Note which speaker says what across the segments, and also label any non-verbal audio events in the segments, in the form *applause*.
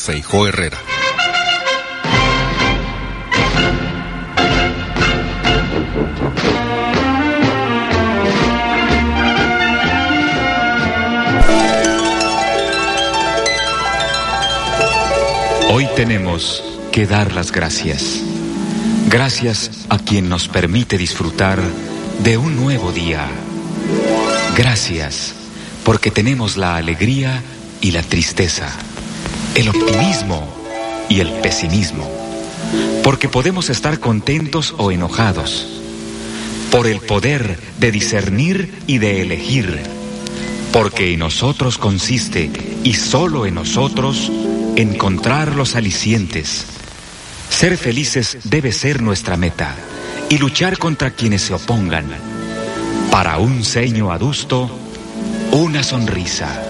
Speaker 1: Feijó Herrera.
Speaker 2: Hoy tenemos que dar las gracias. Gracias a quien nos permite disfrutar de un nuevo día. Gracias porque tenemos la alegría y la tristeza, el optimismo y el pesimismo, porque podemos estar contentos o enojados, por el poder de discernir y de elegir, porque en nosotros consiste, y solo en nosotros, encontrar los alicientes. Ser felices debe ser nuestra meta y luchar contra quienes se opongan. Para un ceño adusto, una sonrisa.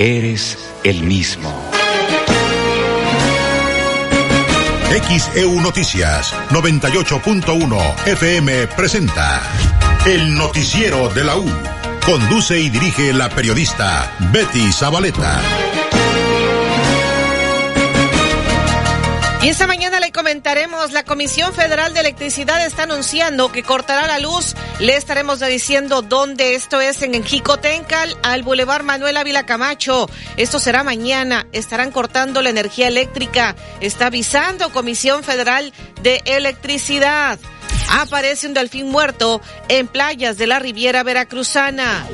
Speaker 2: eres el mismo.
Speaker 3: XEU Noticias 98.1 FM presenta El Noticiero de la U. Conduce y dirige la periodista Betty Zabaleta.
Speaker 4: Y esta mañana le comentaremos, la Comisión Federal de Electricidad está anunciando que cortará la luz. Le estaremos diciendo dónde esto es en Jicotencal, al Boulevard Manuel Ávila Camacho. Esto será mañana. Estarán cortando la energía eléctrica. Está avisando Comisión Federal de Electricidad. Aparece un delfín muerto en playas de la Riviera Veracruzana.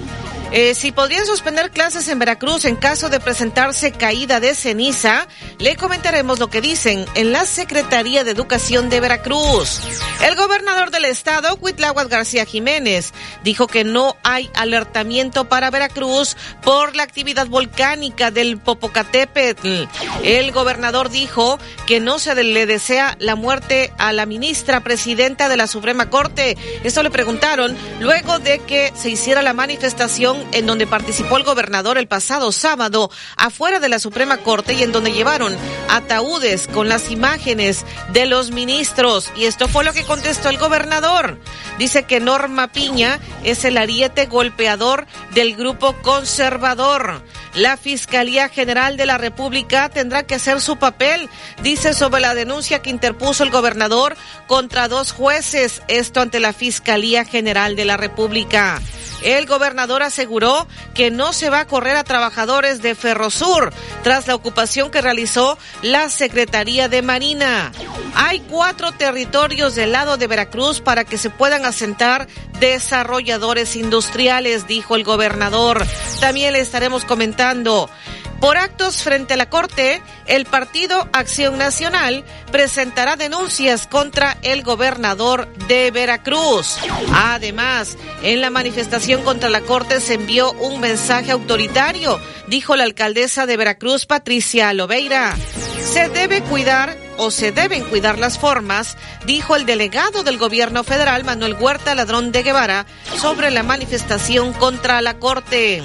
Speaker 4: Eh, si podrían suspender clases en Veracruz en caso de presentarse caída de ceniza, le comentaremos lo que dicen en la Secretaría de Educación de Veracruz. El gobernador del estado, Huitláhuac García Jiménez, dijo que no hay alertamiento para Veracruz por la actividad volcánica del Popocatépetl. El gobernador dijo que no se le desea la muerte a la ministra presidenta de la Suprema Corte. Esto le preguntaron luego de que se hiciera la manifestación en donde participó el gobernador el pasado sábado afuera de la Suprema Corte y en donde llevaron ataúdes con las imágenes de los ministros. Y esto fue lo que contestó el gobernador. Dice que Norma Piña es el ariete golpeador del grupo conservador. La Fiscalía General de la República tendrá que hacer su papel, dice sobre la denuncia que interpuso el gobernador contra dos jueces, esto ante la Fiscalía General de la República. El gobernador aseguró que no se va a correr a trabajadores de Ferrosur tras la ocupación que realizó la Secretaría de Marina. Hay cuatro territorios del lado de Veracruz para que se puedan asentar desarrolladores industriales, dijo el gobernador. También le estaremos comentando. Por actos frente a la Corte, el Partido Acción Nacional presentará denuncias contra el gobernador de Veracruz. Además, en la manifestación contra la Corte se envió un mensaje autoritario, dijo la alcaldesa de Veracruz, Patricia Loveira. Se debe cuidar o se deben cuidar las formas, dijo el delegado del gobierno federal, Manuel Huerta Ladrón de Guevara, sobre la manifestación contra la Corte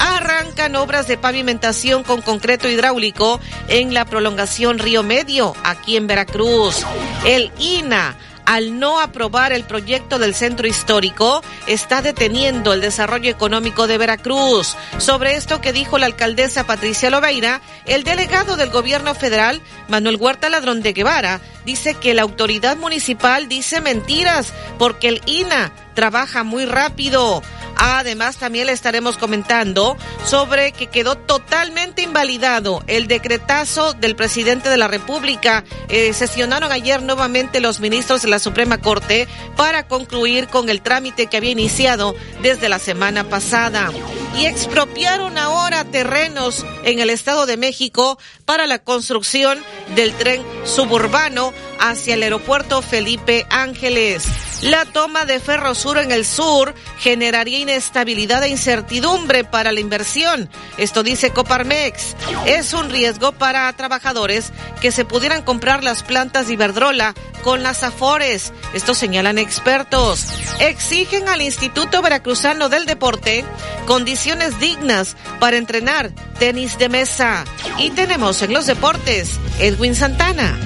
Speaker 4: arrancan obras de pavimentación con concreto hidráulico en la prolongación Río Medio, aquí en Veracruz. El INA al no aprobar el proyecto del centro histórico, está deteniendo el desarrollo económico de Veracruz. Sobre esto que dijo la alcaldesa Patricia Loveira, el delegado del gobierno federal, Manuel Huerta Ladrón de Guevara, dice que la autoridad municipal dice mentiras porque el INA trabaja muy rápido. Además, también le estaremos comentando sobre que quedó totalmente invalidado el decretazo del presidente de la República. Eh, sesionaron ayer nuevamente los ministros de la Suprema Corte para concluir con el trámite que había iniciado desde la semana pasada. Y expropiaron ahora terrenos en el Estado de México para la construcción del tren suburbano hacia el aeropuerto Felipe Ángeles. La toma de Ferrosur en el sur generaría inestabilidad e incertidumbre para la inversión. Esto dice Coparmex. Es un riesgo para trabajadores que se pudieran comprar las plantas de Iberdrola con las Afores. Esto señalan expertos. Exigen al Instituto Veracruzano del Deporte condiciones dignas para entrenar tenis de mesa. Y tenemos en los deportes Edwin Santana.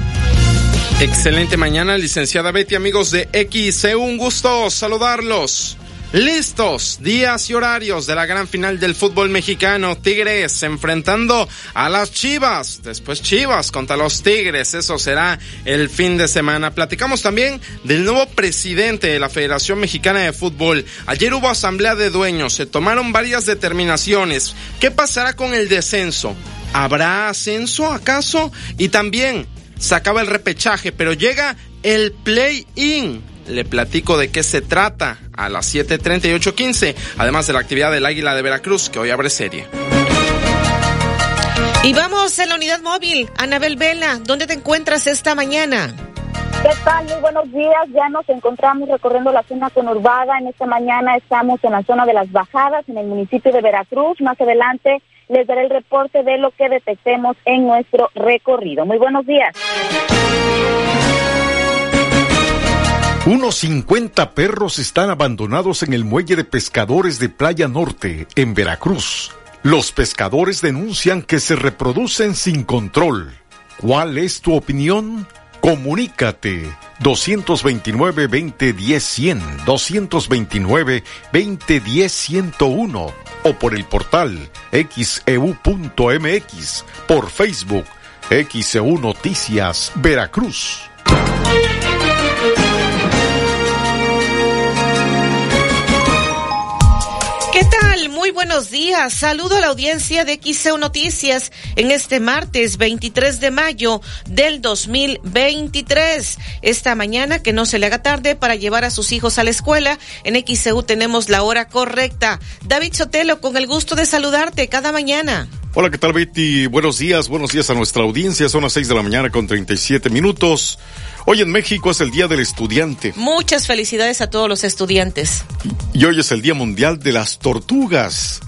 Speaker 5: Excelente mañana, licenciada Betty, amigos de XC, un gusto saludarlos. Listos, días y horarios de la gran final del fútbol mexicano. Tigres enfrentando a las Chivas. Después Chivas contra los Tigres. Eso será el fin de semana. Platicamos también del nuevo presidente de la Federación Mexicana de Fútbol. Ayer hubo asamblea de dueños. Se tomaron varias determinaciones. ¿Qué pasará con el descenso? ¿Habrá ascenso acaso? Y también se acaba el repechaje, pero llega el play-in le platico de qué se trata a las 7.38.15, además de la actividad del Águila de Veracruz, que hoy abre serie.
Speaker 4: Y vamos en la unidad móvil. Anabel Vela, ¿dónde te encuentras esta mañana?
Speaker 6: ¿Qué tal? Muy buenos días. Ya nos encontramos recorriendo la zona conurbada. En esta mañana estamos en la zona de las bajadas, en el municipio de Veracruz. Más adelante les daré el reporte de lo que detectemos en nuestro recorrido. Muy buenos días.
Speaker 7: Unos 50 perros están abandonados en el muelle de pescadores de Playa Norte, en Veracruz. Los pescadores denuncian que se reproducen sin control. ¿Cuál es tu opinión? Comunícate 229-2010-100, 229-2010-101 o por el portal xeu.mx, e por Facebook, XEU Noticias, Veracruz.
Speaker 4: ¿Qué tal? Muy buenos días. Saludo a la audiencia de XEU Noticias en este martes 23 de mayo del 2023. Esta mañana que no se le haga tarde para llevar a sus hijos a la escuela. En XEU tenemos la hora correcta. David Sotelo, con el gusto de saludarte cada mañana.
Speaker 7: Hola, ¿qué tal Betty? Buenos días, buenos días a nuestra audiencia. Son las 6 de la mañana con 37 minutos. Hoy en México es el Día del Estudiante.
Speaker 4: Muchas felicidades a todos los estudiantes.
Speaker 7: Y hoy es el Día Mundial de las Tortugas.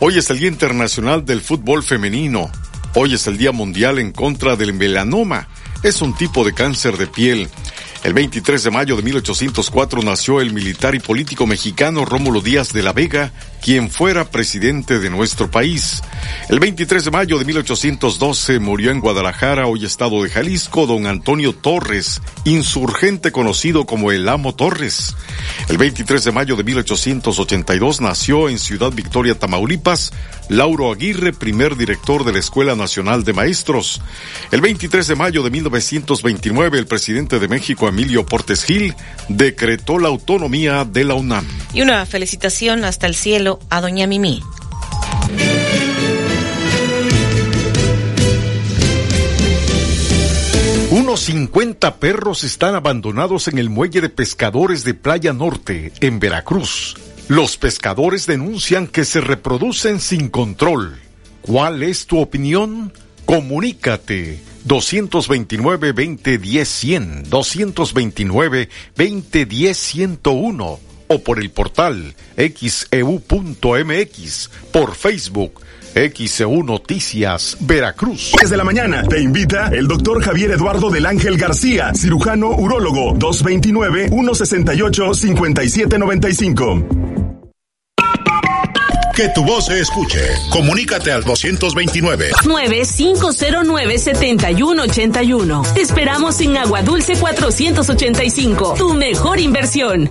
Speaker 7: Hoy es el Día Internacional del Fútbol Femenino. Hoy es el Día Mundial en contra del melanoma. Es un tipo de cáncer de piel. El 23 de mayo de 1804 nació el militar y político mexicano Rómulo Díaz de la Vega, quien fuera presidente de nuestro país. El 23 de mayo de 1812 murió en Guadalajara, hoy estado de Jalisco, don Antonio Torres, insurgente conocido como el Amo Torres. El 23 de mayo de 1882 nació en Ciudad Victoria, Tamaulipas, Lauro Aguirre, primer director de la Escuela Nacional de Maestros. El 23 de mayo de 1929, el presidente de México, Emilio Portes Gil, decretó la autonomía de la UNAM.
Speaker 4: Y una felicitación hasta el cielo a doña Mimi.
Speaker 7: Unos 50 perros están abandonados en el muelle de pescadores de Playa Norte, en Veracruz. Los pescadores denuncian que se reproducen sin control. ¿Cuál es tu opinión? Comunícate 229-2010-100, 229-2010-101 o por el portal xeu.mx, e por Facebook, XEU Noticias, Veracruz.
Speaker 3: Desde la mañana te invita el doctor Javier Eduardo del Ángel García, cirujano urólogo, 229-168-5795. Que tu voz se escuche. Comunícate al 229
Speaker 8: 9509-7181. Te esperamos en Agua Dulce 485. Tu mejor inversión.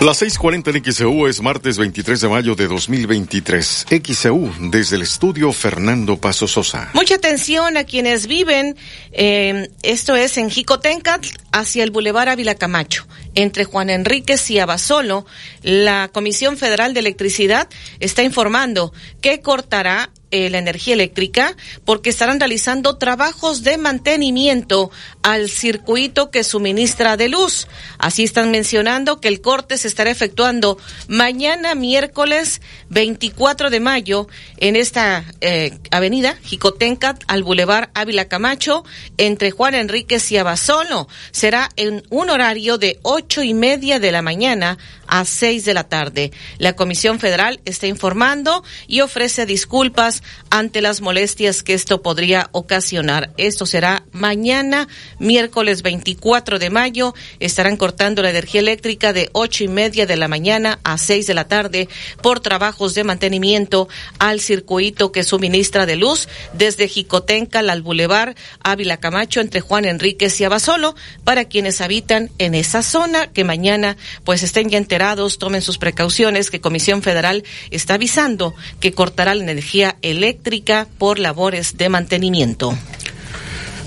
Speaker 7: Las 6:40 en XEU es martes 23 de mayo de 2023. XEU desde el estudio Fernando Paso Sosa.
Speaker 4: Mucha atención a quienes viven, eh, esto es en Jicotencat, hacia el Boulevard Ávila Camacho, entre Juan Enríquez y Abasolo. La Comisión Federal de Electricidad está informando que cortará eh, la energía eléctrica porque estarán realizando trabajos de mantenimiento al circuito que suministra de luz. Así están mencionando que el corte se estará efectuando mañana miércoles 24 de mayo en esta eh, avenida Jicotencat al Boulevard Ávila Camacho entre Juan Enríquez y Abasolo. Será en un horario de ocho y media de la mañana a seis de la tarde. La Comisión Federal está informando y ofrece disculpas ante las molestias que esto podría ocasionar. Esto será mañana, miércoles 24 de mayo. Estarán cortando la energía eléctrica de ocho y media de la mañana a seis de la tarde por trabajos de mantenimiento al circuito que suministra de luz desde Jicotenca al Boulevard Ávila Camacho entre Juan Enríquez y Abasolo para quienes habitan en esa zona que mañana pues estén ya enterados, tomen sus precauciones que Comisión Federal está avisando que cortará la energía eléctrica por labores de mantenimiento.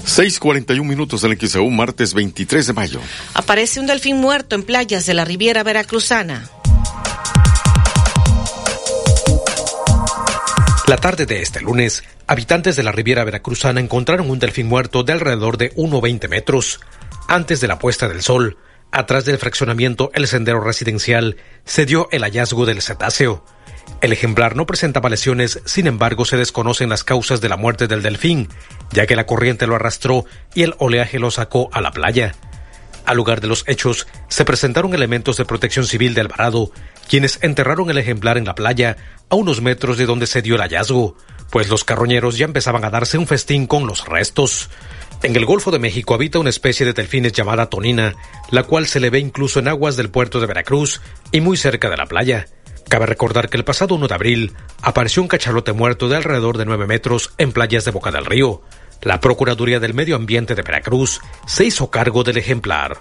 Speaker 7: 6:41 minutos en el XEU, martes 23 de mayo.
Speaker 4: Aparece un delfín muerto en playas de la Riviera Veracruzana.
Speaker 9: La tarde de este lunes, habitantes de la Riviera Veracruzana encontraron un delfín muerto de alrededor de 1,20 metros. Antes de la puesta del sol, atrás del fraccionamiento El Sendero Residencial, se dio el hallazgo del cetáceo. El ejemplar no presentaba lesiones, sin embargo se desconocen las causas de la muerte del delfín, ya que la corriente lo arrastró y el oleaje lo sacó a la playa. Al lugar de los hechos se presentaron elementos de protección civil de Alvarado, quienes enterraron el ejemplar en la playa a unos metros de donde se dio el hallazgo, pues los carroñeros ya empezaban a darse un festín con los restos. En el Golfo de México habita una especie de delfines llamada tonina, la cual se le ve incluso en aguas del puerto de Veracruz y muy cerca de la playa. Cabe recordar que el pasado 1 de abril apareció un cachalote muerto de alrededor de 9 metros en playas de Boca del Río. La Procuraduría del Medio Ambiente de Veracruz se hizo cargo del ejemplar.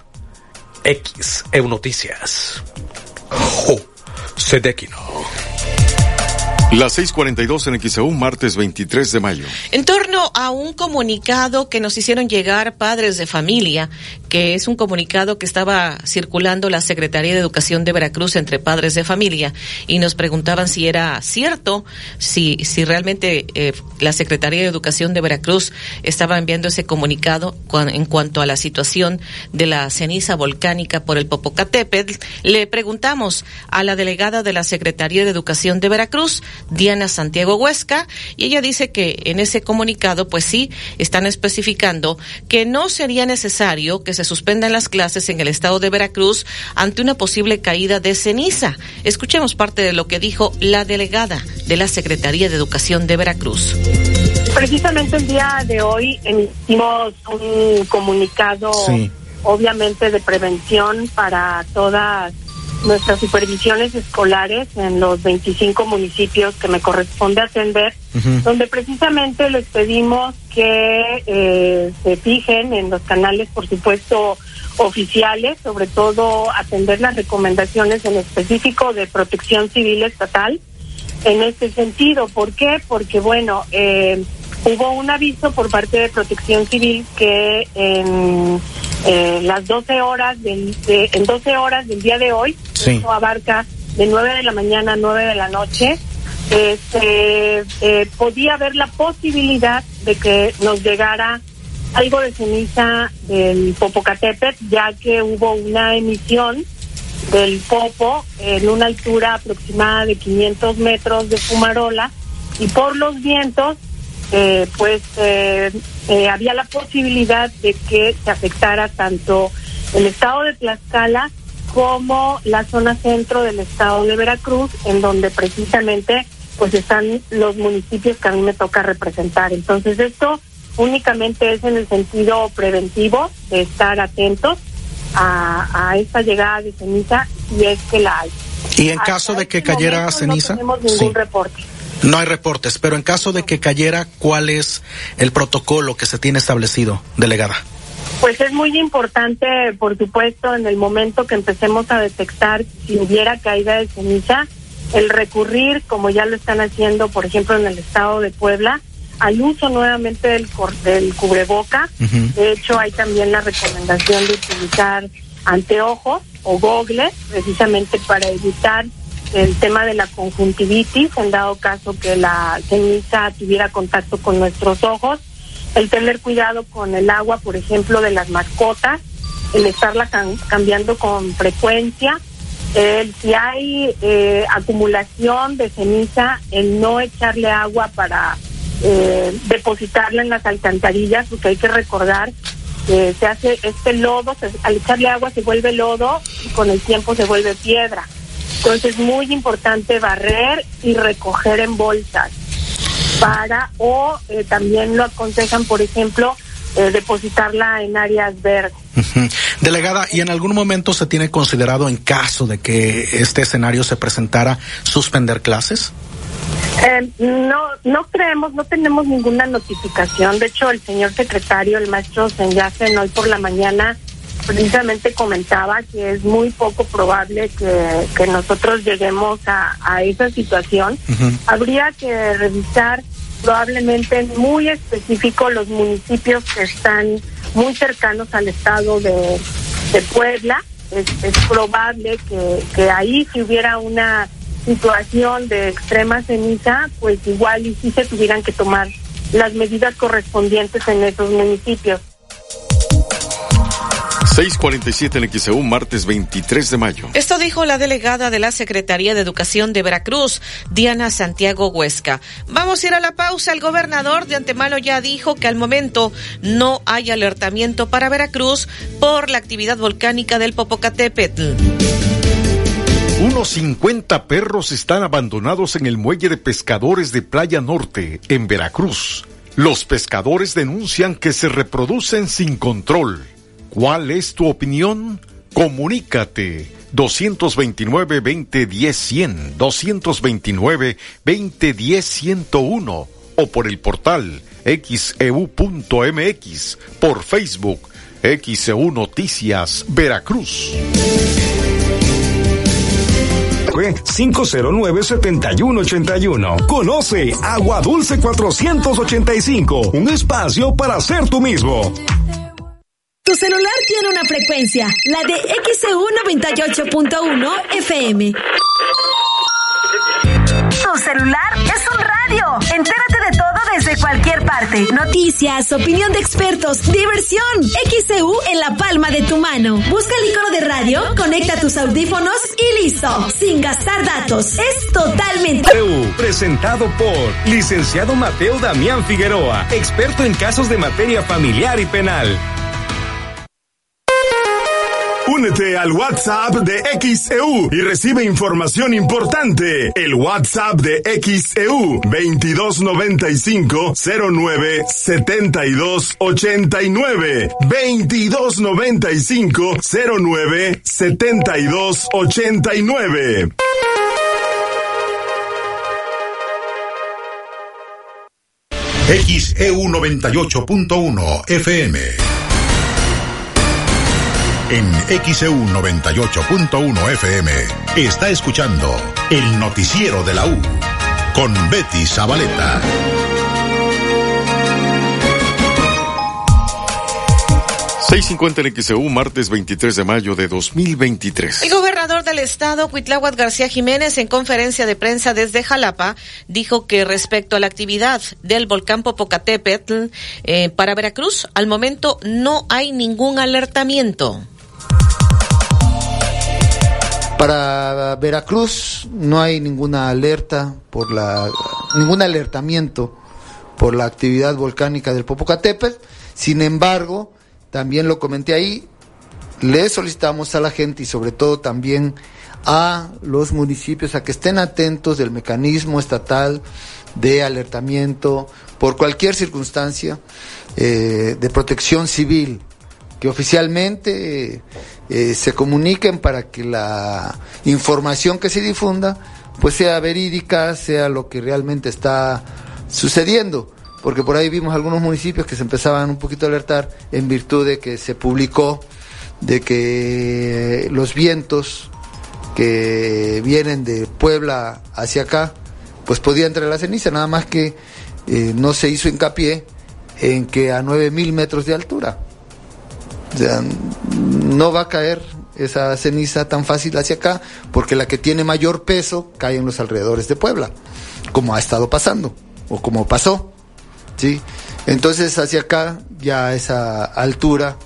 Speaker 9: X EU.
Speaker 7: Las 6:42 en XEU, martes 23 de mayo.
Speaker 4: En torno a un comunicado que nos hicieron llegar padres de familia, que es un comunicado que estaba circulando la Secretaría de Educación de Veracruz entre padres de familia, y nos preguntaban si era cierto, si, si realmente eh, la Secretaría de Educación de Veracruz estaba enviando ese comunicado en cuanto a la situación de la ceniza volcánica por el Popocatépetl. Le preguntamos a la delegada de la Secretaría de Educación de Veracruz, Diana Santiago Huesca, y ella dice que en ese comunicado, pues sí, están especificando que no sería necesario que se suspendan las clases en el estado de Veracruz ante una posible caída de ceniza. Escuchemos parte de lo que dijo la delegada de la Secretaría de Educación de Veracruz.
Speaker 10: Precisamente el día de hoy emitimos un comunicado, obviamente, de prevención para todas nuestras supervisiones escolares en los 25 municipios que me corresponde atender, donde precisamente les pedimos que eh, se fijen en los canales, por supuesto, oficiales, sobre todo atender las recomendaciones en específico de protección civil estatal. En este sentido, ¿por qué? Porque, bueno, eh, hubo un aviso por parte de protección civil que en eh, las 12 horas del, en 12 horas del día de hoy, esto abarca de 9 de la mañana a 9 de la noche, este, eh, podía haber la posibilidad de que nos llegara algo de ceniza del Popocatépetl, ya que hubo una emisión del Popo en una altura aproximada de 500 metros de fumarola y por los vientos eh, pues eh, eh, había la posibilidad de que se afectara tanto el estado de Tlaxcala como la zona centro del estado de Veracruz, en donde precisamente pues están los municipios que a mí me toca representar. Entonces esto únicamente es en el sentido preventivo de estar atentos a, a esta llegada de ceniza y es que la hay.
Speaker 11: Y en caso de que este cayera ceniza,
Speaker 10: no tenemos ningún reporte.
Speaker 11: No hay reportes, pero en caso de que cayera, ¿cuál es el protocolo que se tiene establecido, delegada?
Speaker 10: Pues es muy importante, por supuesto, en el momento que empecemos a detectar si hubiera caída de ceniza, el recurrir, como ya lo están haciendo, por ejemplo, en el estado de Puebla, al uso nuevamente del, del cubreboca. De hecho, hay también la recomendación de utilizar anteojos o gogles, precisamente para evitar el tema de la conjuntivitis, en dado caso que la ceniza tuviera contacto con nuestros ojos, el tener cuidado con el agua, por ejemplo, de las mascotas, el estarla cambiando con frecuencia, el, si hay eh, acumulación de ceniza, el no echarle agua para eh, depositarla en las alcantarillas, porque hay que recordar que se hace este lodo, al echarle agua se vuelve lodo y con el tiempo se vuelve piedra. Entonces es muy importante barrer y recoger en bolsas para, o eh, también lo aconsejan, por ejemplo, eh, depositarla en áreas verdes.
Speaker 11: Delegada, ¿y en algún momento se tiene considerado, en caso de que este escenario se presentara, suspender clases?
Speaker 10: Eh, no, no creemos, no tenemos ninguna notificación. De hecho, el señor secretario, el maestro Senyacen, hoy por la mañana precisamente comentaba que es muy poco probable que, nosotros lleguemos a, esa situación. Habría que revisar probablemente muy específico los municipios que están muy cercanos al estado de, Puebla. Es, probable que, que ahí si hubiera una situación de extrema ceniza, pues igual y si se tuvieran que tomar las medidas correspondientes en esos municipios.
Speaker 7: 647 en XEU, martes 23 de mayo.
Speaker 4: Esto dijo la delegada de la Secretaría de Educación de Veracruz, Diana Santiago Huesca. Vamos a ir a la pausa. El gobernador de antemano ya dijo que al momento no hay alertamiento para Veracruz por la actividad volcánica del Popocatépetl.
Speaker 7: Unos 50 perros están abandonados en el muelle de pescadores de Playa Norte, en Veracruz. Los pescadores denuncian que se reproducen sin control ¿Cuál es tu opinión? Comunícate 229-2010-100, 229-2010-101 o por el portal xeu.mx, e por Facebook, XEU Noticias Veracruz.
Speaker 12: 509-7181. Conoce Agua Dulce 485, un espacio para ser tú mismo.
Speaker 13: Tu celular tiene una frecuencia, la de XEU 98.1 FM. Tu celular es un radio. Entérate de todo desde cualquier parte. Noticias, opinión de expertos, diversión. XEU en la palma de tu mano. Busca el icono de radio, conecta tus audífonos y listo. Sin gastar datos. Es totalmente.
Speaker 12: XEU, presentado por licenciado Mateo Damián Figueroa, experto en casos de materia familiar y penal. Únete al WhatsApp de XEU y recibe información importante. El WhatsApp de XEU 2295 09 72 89 2295 09 72 89.
Speaker 3: XEU 98.1 FM en XEU 98.1 FM está escuchando el noticiero de la U con Betty Zabaleta.
Speaker 7: 650 en XEU, martes 23 de mayo de 2023.
Speaker 4: El gobernador del estado, Cuitláhuac García Jiménez, en conferencia de prensa desde Jalapa, dijo que respecto a la actividad del volcán Popocatépetl eh, para Veracruz, al momento no hay ningún alertamiento.
Speaker 14: Para Veracruz no hay ninguna alerta por la ningún alertamiento por la actividad volcánica del Popocatépetl. Sin embargo, también lo comenté ahí, le solicitamos a la gente y sobre todo también a los municipios a que estén atentos del mecanismo estatal de alertamiento por cualquier circunstancia eh, de protección civil que oficialmente eh, se comuniquen para que la información que se difunda pues sea verídica, sea lo que realmente está sucediendo. porque por ahí vimos algunos municipios que se empezaban un poquito a alertar en virtud de que se publicó de que los vientos que vienen de Puebla hacia acá, pues podían traer la ceniza, nada más que eh, no se hizo hincapié en que a 9000 metros de altura. O sea, no va a caer esa ceniza tan fácil hacia acá, porque la que tiene mayor peso cae en los alrededores de Puebla, como ha estado pasando, o como pasó. ¿sí? Entonces hacia acá, ya esa altura,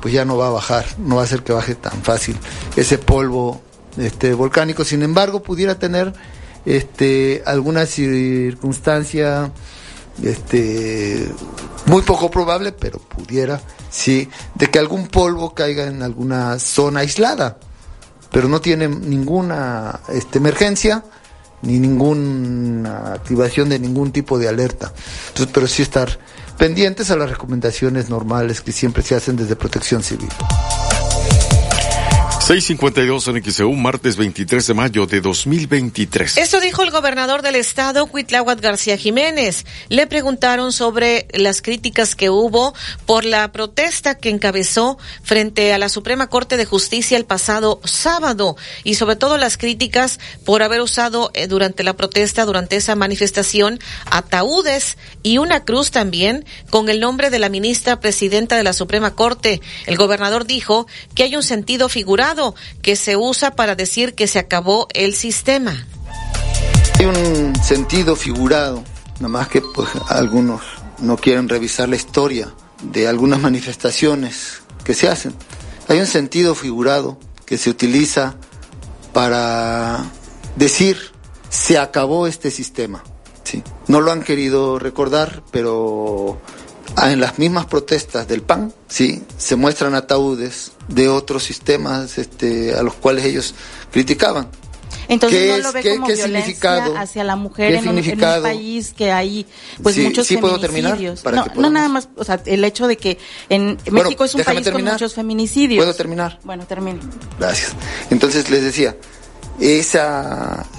Speaker 14: pues ya no va a bajar, no va a ser que baje tan fácil ese polvo este, volcánico. Sin embargo, pudiera tener este, alguna circunstancia este, muy poco probable, pero pudiera, sí, de que algún polvo caiga en alguna zona aislada, pero no tiene ninguna este, emergencia ni ninguna activación de ningún tipo de alerta. Entonces, pero sí estar pendientes a las recomendaciones normales que siempre se hacen desde Protección Civil.
Speaker 7: 652 en XEU, martes 23 de mayo de 2023.
Speaker 4: Esto dijo el gobernador del estado, Cuitláhuac García Jiménez. Le preguntaron sobre las críticas que hubo por la protesta que encabezó frente a la Suprema Corte de Justicia el pasado sábado y sobre todo las críticas por haber usado eh, durante la protesta, durante esa manifestación, ataúdes y una cruz también con el nombre de la ministra presidenta de la Suprema Corte. El gobernador dijo que hay un sentido figurado que se usa para decir que se acabó el sistema.
Speaker 14: Hay un sentido figurado, nada más que pues algunos no quieren revisar la historia de algunas *laughs* manifestaciones que se hacen. Hay un sentido figurado que se utiliza para decir se acabó este sistema. ¿sí? No lo han querido recordar, pero en las mismas protestas del PAN, sí, se muestran ataúdes de otros sistemas este, a los cuales ellos criticaban.
Speaker 15: Entonces no lo ve como violencia hacia la mujer en un, país que hay pues muchos feminicidios. no, no nada más, o sea, el hecho de que en México es un país con muchos feminicidios.
Speaker 14: ¿Puedo terminar?
Speaker 15: Bueno, termino.
Speaker 14: Gracias. Entonces les decía, ese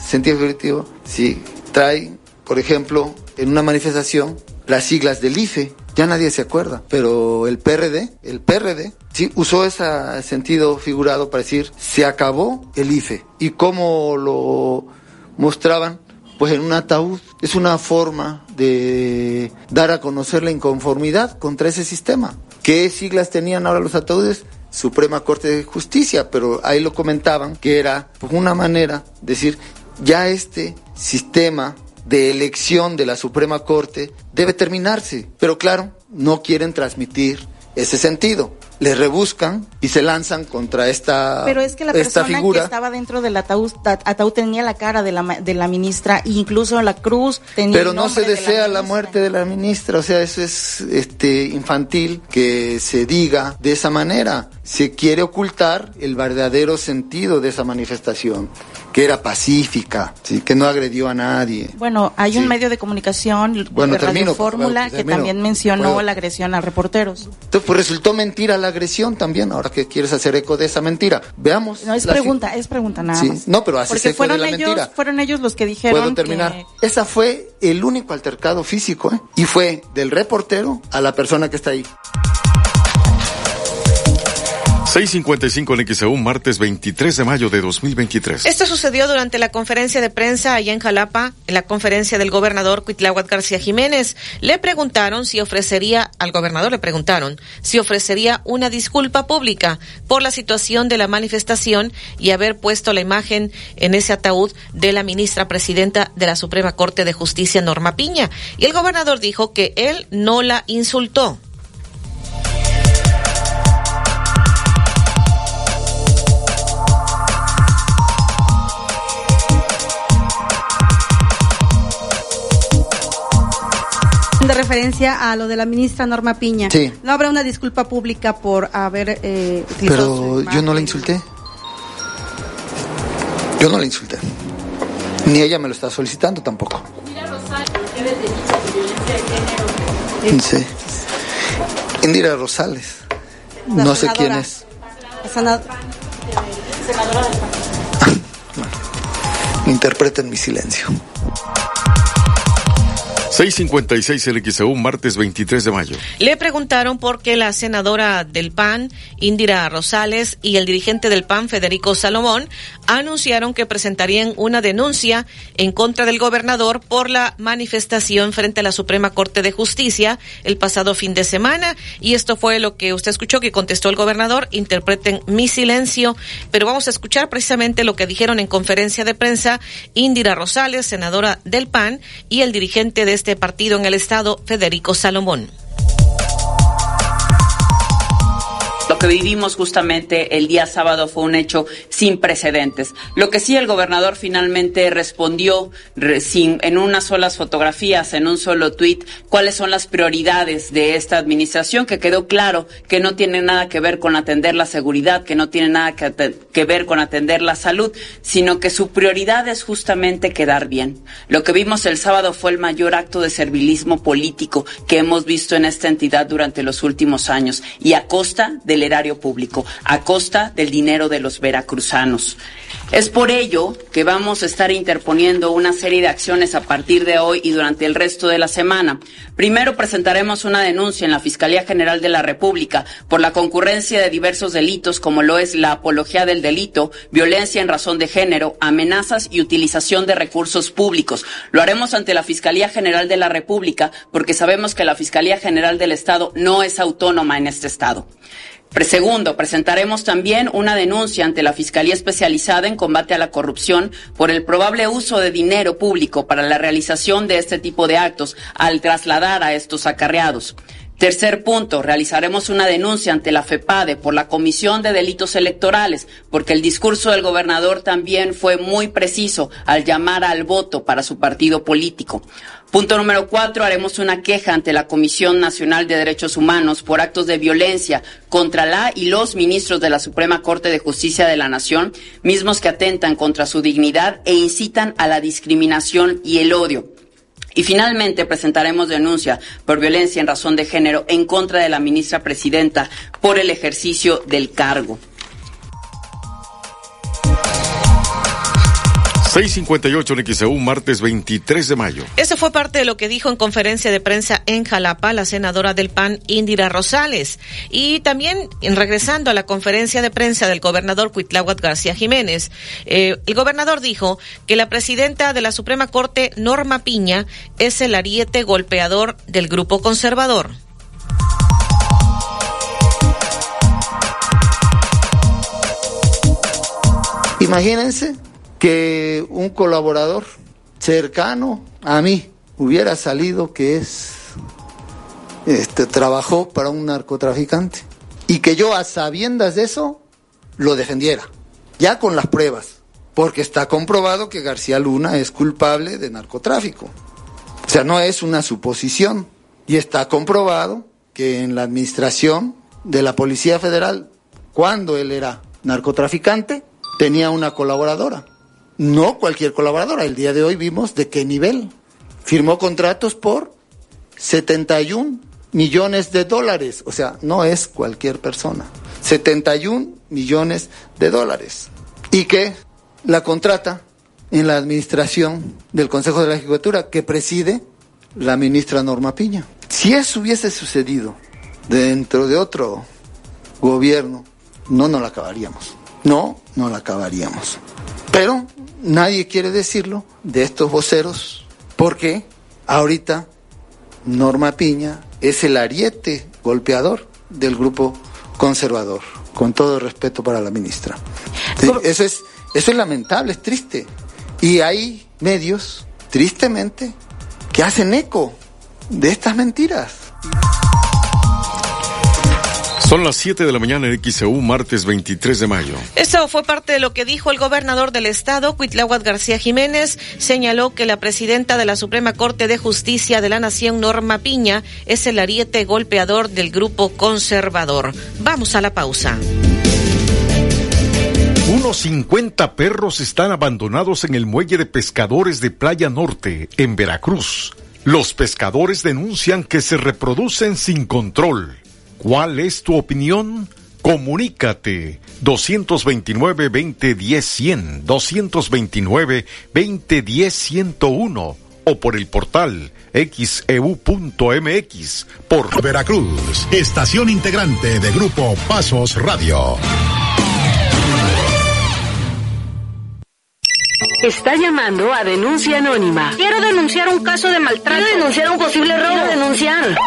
Speaker 14: sentido colectivo, sí, trae, por ejemplo, en una manifestación las siglas del IFE, ya nadie se acuerda, pero el PRD, el PRD, sí, usó ese sentido figurado para decir, se acabó el IFE. ¿Y cómo lo mostraban? Pues en un ataúd. Es una forma de dar a conocer la inconformidad contra ese sistema. ¿Qué siglas tenían ahora los ataúdes? Suprema Corte de Justicia, pero ahí lo comentaban que era pues, una manera de decir, ya este sistema de elección de la Suprema Corte debe terminarse. Pero claro, no quieren transmitir ese sentido. Le rebuscan y se lanzan contra esta
Speaker 15: Pero es que la persona que estaba dentro del ataúd, ataúd tenía la cara de la, de la ministra, incluso la cruz tenía
Speaker 14: Pero no se desea la, la, muerte de la ministra, o sea, eso es este infantil que se diga de esa manera. Se quiere ocultar el verdadero sentido de esa manifestación que era pacífica, ¿sí? que no agredió a nadie.
Speaker 15: Bueno, hay un medio de comunicación, bueno, Radio Fórmula, que también mencionó la agresión a reporteros.
Speaker 14: Entonces, pues resultó mentira la agresión también, ahora que quieres hacer eco de esa mentira. Veamos.
Speaker 15: No, es pregunta, es pregunta nada
Speaker 14: sí. No, pero hace eco
Speaker 15: fueron
Speaker 14: de la
Speaker 15: ellos,
Speaker 14: mentira.
Speaker 15: Fueron ellos los que dijeron
Speaker 14: ¿Puedo terminar?
Speaker 15: Que...
Speaker 14: Esa fue el único altercado físico, ¿eh? Y fue del reportero a la persona que está ahí.
Speaker 7: 655 en XEU, martes 23 de mayo de 2023.
Speaker 4: Esto sucedió durante la conferencia de prensa allá en Jalapa, en la conferencia del gobernador Cuitláhuac García Jiménez. Le preguntaron si ofrecería, al gobernador le preguntaron si ofrecería una disculpa pública por la situación de la manifestación y haber puesto la imagen en ese ataúd de la ministra presidenta de la Suprema Corte de Justicia, Norma Piña. Y el gobernador dijo que él no la insultó.
Speaker 15: De referencia a lo de la ministra Norma Piña.
Speaker 14: Sí.
Speaker 15: ¿No habrá una disculpa pública por haber eh,
Speaker 14: Pero yo no la insulté. Yo no la insulté. Ni ella me lo está solicitando tampoco. Indira Rosales, Sí. Indira Rosales.
Speaker 15: La
Speaker 14: no sé
Speaker 15: senadora.
Speaker 14: quién es.
Speaker 15: La senadora del *laughs*
Speaker 14: Interpreten mi silencio.
Speaker 7: 656 LXEU, martes 23 de mayo.
Speaker 4: Le preguntaron por qué la senadora del PAN, Indira Rosales, y el dirigente del PAN, Federico Salomón, anunciaron que presentarían una denuncia en contra del gobernador por la manifestación frente a la Suprema Corte de Justicia el pasado fin de semana. Y esto fue lo que usted escuchó que contestó el gobernador. Interpreten mi silencio. Pero vamos a escuchar precisamente lo que dijeron en conferencia de prensa Indira Rosales, senadora del PAN, y el dirigente de este partido en el Estado, Federico Salomón.
Speaker 16: Que vivimos justamente el día sábado fue un hecho sin precedentes. Lo que sí el gobernador finalmente respondió sin, en unas solas fotografías, en un solo tuit, cuáles son las prioridades de esta administración, que quedó claro que no tiene nada que ver con atender la seguridad, que no tiene nada que, que ver con atender la salud, sino que su prioridad es justamente quedar bien. Lo que vimos el sábado fue el mayor acto de servilismo político que hemos visto en esta entidad durante los últimos años y a costa del público a costa del dinero de los veracruzanos. Es por ello que vamos a estar interponiendo una serie de acciones a partir de hoy y durante el resto de la semana. Primero presentaremos una denuncia en la Fiscalía General de la República por la concurrencia de diversos delitos como lo es la apología del delito, violencia en razón de género, amenazas y utilización de recursos públicos. Lo haremos ante la Fiscalía General de la República porque sabemos que la Fiscalía General del Estado no es autónoma en este Estado. Segundo, presentaremos también una denuncia ante la Fiscalía Especializada en Combate a la Corrupción por el probable uso de dinero público para la realización de este tipo de actos al trasladar a estos acarreados. Tercer punto, realizaremos una denuncia ante la FEPADE por la comisión de delitos electorales, porque el discurso del gobernador también fue muy preciso al llamar al voto para su partido político. Punto número cuatro, haremos una queja ante la Comisión Nacional de Derechos Humanos por actos de violencia contra la y los ministros de la Suprema Corte de Justicia de la Nación, mismos que atentan contra su dignidad e incitan a la discriminación y el odio. Y finalmente presentaremos denuncia por violencia en razón de género en contra de la ministra presidenta por el ejercicio del cargo.
Speaker 7: 658 en XEU, martes 23 de mayo.
Speaker 4: Eso fue parte de lo que dijo en conferencia de prensa en Jalapa la senadora del PAN, Indira Rosales. Y también, regresando a la conferencia de prensa del gobernador Cuitláhuac García Jiménez, eh, el gobernador dijo que la presidenta de la Suprema Corte, Norma Piña, es el ariete golpeador del grupo conservador.
Speaker 14: Imagínense que un colaborador cercano a mí hubiera salido que es este trabajó para un narcotraficante y que yo a sabiendas de eso lo defendiera, ya con las pruebas, porque está comprobado que García Luna es culpable de narcotráfico. O sea, no es una suposición y está comprobado que en la administración de la Policía Federal, cuando él era narcotraficante, tenía una colaboradora no cualquier colaboradora. El día de hoy vimos de qué nivel. Firmó contratos por 71 millones de dólares. O sea, no es cualquier persona. 71 millones de dólares. Y que la contrata en la administración del Consejo de la Ejecutura que preside la ministra Norma Piña. Si eso hubiese sucedido dentro de otro gobierno, no nos la acabaríamos. No, no la acabaríamos. Pero nadie quiere decirlo de estos voceros porque ahorita Norma Piña es el ariete golpeador del grupo conservador, con todo el respeto para la ministra. Eso es, eso es lamentable, es triste. Y hay medios, tristemente, que hacen eco de estas mentiras.
Speaker 7: Son las 7 de la mañana en XEU, martes 23 de mayo.
Speaker 4: Eso fue parte de lo que dijo el gobernador del estado, Cuitláhuac García Jiménez. Señaló que la presidenta de la Suprema Corte de Justicia de la Nación, Norma Piña, es el ariete golpeador del grupo conservador. Vamos a la pausa.
Speaker 7: Unos 50 perros están abandonados en el muelle de pescadores de Playa Norte, en Veracruz. Los pescadores denuncian que se reproducen sin control ¿Cuál es tu opinión? Comunícate 229-2010-100, 229-2010-101 o por el portal xeu.mx e por
Speaker 3: Veracruz, estación integrante de Grupo Pasos Radio.
Speaker 13: Está llamando a denuncia anónima.
Speaker 17: Quiero denunciar un caso de maltrato.
Speaker 13: Quiero denunciar un posible robo.
Speaker 17: Quiero denunciar.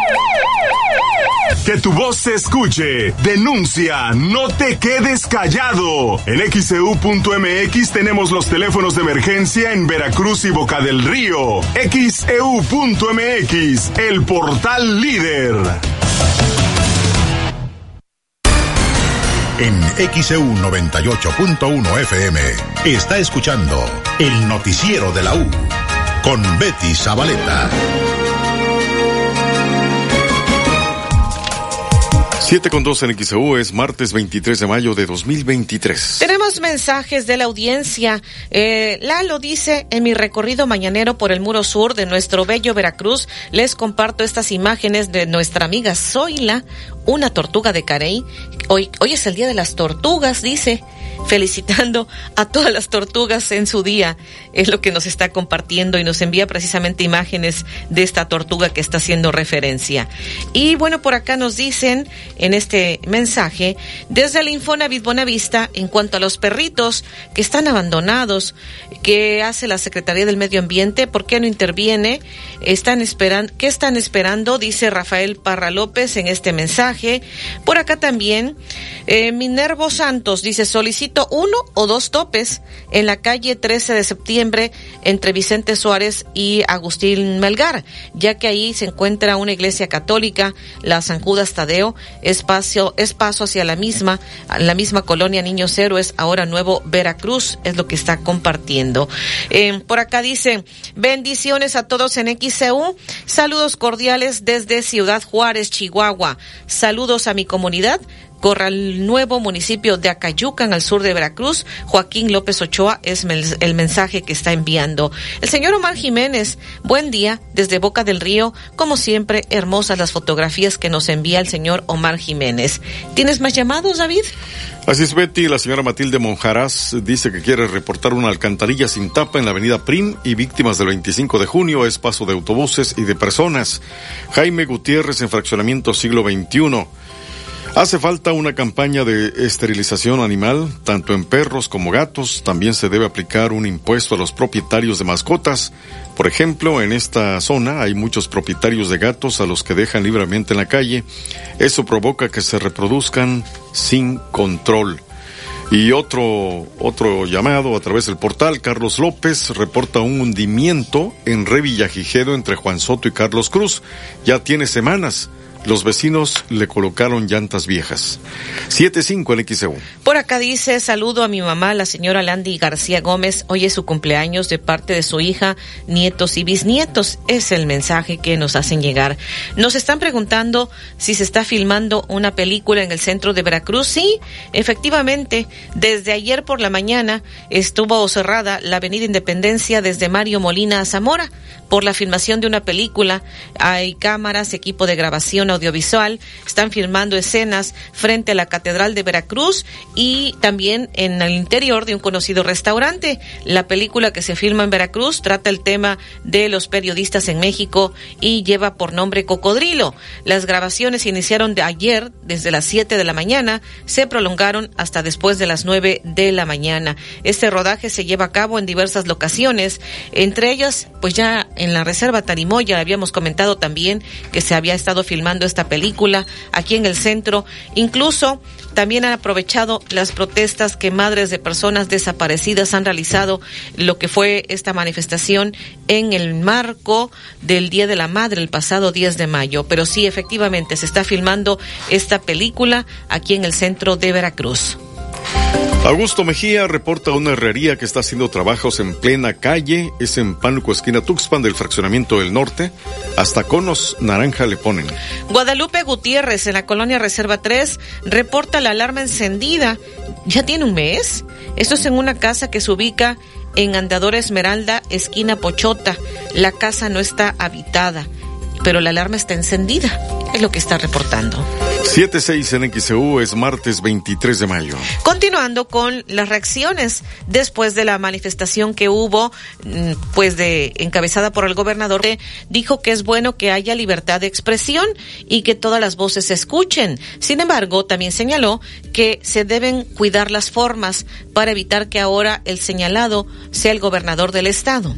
Speaker 12: Que tu voz se escuche. Denuncia. No te quedes callado. En xeu.mx tenemos los teléfonos de emergencia en Veracruz y Boca del Río. xeu.mx, el portal líder.
Speaker 3: En XEU 98.1 FM está escuchando el noticiero de la U con Betty Zabaleta.
Speaker 7: 7 con 2 en XEU es martes 23 de mayo de 2023.
Speaker 4: Tenemos mensajes de la audiencia. Eh, Lalo dice, en mi recorrido mañanero por el muro sur de nuestro bello Veracruz, les comparto estas imágenes de nuestra amiga Zoila, una tortuga de Carey. Hoy, hoy es el día de las tortugas, dice felicitando a todas las tortugas en su día. Es lo que nos está compartiendo y nos envía precisamente imágenes de esta tortuga que está haciendo referencia. Y bueno, por acá nos dicen en este mensaje, desde el Infonavit Bonavista, en cuanto a los perritos que están abandonados, ¿qué hace la Secretaría del Medio Ambiente? ¿Por qué no interviene? Están esperando, ¿qué están esperando? Dice Rafael Parra López en este mensaje. Por acá también, eh, Minervo Santos dice, uno o dos topes en la calle 13 de septiembre entre Vicente Suárez y Agustín Melgar, ya que ahí se encuentra una iglesia católica, la San Judas Tadeo, espacio, es paso hacia la misma, la misma colonia Niños Héroes, ahora nuevo Veracruz, es lo que está compartiendo. Eh, por acá dice, bendiciones a todos en XCU, saludos cordiales desde Ciudad Juárez, Chihuahua, saludos a mi comunidad, Corral Nuevo, municipio de Acayucan, al sur de Veracruz. Joaquín López Ochoa es el mensaje que está enviando. El señor Omar Jiménez, buen día desde Boca del Río. Como siempre, hermosas las fotografías que nos envía el señor Omar Jiménez. ¿Tienes más llamados, David?
Speaker 7: Así es, Betty. La señora Matilde Monjaraz dice que quiere reportar una alcantarilla sin tapa en la avenida Prim y víctimas del 25 de junio es paso de autobuses y de personas. Jaime Gutiérrez en fraccionamiento siglo XXI. Hace falta una campaña de esterilización animal, tanto en perros como gatos. También se debe aplicar un impuesto a los propietarios de mascotas. Por ejemplo, en esta zona hay muchos propietarios de gatos a los que dejan libremente en la calle. Eso provoca que se reproduzcan sin control. Y otro, otro llamado a través del portal, Carlos López reporta un hundimiento en Revillagigedo entre Juan Soto y Carlos Cruz. Ya tiene semanas. Los vecinos le colocaron llantas viejas. 7-5 en XEU.
Speaker 4: Por acá dice, saludo a mi mamá, la señora Landy García Gómez. Hoy es su cumpleaños de parte de su hija, nietos y bisnietos. Es el mensaje que nos hacen llegar. Nos están preguntando si se está filmando una película en el centro de Veracruz. Sí, efectivamente, desde ayer por la mañana estuvo cerrada la avenida Independencia desde Mario Molina a Zamora por la filmación de una película. Hay cámaras, equipo de grabación audiovisual, están filmando escenas frente a la Catedral de Veracruz y también en el interior de un conocido restaurante. La película que se filma en Veracruz trata el tema de los periodistas en México y lleva por nombre Cocodrilo. Las grabaciones iniciaron de ayer desde las 7 de la mañana, se prolongaron hasta después de las 9 de la mañana. Este rodaje se lleva a cabo en diversas locaciones, entre ellas pues ya en la Reserva Tarimoya habíamos comentado también que se había estado filmando esta película aquí en el centro. Incluso también han aprovechado las protestas que madres de personas desaparecidas han realizado, lo que fue esta manifestación en el marco del Día de la Madre el pasado 10 de mayo. Pero sí, efectivamente, se está filmando esta película aquí en el centro de Veracruz.
Speaker 7: Augusto Mejía reporta una herrería que está haciendo trabajos en plena calle, es en Pánuco, esquina Tuxpan del fraccionamiento del norte, hasta conos naranja le ponen.
Speaker 4: Guadalupe Gutiérrez en la colonia Reserva 3 reporta la alarma encendida, ya tiene un mes, esto es en una casa que se ubica en Andador Esmeralda, esquina Pochota, la casa no está habitada pero la alarma está encendida, es lo que está reportando.
Speaker 7: 76 en XEU es martes 23 de mayo.
Speaker 4: Continuando con las reacciones después de la manifestación que hubo, mm, pues de encabezada por el gobernador, dijo que es bueno que haya libertad de expresión y que todas las voces se escuchen. Sin embargo, también señaló que se deben cuidar las formas para evitar que ahora el señalado sea el gobernador del estado.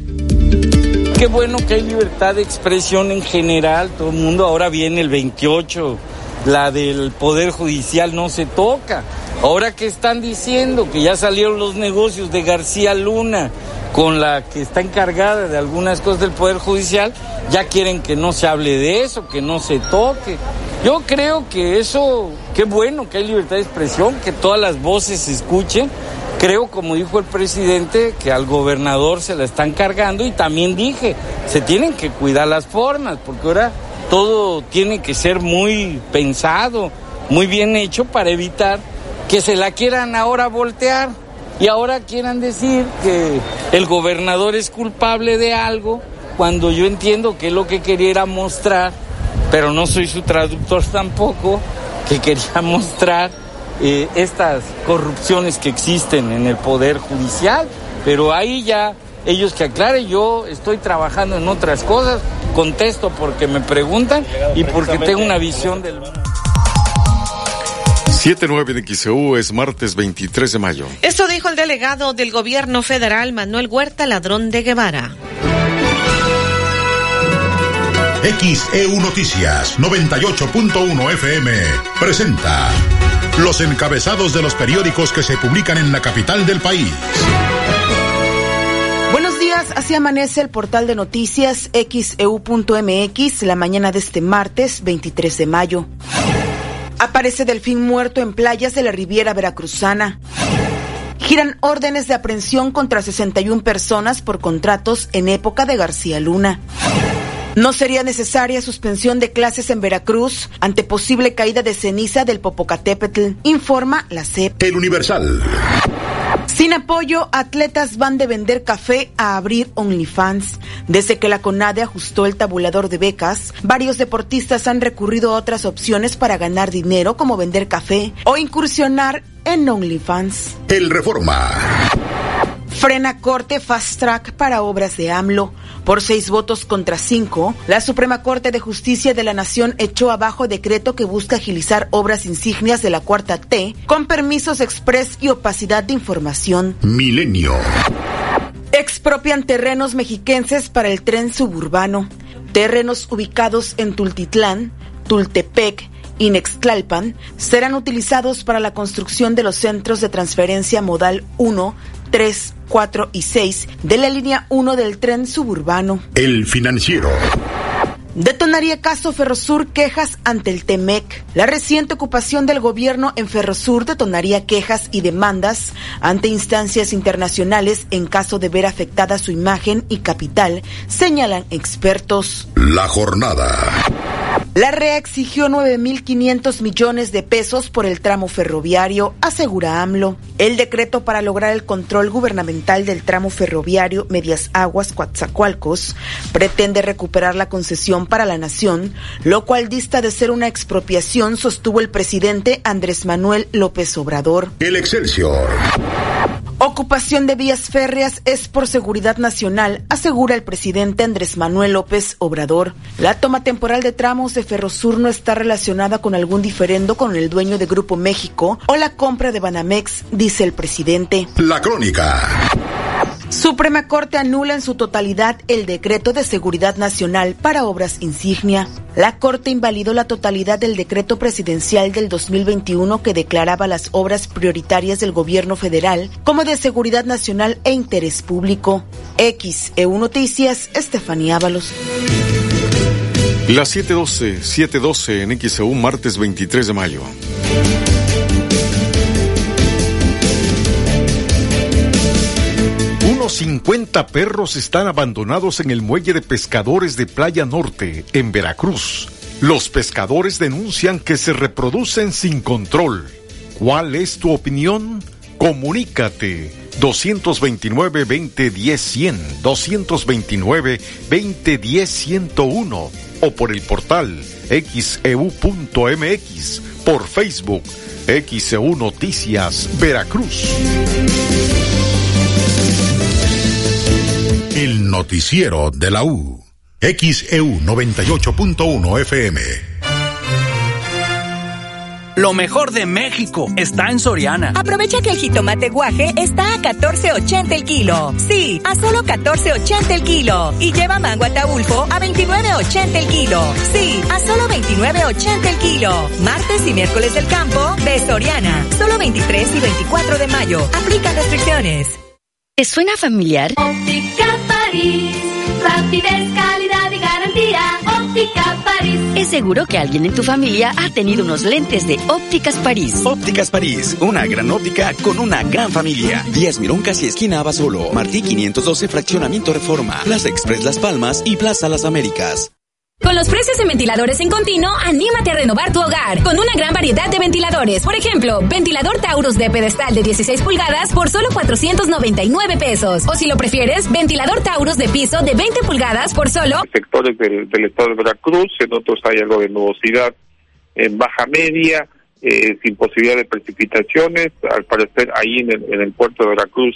Speaker 18: Qué bueno que hay libertad de expresión en general, todo el mundo ahora viene el 28 la del Poder Judicial no se toca. Ahora que están diciendo que ya salieron los negocios de García Luna con la que está encargada de algunas cosas del Poder Judicial, ya quieren que no se hable de eso, que no se toque. Yo creo que eso, qué bueno que hay libertad de expresión, que todas las voces se escuchen. Creo, como dijo el presidente, que al gobernador se la están cargando y también dije, se tienen que cuidar las formas, porque ahora todo tiene que ser muy pensado, muy bien hecho para evitar que se la quieran ahora voltear y ahora quieran decir que el gobernador es culpable de algo cuando yo entiendo que lo que quería mostrar, pero no soy su traductor *laughs* tampoco, que quería mostrar eh, estas corrupciones que existen en el Poder Judicial, pero ahí ya ellos que aclaren, yo estoy trabajando en otras cosas, contesto porque me preguntan y porque tengo una visión del...
Speaker 7: 79 de XEU es martes 23 de mayo.
Speaker 4: Esto dijo el delegado del gobierno federal Manuel Huerta Ladrón de Guevara.
Speaker 3: XEU Noticias 98.1 FM presenta los encabezados de los periódicos que se publican en la capital del país
Speaker 19: así amanece el portal de noticias xeu.mx la mañana de este martes 23 de mayo. Aparece delfín muerto en playas de la Riviera Veracruzana. Giran órdenes de aprehensión contra 61 personas por contratos en época de García Luna. No sería necesaria suspensión de clases en Veracruz ante posible caída de ceniza del Popocatépetl, informa la CEP.
Speaker 3: El Universal.
Speaker 19: Sin apoyo, atletas van de vender café a abrir OnlyFans. Desde que la CONADE ajustó el tabulador de becas, varios deportistas han recurrido a otras opciones para ganar dinero como vender café o incursionar en OnlyFans.
Speaker 3: El Reforma.
Speaker 19: Frena corte fast track para obras de AMLO. Por seis votos contra cinco, la Suprema Corte de Justicia de la Nación echó abajo decreto que busca agilizar obras insignias de la Cuarta T con permisos express y opacidad de información.
Speaker 3: Milenio.
Speaker 19: Expropian terrenos mexiquenses para el tren suburbano. Terrenos ubicados en Tultitlán, Tultepec, y Nextlalpan serán utilizados para la construcción de los centros de transferencia modal 1 3, 4 y 6 de la línea 1 del tren suburbano.
Speaker 3: El financiero.
Speaker 19: Detonaría caso Ferrosur quejas ante el TEMEC. La reciente ocupación del gobierno en Ferrosur detonaría quejas y demandas ante instancias internacionales en caso de ver afectada su imagen y capital, señalan expertos.
Speaker 3: La jornada.
Speaker 19: La REA exigió 9.500 millones de pesos por el tramo ferroviario, asegura AMLO. El decreto para lograr el control gubernamental del tramo ferroviario Medias Aguas Coatzacoalcos pretende recuperar la concesión para la nación, lo cual dista de ser una expropiación, sostuvo el presidente Andrés Manuel López Obrador.
Speaker 3: El Excelsior.
Speaker 19: Ocupación de vías férreas es por seguridad nacional, asegura el presidente Andrés Manuel López Obrador. La toma temporal de tramos de Ferrosur no está relacionada con algún diferendo con el dueño de Grupo México o la compra de Banamex, dice el presidente.
Speaker 3: La crónica.
Speaker 19: Suprema Corte anula en su totalidad el decreto de seguridad nacional para obras insignia. La Corte invalidó la totalidad del decreto presidencial del 2021 que declaraba las obras prioritarias del gobierno federal como de seguridad nacional e interés público. X, EU Noticias, Estefanía Ábalos.
Speaker 7: Las 712, 712 en XEU, martes 23 de mayo. Unos 50 perros están abandonados en el muelle de pescadores de Playa Norte, en Veracruz. Los pescadores denuncian que se reproducen sin control. ¿Cuál es tu opinión? Comunícate 229-2010-100, 229-2010-101 o por el portal xeu.mx, e por Facebook, XEU Noticias Veracruz.
Speaker 3: El noticiero de la U. XEU 98.1 FM.
Speaker 20: Lo mejor de México está en Soriana.
Speaker 21: Aprovecha que el jitomate guaje está a 14.80 el kilo. Sí, a solo 14.80 el kilo. Y lleva mango ataulfo a 29.80 el kilo. Sí, a solo 29.80 el kilo. Martes y miércoles del campo de Soriana. Solo 23 y 24 de mayo. Aplica restricciones.
Speaker 22: ¿Te suena familiar?
Speaker 23: Óptica París. Rapidez, calidad y garantía. Óptica París.
Speaker 22: Es seguro que alguien en tu familia ha tenido unos lentes de Ópticas París.
Speaker 24: Ópticas París, una gran óptica con una gran familia. Díaz Mirón casi esquina Abasolo. Martí 512 Fraccionamiento Reforma. Plaza Express Las Palmas y Plaza Las Américas.
Speaker 25: Con los precios de ventiladores en continuo, anímate a renovar tu hogar con una gran variedad de ventiladores. Por ejemplo, ventilador Taurus de pedestal de 16 pulgadas por solo 499 pesos. O si lo prefieres, ventilador Taurus de piso de 20 pulgadas por solo...
Speaker 26: Sectores del, estado de Veracruz, en otros hay algo de nubosidad en baja media, eh, sin posibilidad de precipitaciones. Al parecer, ahí en el, en el puerto de Veracruz,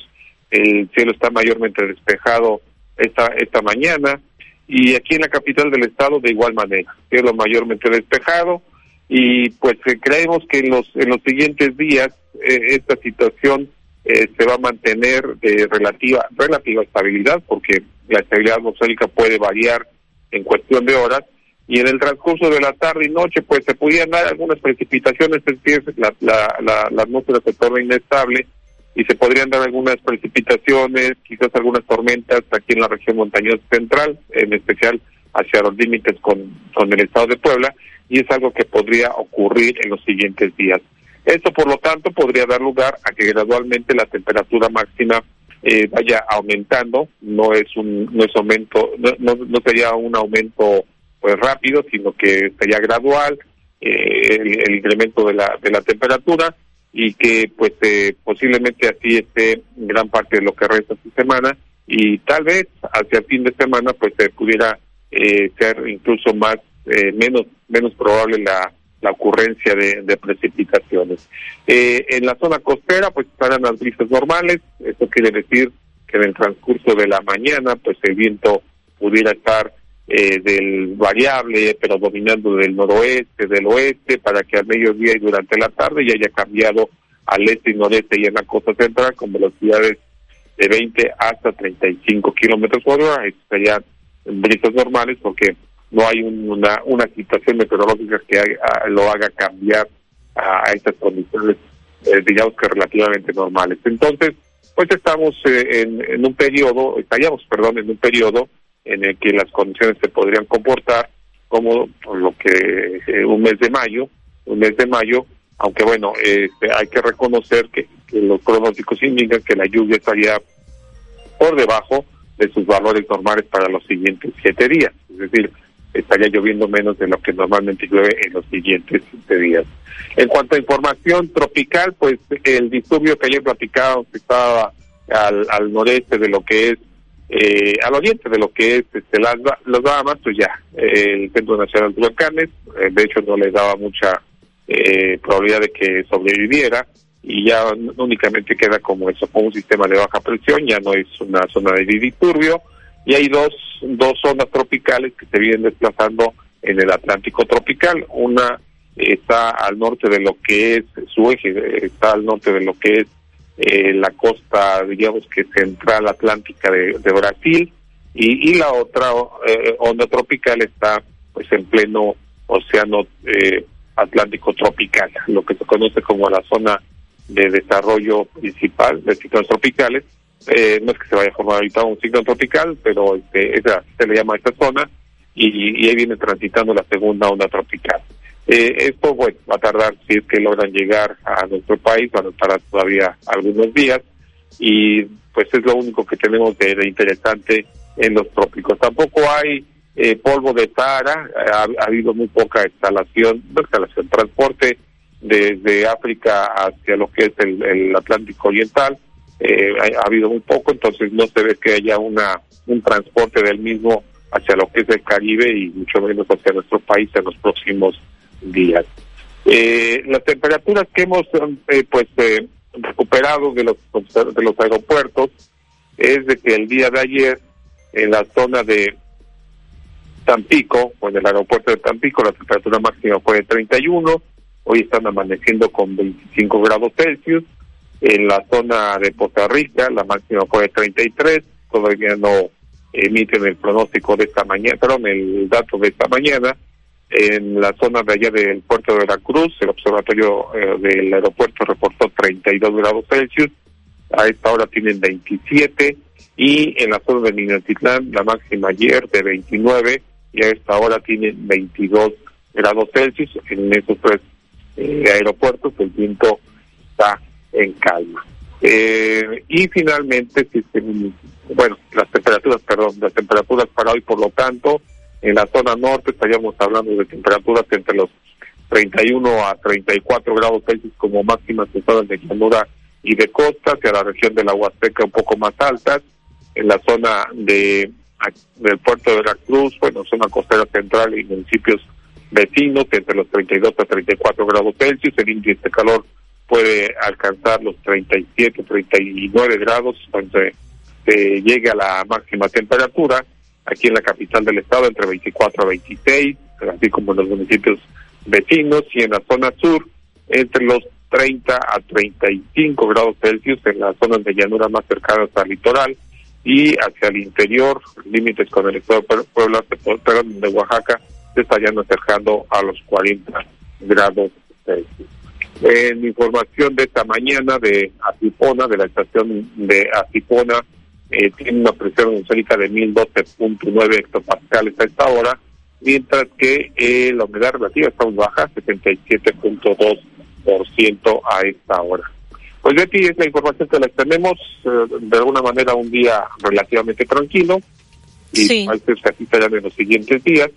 Speaker 26: el cielo está mayormente despejado esta, esta mañana y aquí en la capital del estado de igual manera, cielo mayormente despejado. Y pues eh, creemos que en los en los siguientes días eh, esta situación eh, se va a mantener de relativa relativa estabilidad porque la estabilidad atmosférica puede variar en cuestión de horas. Y en el transcurso de la tarde y noche pues se pudieran dar algunas precipitaciones, es decir, la, la, la, la atmósfera se torna inestable y se podrían dar algunas precipitaciones, quizás algunas tormentas aquí en la región montañosa central, en especial hacia los límites con, con el estado de Puebla, y es algo que podría ocurrir en los siguientes días. Esto, por lo tanto, podría dar lugar a que gradualmente la temperatura máxima eh, vaya aumentando, no es un no es aumento, no, no, sería un aumento pues rápido, sino que sería gradual eh, el, incremento de la de la temperatura y que pues eh, posiblemente así esté gran parte de lo que resta esta semana y tal vez hacia fin de semana pues se pudiera eh, ser incluso más eh, menos menos probable la, la ocurrencia de, de precipitaciones. En la zona costera pues estarán las brisas normales. Esto quiere decir que en el transcurso de la mañana pues el viento pudiera estar eh, del variable, pero dominando del noroeste, del oeste, para que al mediodía y durante la tarde ya haya cambiado al este y noreste y en la costa central con velocidades de 20 hasta 35 kilómetros por hora. Serían brisas normales porque no hay una, una situación meteorológica que lo haga cambiar a, estas condiciones, eh, digamos que relativamente normales. Entonces, pues estamos eh, en, en un periodo, estaríamos, perdón, en un periodo en el que las condiciones se podrían comportar como lo que eh, un mes de mayo, un mes de mayo, aunque bueno, este, hay que reconocer que, los pronósticos indican que la lluvia estaría por debajo de sus valores normales para los siguientes siete días, es decir, estaría lloviendo menos de lo que normalmente llueve en los siguientes siete días. En cuanto a información tropical, pues el disturbio que ayer platicado estaba al, al noreste de lo que es eh, al oriente de lo que es este, las, las Bahamas, pues ya, el Centro Nacional de Huracanes, eh, de hecho no le daba mucha eh, probabilidad de que sobreviviera y ya únicamente queda como eso, como un sistema de baja presión, ya no es una zona de disturbio y hay dos, dos zonas tropicales que se vienen desplazando en el Atlántico tropical, una está al norte de lo que es su eje, está al norte de lo que es eh, la costa, digamos que central atlántica de, Brasil, y, y, la otra eh, onda tropical está pues en pleno océano eh, Atlántico tropical, lo que se conoce como la zona de desarrollo principal de ciclones tropicales. Eh, no es que se vaya a formar ahorita un ciclón tropical, pero este, esa, se le llama esta zona y, y ahí viene transitando la segunda onda tropical. Eh, esto bueno, va a tardar, si es que logran llegar a nuestro país, van a tardar todavía algunos días y pues es lo único que tenemos de, interesante en los trópicos. Tampoco hay eh, polvo de Sahara, ha, habido muy poca instalación, no instalación, transporte desde África hacia lo que es el, Atlántico Oriental, eh, ha, habido muy poco, entonces no se ve que haya una un transporte del mismo hacia lo que es el Caribe y mucho menos hacia nuestro país en los próximos días. Eh, las temperaturas que hemos eh, pues eh, recuperado de los de los aeropuertos es de que el día de ayer en la zona de Tampico, o en el aeropuerto de Tampico, la temperatura máxima fue de 31, hoy están amaneciendo con 25 grados Celsius, en la zona de Costa Rica la máxima fue de 33, todavía no emiten el pronóstico de esta mañana, perdón, el dato de esta mañana, en la zona de allá del puerto de Veracruz, el observatorio eh, del aeropuerto reportó 32 grados Celsius, a esta hora tienen 27, y en la zona de Minatitlán la máxima ayer de 29 y a esta hora tienen 22 grados Celsius. En esos tres eh, aeropuertos el viento está en calma. Eh, y finalmente, bueno, las temperaturas, perdón, las temperaturas para hoy, por lo tanto, en la zona norte estaríamos hablando de temperaturas entre los 31 a 34 grados Celsius como máximas zonas de llanura y de costa, hacia la región de la Huasteca un poco más altas, en la zona de del puerto de Veracruz, bueno, zona costera central y municipios vecinos, entre los 32 a 34 grados Celsius, el índice de calor puede alcanzar los 37, 39 grados, donde se llegue a la máxima temperatura, aquí en la capital del estado entre 24 a 26, así como en los municipios vecinos, y en la zona sur entre los 30 a 35 grados Celsius en las zonas de llanura más cercanas al litoral y hacia el interior, límites con el estado de Puebla, de Oaxaca, se estarían acercando a los 40 grados Celsius. En información de esta mañana de Asipona, de la estación de Asipona, eh, tiene una presión atmosférica de 1012.9 hectopascales a esta hora, mientras que eh, la humedad relativa está muy baja, 77.2% a esta hora. Pues Betty, es la información que les tenemos, eh, de alguna manera un día relativamente tranquilo, y sí. parece que serán en los siguientes días,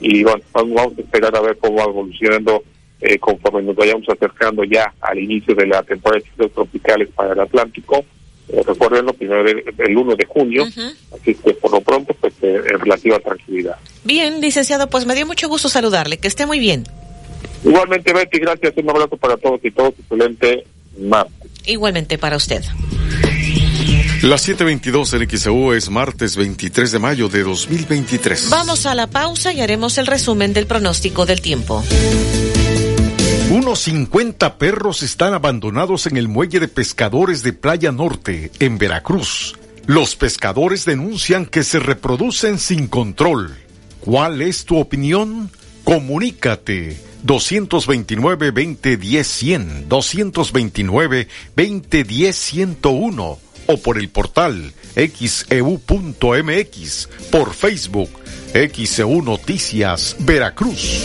Speaker 26: y bueno, vamos a esperar a ver cómo va evolucionando eh, conforme nos vayamos acercando ya al inicio de la temporada de ciclos tropicales para el Atlántico. Eh, recuerden, primero el 1 de junio, así que por lo pronto, pues eh, en relativa tranquilidad.
Speaker 4: Bien, licenciado, pues me dio mucho gusto saludarle, que esté muy bien.
Speaker 26: Igualmente, Betty, gracias, un abrazo para todos y todos, excelente martes.
Speaker 4: Igualmente para usted.
Speaker 7: Las 7:22 en XEU es martes 23 de mayo de 2023.
Speaker 4: Vamos a la pausa y haremos el resumen del pronóstico del tiempo.
Speaker 7: Unos 50 perros están abandonados en el muelle de pescadores de Playa Norte, en Veracruz. Los pescadores denuncian que se reproducen sin control. ¿Cuál es tu opinión? Comunícate 229-2010-100, 229-2010-101 o por el portal xeu.mx, e por Facebook, XEU Noticias Veracruz.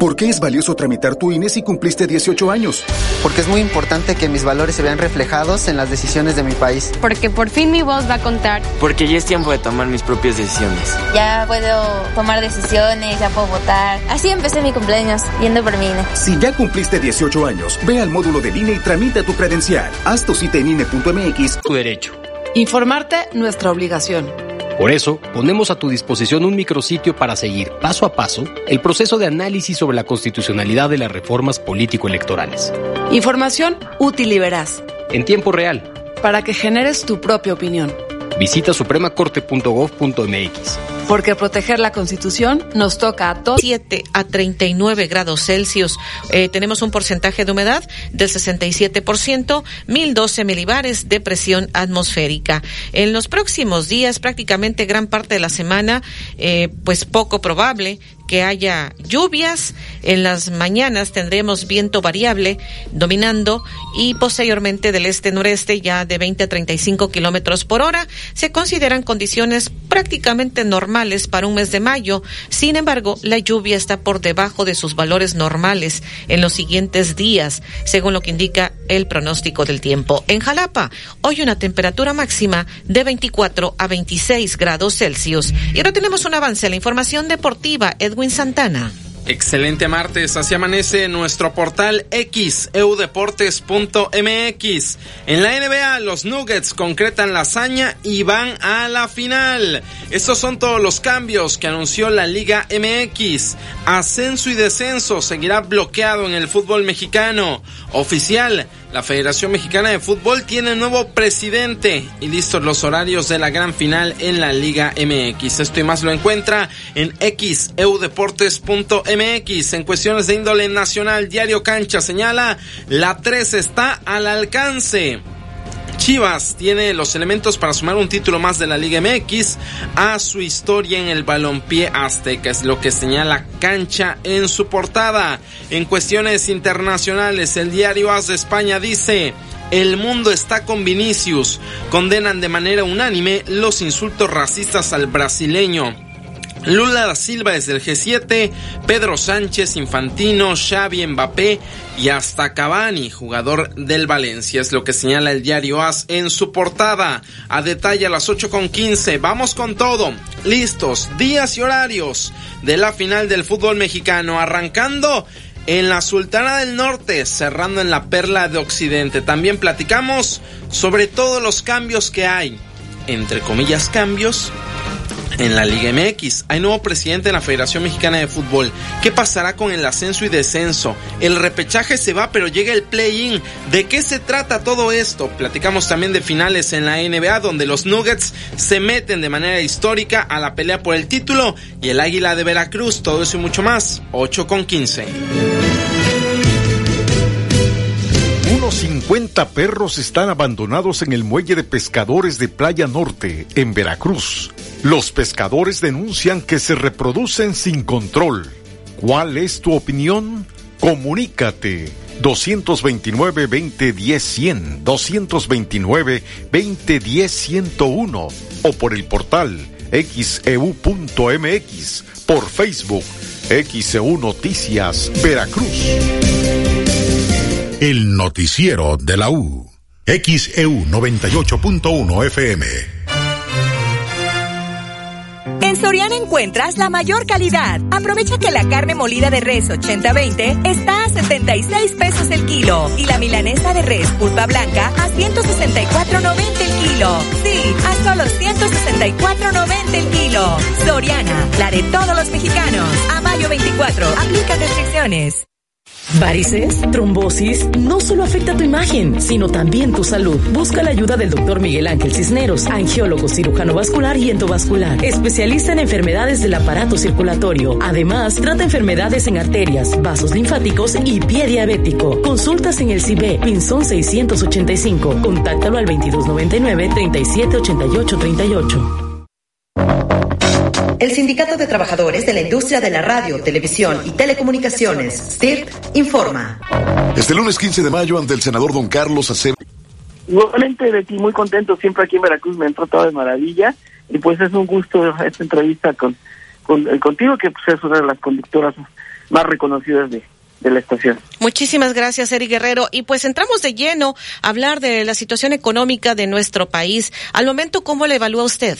Speaker 27: ¿Por qué es valioso tramitar tu INE si cumpliste 18 años?
Speaker 28: Porque es muy importante que mis valores se vean reflejados en las decisiones de mi país.
Speaker 29: Porque por fin mi voz va a contar.
Speaker 30: Porque ya es tiempo de tomar mis propias decisiones.
Speaker 31: Ya puedo tomar decisiones, ya puedo votar. Así empecé mi cumpleaños, yendo por mi INE.
Speaker 27: Si ya cumpliste 18 años, ve al módulo del INE y tramita tu credencial. Haz tu cita en INE.mx.
Speaker 32: Tu derecho.
Speaker 19: Informarte, nuestra obligación.
Speaker 32: Por eso, ponemos a tu disposición un micrositio para seguir paso a paso el proceso de análisis sobre la constitucionalidad de las reformas político-electorales.
Speaker 19: Información útil y veraz.
Speaker 32: En tiempo real.
Speaker 19: Para que generes tu propia opinión.
Speaker 32: Visita supremacorte.gov.mx.
Speaker 31: Porque proteger la Constitución nos toca a todos.
Speaker 4: 7 a 39 grados Celsius. Eh, tenemos un porcentaje de humedad del 67%, 1012 milibares de presión atmosférica. En los próximos días, prácticamente gran parte de la semana, eh, pues poco probable que haya lluvias. En las mañanas tendremos viento variable dominando y posteriormente del este-noreste ya de 20 a 35 kilómetros por hora. Se consideran condiciones prácticamente normales para un mes de mayo. Sin embargo, la lluvia está por debajo de sus valores normales en los siguientes días, según lo que indica el pronóstico del tiempo. En Jalapa, hoy una temperatura máxima de 24 a 26 grados Celsius. Y ahora tenemos un avance a la información deportiva. Santana.
Speaker 5: Excelente martes, así amanece nuestro portal X, eudeportes.mx. En la NBA, los Nuggets concretan la hazaña y van a la final. Estos son todos los cambios que anunció la Liga MX. Ascenso y descenso seguirá bloqueado en el fútbol mexicano. Oficial, la Federación Mexicana de Fútbol tiene nuevo presidente y listos los horarios de la gran final en la Liga MX. Esto y más lo encuentra en xeudeportes.mx. En cuestiones de índole nacional, Diario Cancha señala, la 3 está al alcance. Chivas tiene los elementos para sumar un título más de la Liga MX a su historia en el balompié azteca, es lo que señala Cancha en su portada. En cuestiones internacionales, el diario As de España dice, el mundo está con Vinicius. Condenan de manera unánime los insultos racistas al brasileño. Lula da Silva desde el G7, Pedro Sánchez, Infantino, Xavi, Mbappé y hasta Cavani, jugador del Valencia, es lo que señala el diario AS en su portada. A detalle a las 8.15, vamos con todo. Listos, días y horarios de la final del fútbol mexicano, arrancando en la Sultana del Norte, cerrando en la Perla de Occidente. También platicamos sobre todos los cambios que hay, entre comillas cambios, en la Liga MX. Hay nuevo presidente en la Federación Mexicana de Fútbol. ¿Qué pasará con el ascenso y descenso? El repechaje se va, pero llega el play-in. ¿De qué se trata todo esto? Platicamos también de finales en la NBA, donde los Nuggets se meten de manera histórica a la pelea por el título y el Águila de Veracruz. Todo eso y mucho más. 8 con 15.
Speaker 7: Unos 50 perros están abandonados en el muelle de pescadores de Playa Norte, en Veracruz. Los pescadores denuncian que se reproducen sin control. ¿Cuál es tu opinión? Comunícate 229-2010-100, 229-2010-101 o por el portal xeu.mx, e por Facebook, XEU Noticias, Veracruz.
Speaker 3: El noticiero de la U, XEU 98.1 FM.
Speaker 21: En Soriana encuentras la mayor calidad. Aprovecha que la carne molida de res 80-20 está a 76 pesos el kilo y la milanesa de res pulpa blanca a 164.90 el kilo. Sí, a solo 164.90 el kilo. Soriana, la de todos los mexicanos. A mayo 24, aplica restricciones.
Speaker 8: Varices, trombosis, no solo afecta tu imagen, sino también tu salud. Busca la ayuda del doctor Miguel Ángel Cisneros, angiólogo cirujano vascular y endovascular, especialista en enfermedades del aparato circulatorio. Además, trata enfermedades en arterias, vasos linfáticos y pie diabético. Consultas en el CIBE, Pinzón 685. Contáctalo al 2299 378838.
Speaker 33: El Sindicato de Trabajadores de la Industria de la Radio, Televisión y Telecomunicaciones, STIRT, informa.
Speaker 34: Este lunes 15 de mayo, ante el senador don Carlos Acevedo.
Speaker 35: Igualmente, Betty, muy contento. Siempre aquí en Veracruz me han tratado de maravilla. Y pues es un gusto esta entrevista con, con eh, contigo, que pues, es una de las conductoras más reconocidas de, de la estación.
Speaker 4: Muchísimas gracias, Eri Guerrero. Y pues entramos de lleno a hablar de la situación económica de nuestro país. Al momento, ¿cómo la evalúa usted?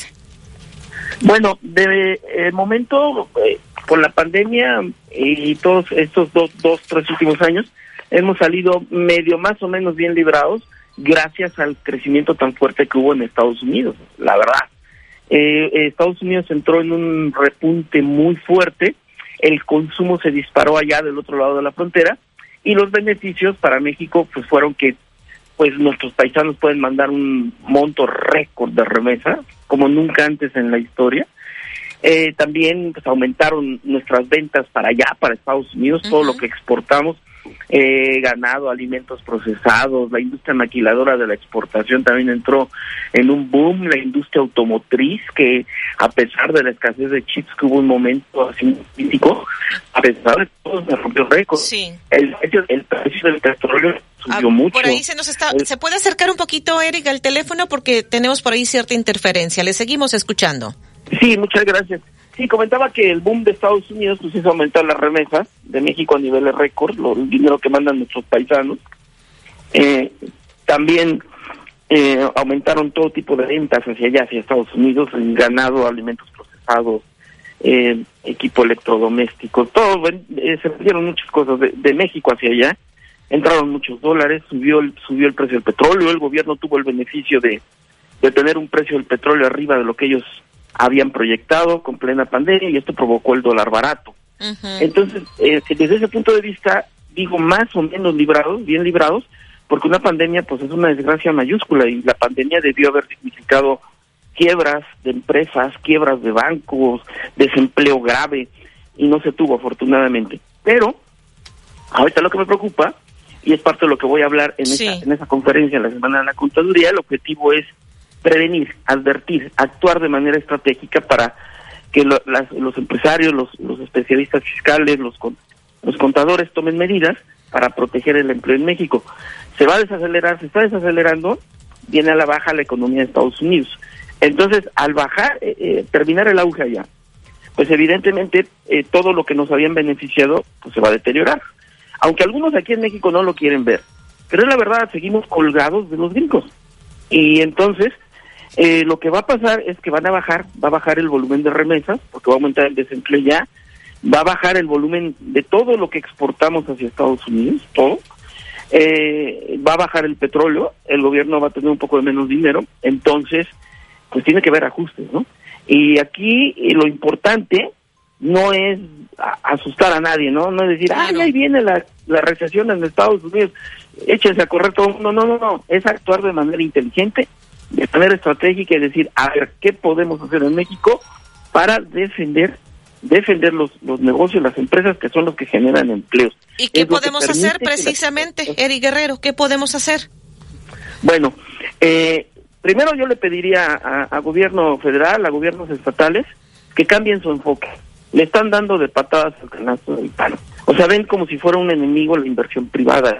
Speaker 35: Bueno, de momento, eh, por la pandemia y todos estos dos, dos, tres últimos años, hemos salido medio más o menos bien librados gracias al crecimiento tan fuerte que hubo en Estados Unidos, la verdad. Eh, Estados Unidos entró en un repunte muy fuerte, el consumo se disparó allá del otro lado de la frontera y los beneficios para México pues fueron que pues nuestros paisanos pueden mandar un monto récord de remesa, como nunca antes en la historia. Eh, también pues, aumentaron nuestras ventas para allá, para Estados Unidos, todo lo que exportamos, eh, ganado, alimentos procesados, la industria maquiladora de la exportación también entró en un boom, la industria automotriz, que a pesar de la escasez de chips que hubo un momento así crítico, a pesar de todo se rompió récord. El, el precio del petróleo subió
Speaker 4: Ah,
Speaker 35: mucho.
Speaker 4: Por ahí se nos está, se puede acercar un poquito, Eric, al teléfono porque tenemos por ahí cierta interferencia. Le seguimos escuchando.
Speaker 35: Sí, muchas gracias. Sí, comentaba que el boom de Estados Unidos pues hizo aumentar las remesas de México a niveles récord, lo- el dinero que mandan nuestros paisanos. Eh, también eh, aumentaron todo tipo de ventas hacia allá, hacia Estados Unidos, el ganado, alimentos procesados, eh, equipo electrodoméstico, todo, eh, se vendieron muchas cosas de, de México hacia allá, entraron muchos dólares, subió el, subió el precio del petróleo, el gobierno tuvo el beneficio de, de tener un precio del petróleo arriba de lo que ellos habían proyectado con plena pandemia y esto provocó el dólar barato. Entonces, eh, desde ese punto de vista, digo más o menos librados, bien librados, porque una pandemia pues es una desgracia mayúscula y la pandemia debió haber significado quiebras de empresas, quiebras de bancos, desempleo grave y no se tuvo afortunadamente. Pero ahorita lo que me preocupa y es parte de lo que voy a hablar en, esa, en esa conferencia en la semana de la contaduría, el objetivo es prevenir, advertir, actuar de manera estratégica para que lo- las- los empresarios, los, los especialistas fiscales, los, con- los contadores tomen medidas para proteger el empleo en México. Se va a desacelerar, se está desacelerando, viene a la baja la economía de Estados Unidos. Entonces, al bajar, eh, eh, terminar el auge allá, pues evidentemente eh, todo lo que nos habían beneficiado pues se va a deteriorar. Aunque algunos aquí en México no lo quieren ver. Pero la verdad, seguimos colgados de los gringos. Y entonces, eh, lo que va a pasar es que van a bajar, va a bajar el volumen de remesas, porque va a aumentar el desempleo ya, va a bajar el volumen de todo lo que exportamos hacia Estados Unidos, todo. Eh, va a bajar el petróleo, el gobierno va a tener un poco de menos dinero, entonces, pues tiene que haber ajustes, ¿no? Y aquí eh, lo importante no es asustar a nadie, ¿no? No es decir, ay, ahí viene la, la recesión en Estados Unidos, échense a correr todo el mundo. No, no, no, es actuar de manera inteligente, de manera estratégica y decir, a ver, ¿qué podemos hacer en México para defender defender los, los negocios, las empresas que son los que generan empleos?
Speaker 4: ¿Y qué
Speaker 35: Es
Speaker 4: podemos hacer precisamente, Eric Guerrero? ¿Qué podemos hacer?
Speaker 35: Bueno, eh, primero yo le pediría a, a gobierno federal, a gobiernos estatales, que cambien su enfoque. Le están dando de patadas al canasto del palo. O sea, ven como si fuera un enemigo la inversión privada.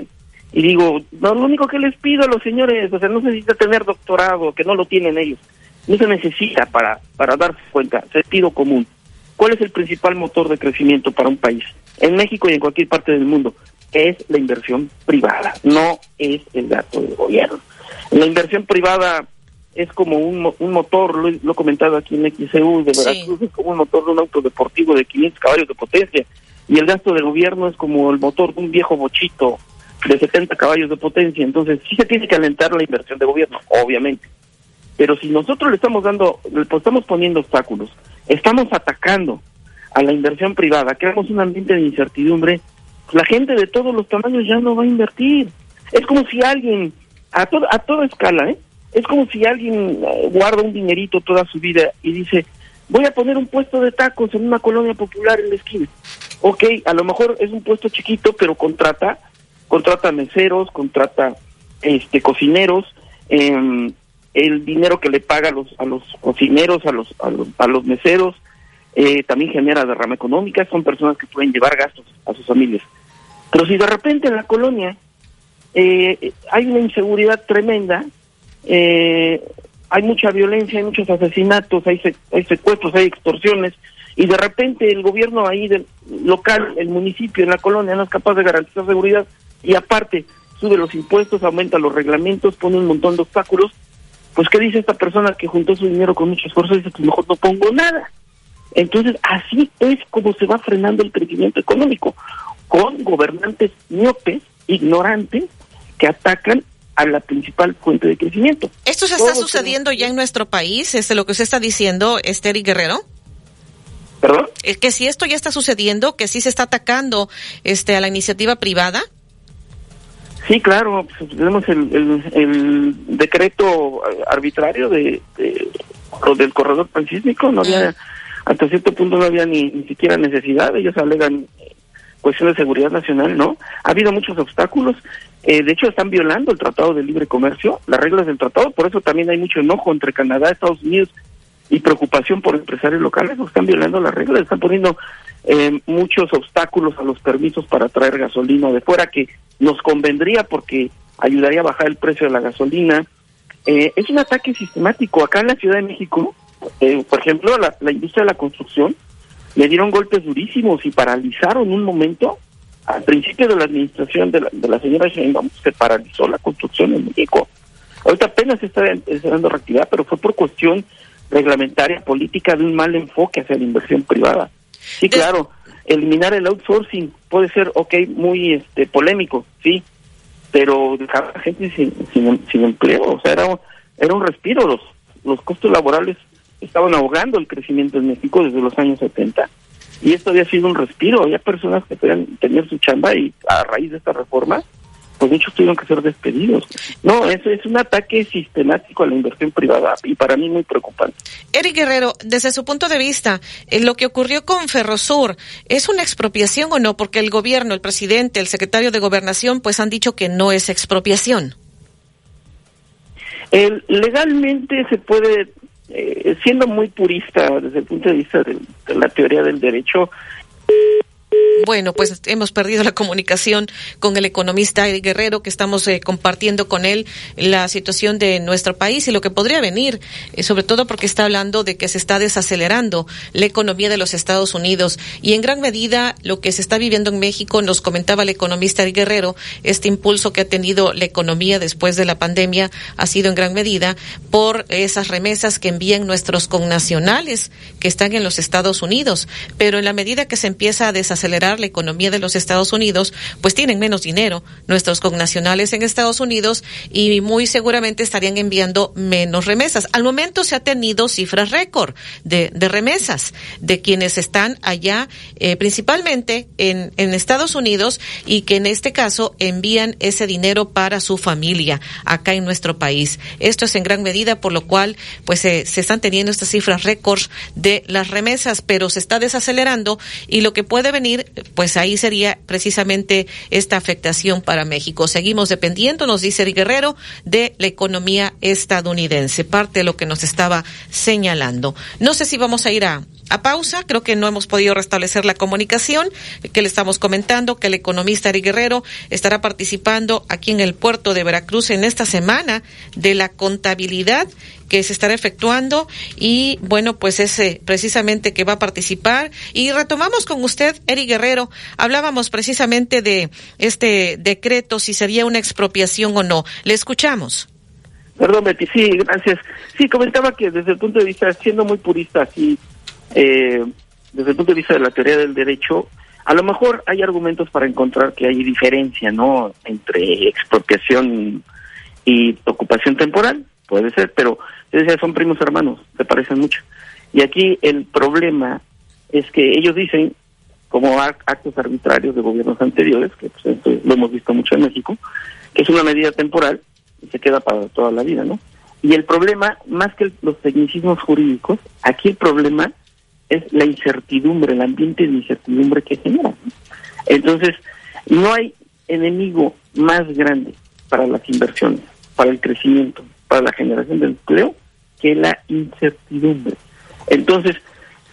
Speaker 35: Y digo, no, lo único que les pido a los señores, o sea, no se necesita tener doctorado, que no lo tienen ellos. No se necesita para, para darse cuenta, sentido común. ¿Cuál es el principal motor de crecimiento para un país? En México y en cualquier parte del mundo. Es la inversión privada, no es el gasto del gobierno. La inversión privada es como un, un motor, lo, he- lo he comentado aquí en XCU de Veracruz, es como un motor de un auto deportivo de 500 caballos de potencia. Y el gasto del gobierno es como el motor de un viejo bochito de 70 caballos de potencia. Entonces, sí se tiene que alentar la inversión de gobierno, obviamente. Pero si nosotros le estamos dando, le estamos poniendo obstáculos, estamos atacando a la inversión privada, creamos un ambiente de incertidumbre, pues la gente de todos los tamaños ya no va a invertir. Es como si alguien, a, to- a toda escala, ¿eh? Es como si alguien eh, guarda un dinerito toda su vida y dice, voy a poner un puesto de tacos en una colonia popular en la esquina. Ok, a lo mejor es un puesto chiquito, pero contrata, contrata meseros, contrata este cocineros, em, el dinero que le paga a los, a los cocineros, a los, a los, a los meseros, eh, también genera derrama económica, son personas que pueden llevar gastos a sus familias. Pero si de repente en la colonia eh, hay una inseguridad tremenda, eh, hay mucha violencia, hay muchos asesinatos, hay, se- hay secuestros, hay extorsiones, y de repente el gobierno ahí del local, el municipio, en la colonia, no es capaz de garantizar seguridad, y aparte sube los impuestos, aumenta los reglamentos, pone un montón de obstáculos, pues ¿qué dice esta persona que juntó su dinero con mucho esfuerzo? Dice, pues mejor no pongo nada. Entonces, así es como se va frenando el crecimiento económico, con gobernantes miopes, ignorantes, que atacan a la principal fuente de crecimiento.
Speaker 4: ¿Esto se
Speaker 35: Todos
Speaker 4: está sucediendo ya en nuestro país? ¿Es lo que usted está diciendo, este Eric Guerrero?
Speaker 35: ¿Perdón?
Speaker 4: Es que si esto ya está sucediendo, que sí se está atacando este a la iniciativa privada.
Speaker 35: Sí, claro, pues, tenemos el, el, el decreto eh, arbitrario de, de- del corredor transísmico, no había hasta cierto punto no había ni, ni siquiera necesidad, ellos alegan eh, cuestiones de seguridad nacional, ¿no? Ha habido muchos obstáculos, eh, de hecho están violando el Tratado de Libre Comercio, las reglas del tratado, por eso también hay mucho enojo entre Canadá, Estados Unidos y preocupación por empresarios locales, están violando las reglas, están poniendo eh, muchos obstáculos a los permisos para traer gasolina de fuera, que nos convendría porque ayudaría a bajar el precio de la gasolina. Eh, es un ataque sistemático. Acá en la Ciudad de México, eh, por ejemplo, la, la industria de la construcción le dieron golpes durísimos y paralizaron un momento. Al principio de la administración de la, de la señora Sheinbaum se paralizó la construcción en México. Ahorita apenas se está, está dando reactividad, pero fue por cuestión reglamentaria, política, de un mal enfoque hacia la inversión privada. Sí, claro, eliminar el outsourcing puede ser, ok, muy este polémico, sí, pero dejar a la gente sin, sin, sin empleo, o sea, era, un- era un respiro, los, los costos laborales estaban ahogando el crecimiento en México desde los años 70 y esto había sido un respiro, había personas que podían tener su chamba y a raíz de esta reforma, pues muchos tuvieron que ser despedidos. No, eso es un ataque sistemático a la inversión privada y para mí muy preocupante.
Speaker 4: Eric Guerrero, desde su punto de vista, eh, lo que ocurrió con Ferrosur, ¿es una expropiación o no? Porque el gobierno, el presidente, el secretario de gobernación, pues han dicho que no es expropiación.
Speaker 35: El- legalmente se puede, eh, siendo muy purista desde el punto de vista del- de, la teoría del derecho,
Speaker 4: Bueno, pues hemos perdido la comunicación con el economista Eric Guerrero, que estamos eh, compartiendo con él la situación de nuestro país y lo que podría venir, eh, sobre todo porque está hablando de que se está desacelerando la economía de los Estados Unidos. Y en gran medida lo que se está viviendo en México, nos comentaba el economista Eric Guerrero, este impulso que ha tenido la economía después de la pandemia ha sido en gran medida por esas remesas que envían nuestros connacionales que están en los Estados Unidos, pero en la medida que se empieza a desacelerar la economía de los Estados Unidos, pues tienen menos dinero nuestros connacionales en Estados Unidos y muy seguramente estarían enviando menos remesas. Al momento se ha tenido cifras récord de, remesas de quienes están allá, eh, principalmente en, Estados Unidos y que en este caso envían ese dinero para su familia acá en nuestro país. Esto es en gran medida por lo cual pues se se están teniendo estas cifras récords de las remesas, pero se está desacelerando y lo que puede venir pues ahí sería precisamente esta afectación para México. Seguimos dependiendo, nos dice Eric Guerrero, de la economía estadounidense, parte de lo que nos estaba señalando. No sé si vamos a ir a, a pausa, creo que no hemos podido restablecer la comunicación que le estamos comentando, que el economista Eric Guerrero estará participando aquí en el puerto de Veracruz en esta semana de la contabilidad que se estará efectuando y bueno, pues es eh, precisamente que va a participar y retomamos con usted, Eric Guerrero, hablábamos precisamente de este decreto, si sería una expropiación o no. Le escuchamos.
Speaker 35: Perdón, Betty, sí, gracias. Sí, comentaba que desde el punto de vista, siendo muy purista, sí, eh, desde el punto de vista de la teoría del derecho, a lo mejor hay argumentos para encontrar que hay diferencia, ¿no? Entre expropiación y ocupación temporal, puede ser, pero yo decía, son primos hermanos, se parecen mucho. Y aquí el problema es que ellos dicen, como ac- actos arbitrarios de gobiernos anteriores, que pues, lo hemos visto mucho en México, que es una medida temporal y se queda para toda la vida, ¿no? Y el problema, más que los tecnicismos jurídicos, aquí el problema es la incertidumbre, el ambiente de incertidumbre que genera. Entonces, no hay enemigo más grande para las inversiones, para el crecimiento, para la generación de empleo, que la incertidumbre. Entonces,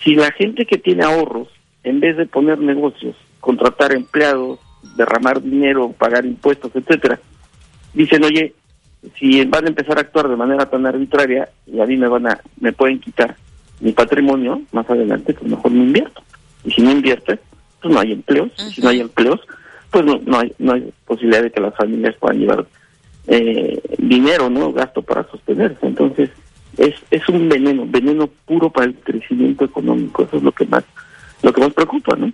Speaker 35: si la gente que tiene ahorros, en vez de poner negocios, contratar empleados, derramar dinero, pagar impuestos, etcétera, dicen, oye, si van a empezar a actuar de manera tan arbitraria y a mí me van a, me pueden quitar mi patrimonio más adelante, pues mejor no invierto. Y si no inviertes, pues no hay empleos. Y si no hay empleos, pues no, no hay, no hay posibilidad de que las familias puedan llevar eh, dinero, ¿no? Gasto para sostenerse. Entonces, es, es un veneno, veneno puro para el crecimiento económico. Eso es lo que más, lo que más preocupa, ¿no?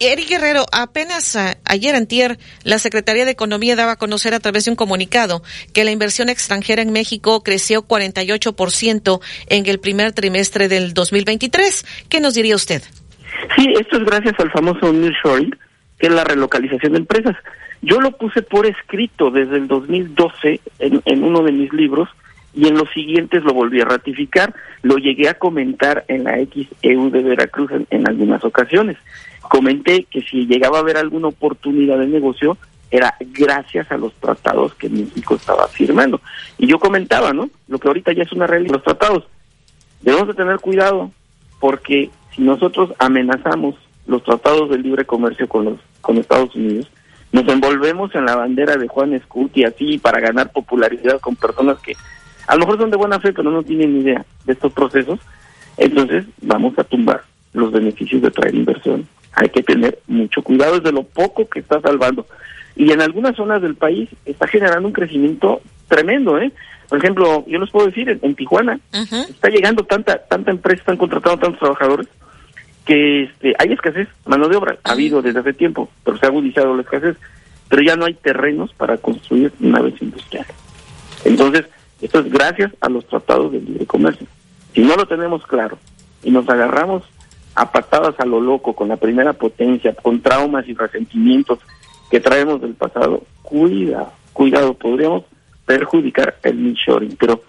Speaker 4: Eric Guerrero, apenas a- ayer antier, la Secretaría de Economía daba a conocer a través de un comunicado que la inversión extranjera en México creció 48% en el primer trimestre del 2023. ¿Qué nos diría usted?
Speaker 35: Sí, esto es gracias al famoso nearshoring, que es la relocalización de empresas. Yo lo puse por escrito desde el 2012 en, en uno de mis libros y en los siguientes lo volví a ratificar. Lo llegué a comentar en la XEU de Veracruz en, algunas ocasiones. Comenté que si llegaba a haber alguna oportunidad de negocio, era gracias a los tratados que México estaba firmando. Y yo comentaba, ¿no? Lo que ahorita ya es una realidad, los tratados. Debemos de tener cuidado porque si nosotros amenazamos los tratados de libre comercio con los con Estados Unidos, nos envolvemos en la bandera de Juan Scuti así para ganar popularidad con personas que a lo mejor son de buena fe pero no tienen ni idea de estos procesos, entonces vamos a tumbar los beneficios de traer inversión. Hay que tener mucho cuidado, es de lo poco que está salvando. Y en algunas zonas del país está generando un crecimiento tremendo, ¿eh? Por ejemplo, yo les puedo decir, en, Tijuana está llegando tanta tanta empresa, están contratando tantos trabajadores que este, hay escasez, mano de obra, ha habido desde hace tiempo, pero se ha agudizado la escasez, pero ya no hay terrenos para construir naves industriales. Entonces, esto es gracias a los tratados de libre comercio. Si no lo tenemos claro y nos agarramos a patadas a lo loco con la primera potencia, con traumas y resentimientos que traemos del pasado, cuidado, cuidado, podríamos perjudicar el shoring, pero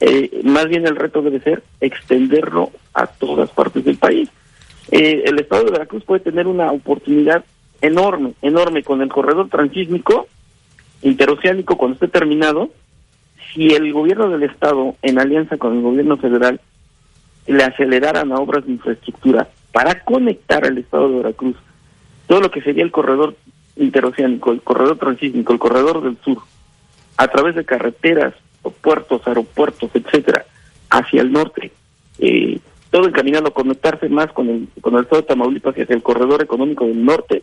Speaker 35: eh, más bien el reto debe ser extenderlo a todas partes del país. Eh, el estado de Veracruz puede tener una oportunidad enorme, enorme con el corredor transísmico interoceánico cuando esté terminado, si el gobierno del estado, en alianza con el gobierno federal, le aceleraran a obras de infraestructura para conectar al estado de Veracruz, todo lo que sería el corredor interoceánico, el corredor transísmico, el corredor del sur, a través de carreteras, puertos, aeropuertos, etcétera, hacia el norte, eh, todo encaminado a conectarse más con el, con el estado de Tamaulipas y hacia el corredor económico del norte,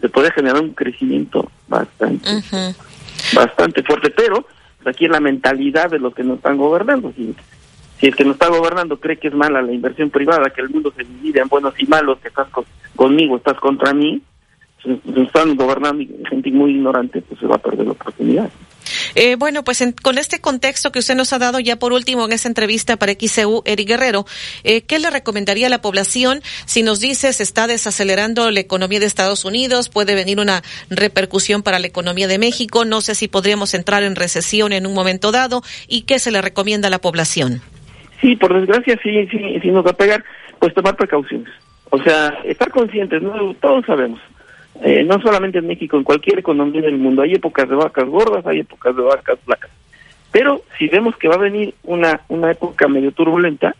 Speaker 35: se puede generar un crecimiento bastante, bastante fuerte, pero aquí es la mentalidad de los que nos están gobernando. Si, si el que nos está gobernando cree que es mala la inversión privada, que el mundo se divide en buenos y malos, que estás conmigo, estás contra mí, nos están gobernando gente muy ignorante, pues se va a perder la oportunidad.
Speaker 4: Eh, bueno, pues con este contexto que usted nos ha dado ya por último en esta entrevista para XCU, Eric Guerrero, eh, ¿qué le recomendaría a la población si nos dice se está desacelerando la economía de Estados Unidos, puede venir una repercusión para la economía de México, no sé si podríamos entrar en recesión en un momento dado y qué se le recomienda a la población?
Speaker 35: Sí, por desgracia sí, sí, sí nos va a pegar, pues tomar precauciones. O sea, estar conscientes, ¿no? todos sabemos eh, no solamente en México, en cualquier economía del mundo. Hay épocas de vacas gordas, hay épocas de vacas flacas. Pero si vemos que va a venir una, una época medio turbulenta,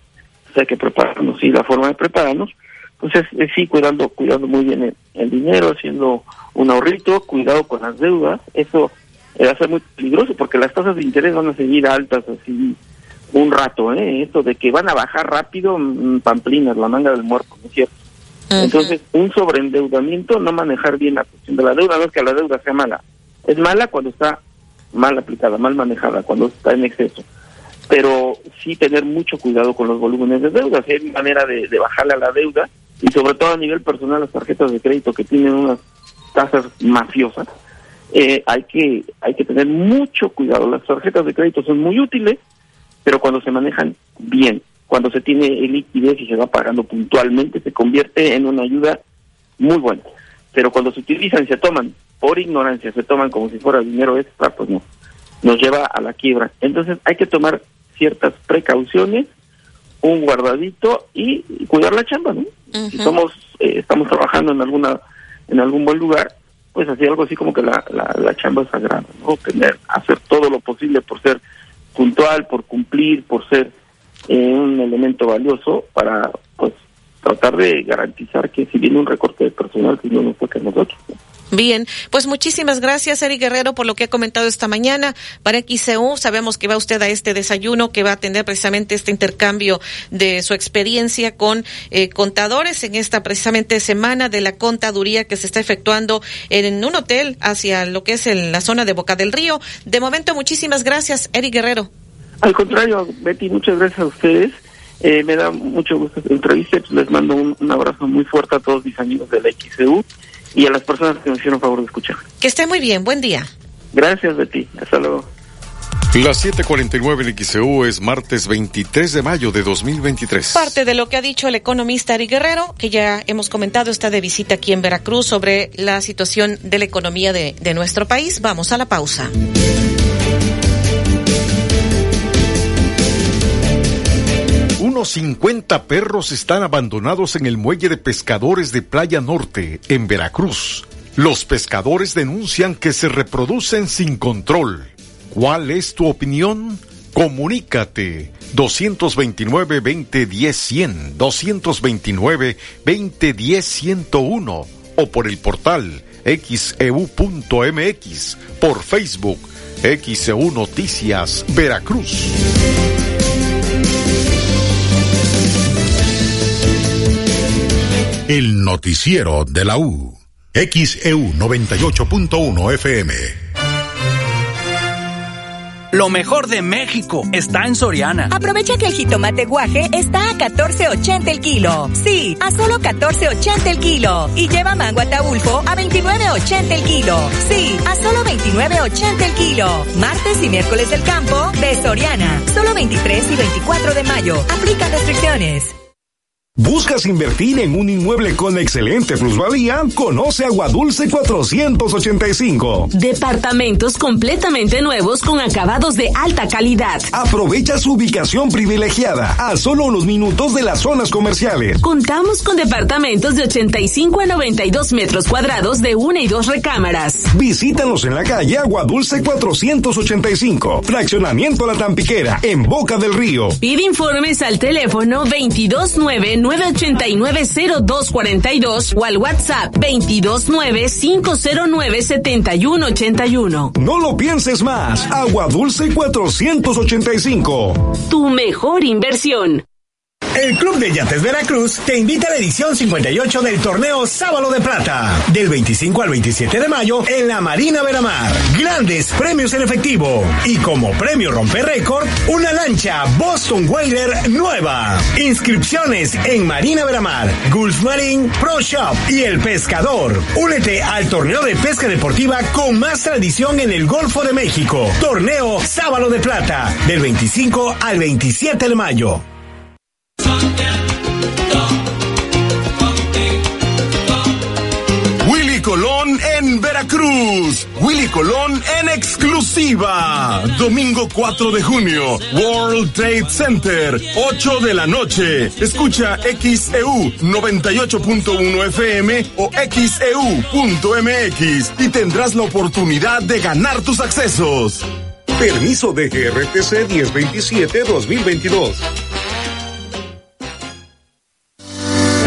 Speaker 35: pues hay que prepararnos. Y la forma de prepararnos, pues es, sí, cuidando, cuidando muy bien el, dinero, haciendo un ahorrito, cuidado con las deudas. Eso va a ser muy peligroso porque las tasas de interés van a seguir altas así un rato. ¿eh? Esto de que van a bajar rápido, mm, pamplinas, la manga del muerto, ¿no es cierto? Entonces, un sobreendeudamiento, no manejar bien la cuestión de la deuda, no es que la deuda sea mala. Es mala cuando está mal aplicada, mal manejada, cuando está en exceso. Pero sí tener mucho cuidado con los volúmenes de deuda. Si hay manera de, bajarle a la deuda, y sobre todo a nivel personal, las tarjetas de crédito que tienen unas tasas mafiosas, eh, hay que hay que tener mucho cuidado. Las tarjetas de crédito son muy útiles, pero cuando se manejan bien cuando se tiene liquidez y se va pagando puntualmente, se convierte en una ayuda muy buena. Pero cuando se utilizan y se toman por ignorancia, se toman como si fuera dinero extra, pues no, nos lleva a la quiebra. Entonces hay que tomar ciertas precauciones, un guardadito y, cuidar la chamba, ¿no? Si somos, eh, estamos trabajando en alguna, en algún buen lugar, pues así algo así como que la, la, la chamba es sagrada, ¿no? Tener, hacer todo lo posible por ser puntual, por cumplir, por ser un elemento valioso para pues tratar de garantizar que si viene un recorte de personal, si pues, no nos toca nosotros.
Speaker 4: Bien, pues muchísimas gracias, Eric Guerrero, por lo que ha comentado esta mañana. Para XCU, sabemos que va usted a este desayuno, que va a tener precisamente este intercambio de su experiencia con eh, contadores en esta precisamente semana de la contaduría que se está efectuando en un hotel hacia lo que es en la zona de Boca del Río. De momento, muchísimas gracias, Eric Guerrero.
Speaker 35: Al contrario, Betty, muchas gracias a ustedes. Eh, me da mucho gusto esta entrevista. Les mando un, abrazo muy fuerte a todos mis amigos de la XCU y a las personas que me hicieron favor de escuchar.
Speaker 4: Que esté muy bien. Buen día.
Speaker 35: Gracias, Betty. Hasta luego.
Speaker 7: Las 7:49 en XCU es martes 23 de mayo de 2023.
Speaker 4: Parte de lo que ha dicho el economista Ari Guerrero, que ya hemos comentado, está de visita aquí en Veracruz sobre la situación de la economía de, de nuestro país. Vamos a la pausa.
Speaker 7: Menos 50 perros están abandonados en el muelle de pescadores de Playa Norte, en Veracruz. Los pescadores denuncian que se reproducen sin control. ¿Cuál es tu opinión? Comunícate 229-2010-100, 229-2010-101 o por el portal xeu.mx, e por Facebook, XEU Noticias, Veracruz.
Speaker 3: El noticiero de la U. XEU 98.1 FM.
Speaker 36: Lo mejor de México está en Soriana.
Speaker 21: Aprovecha que el jitomate guaje está a 14.80 el kilo. Sí, a solo 14.80 el kilo. Y lleva mango ataulfo a 29.80 el kilo. Sí, a solo 29.80 el kilo. Martes y miércoles del campo de Soriana. Solo 23 y 24 de mayo. Aplica restricciones.
Speaker 37: ¿Buscas invertir en un inmueble con excelente plusvalía? Conoce Aguadulce 485.
Speaker 38: Departamentos completamente nuevos con acabados de alta calidad.
Speaker 37: Aprovecha su ubicación privilegiada a solo unos minutos de las zonas comerciales.
Speaker 38: Contamos con departamentos de 85 a 92 metros cuadrados de una y dos recámaras.
Speaker 37: Visítanos en la calle Aguadulce 485. Fraccionamiento La Tampiquera, en Boca del Río.
Speaker 38: Pide informes al teléfono 229 989-0242 o al WhatsApp 229-509-7181.
Speaker 37: No lo pienses más. Agua Dulce 485.
Speaker 38: Tu mejor inversión.
Speaker 39: El Club de Yates Veracruz te invita a la edición 58 del torneo Sábalo de Plata, del 25 al 27 de mayo en la Marina Veramar. Grandes premios en efectivo y como premio romper récord, una lancha Boston Whaler nueva. Inscripciones en Marina Veramar, Gulf Marine Pro Shop y El Pescador. Únete al torneo de pesca deportiva con más tradición en el Golfo de México. Torneo Sábalo de Plata, del 25 al 27 de mayo.
Speaker 37: Willy Colón en Veracruz. Willy Colón en exclusiva. Domingo 4 de junio. World Trade Center. 8 de la noche. Escucha XEU 98.1 FM o XEU.mx y tendrás la oportunidad de ganar tus accesos. Permiso de GRTC 1027-2022.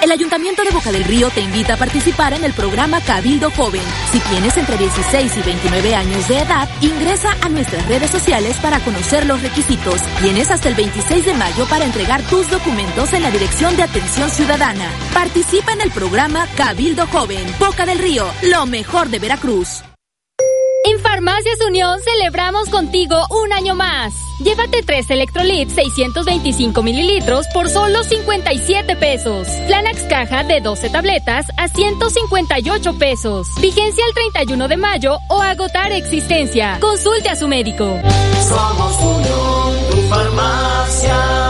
Speaker 40: El Ayuntamiento de Boca del Río te invita a participar en el programa Cabildo Joven. Si tienes entre 16 y 29 años de edad, ingresa a nuestras redes sociales para conocer los requisitos. Tienes hasta el 26 de mayo para entregar tus documentos en la Dirección de Atención Ciudadana. Participa en el programa Cabildo Joven. Boca del Río, lo mejor de Veracruz.
Speaker 41: En Farmacias Unión celebramos contigo un año más. Llévate tres Electrolit 625 mililitros por solo 57 pesos. Flanax caja de 12 tabletas a 158 pesos. Vigencia el 31 de mayo o agotar existencia. Consulte a su médico.
Speaker 42: Somos Unión, tu farmacia.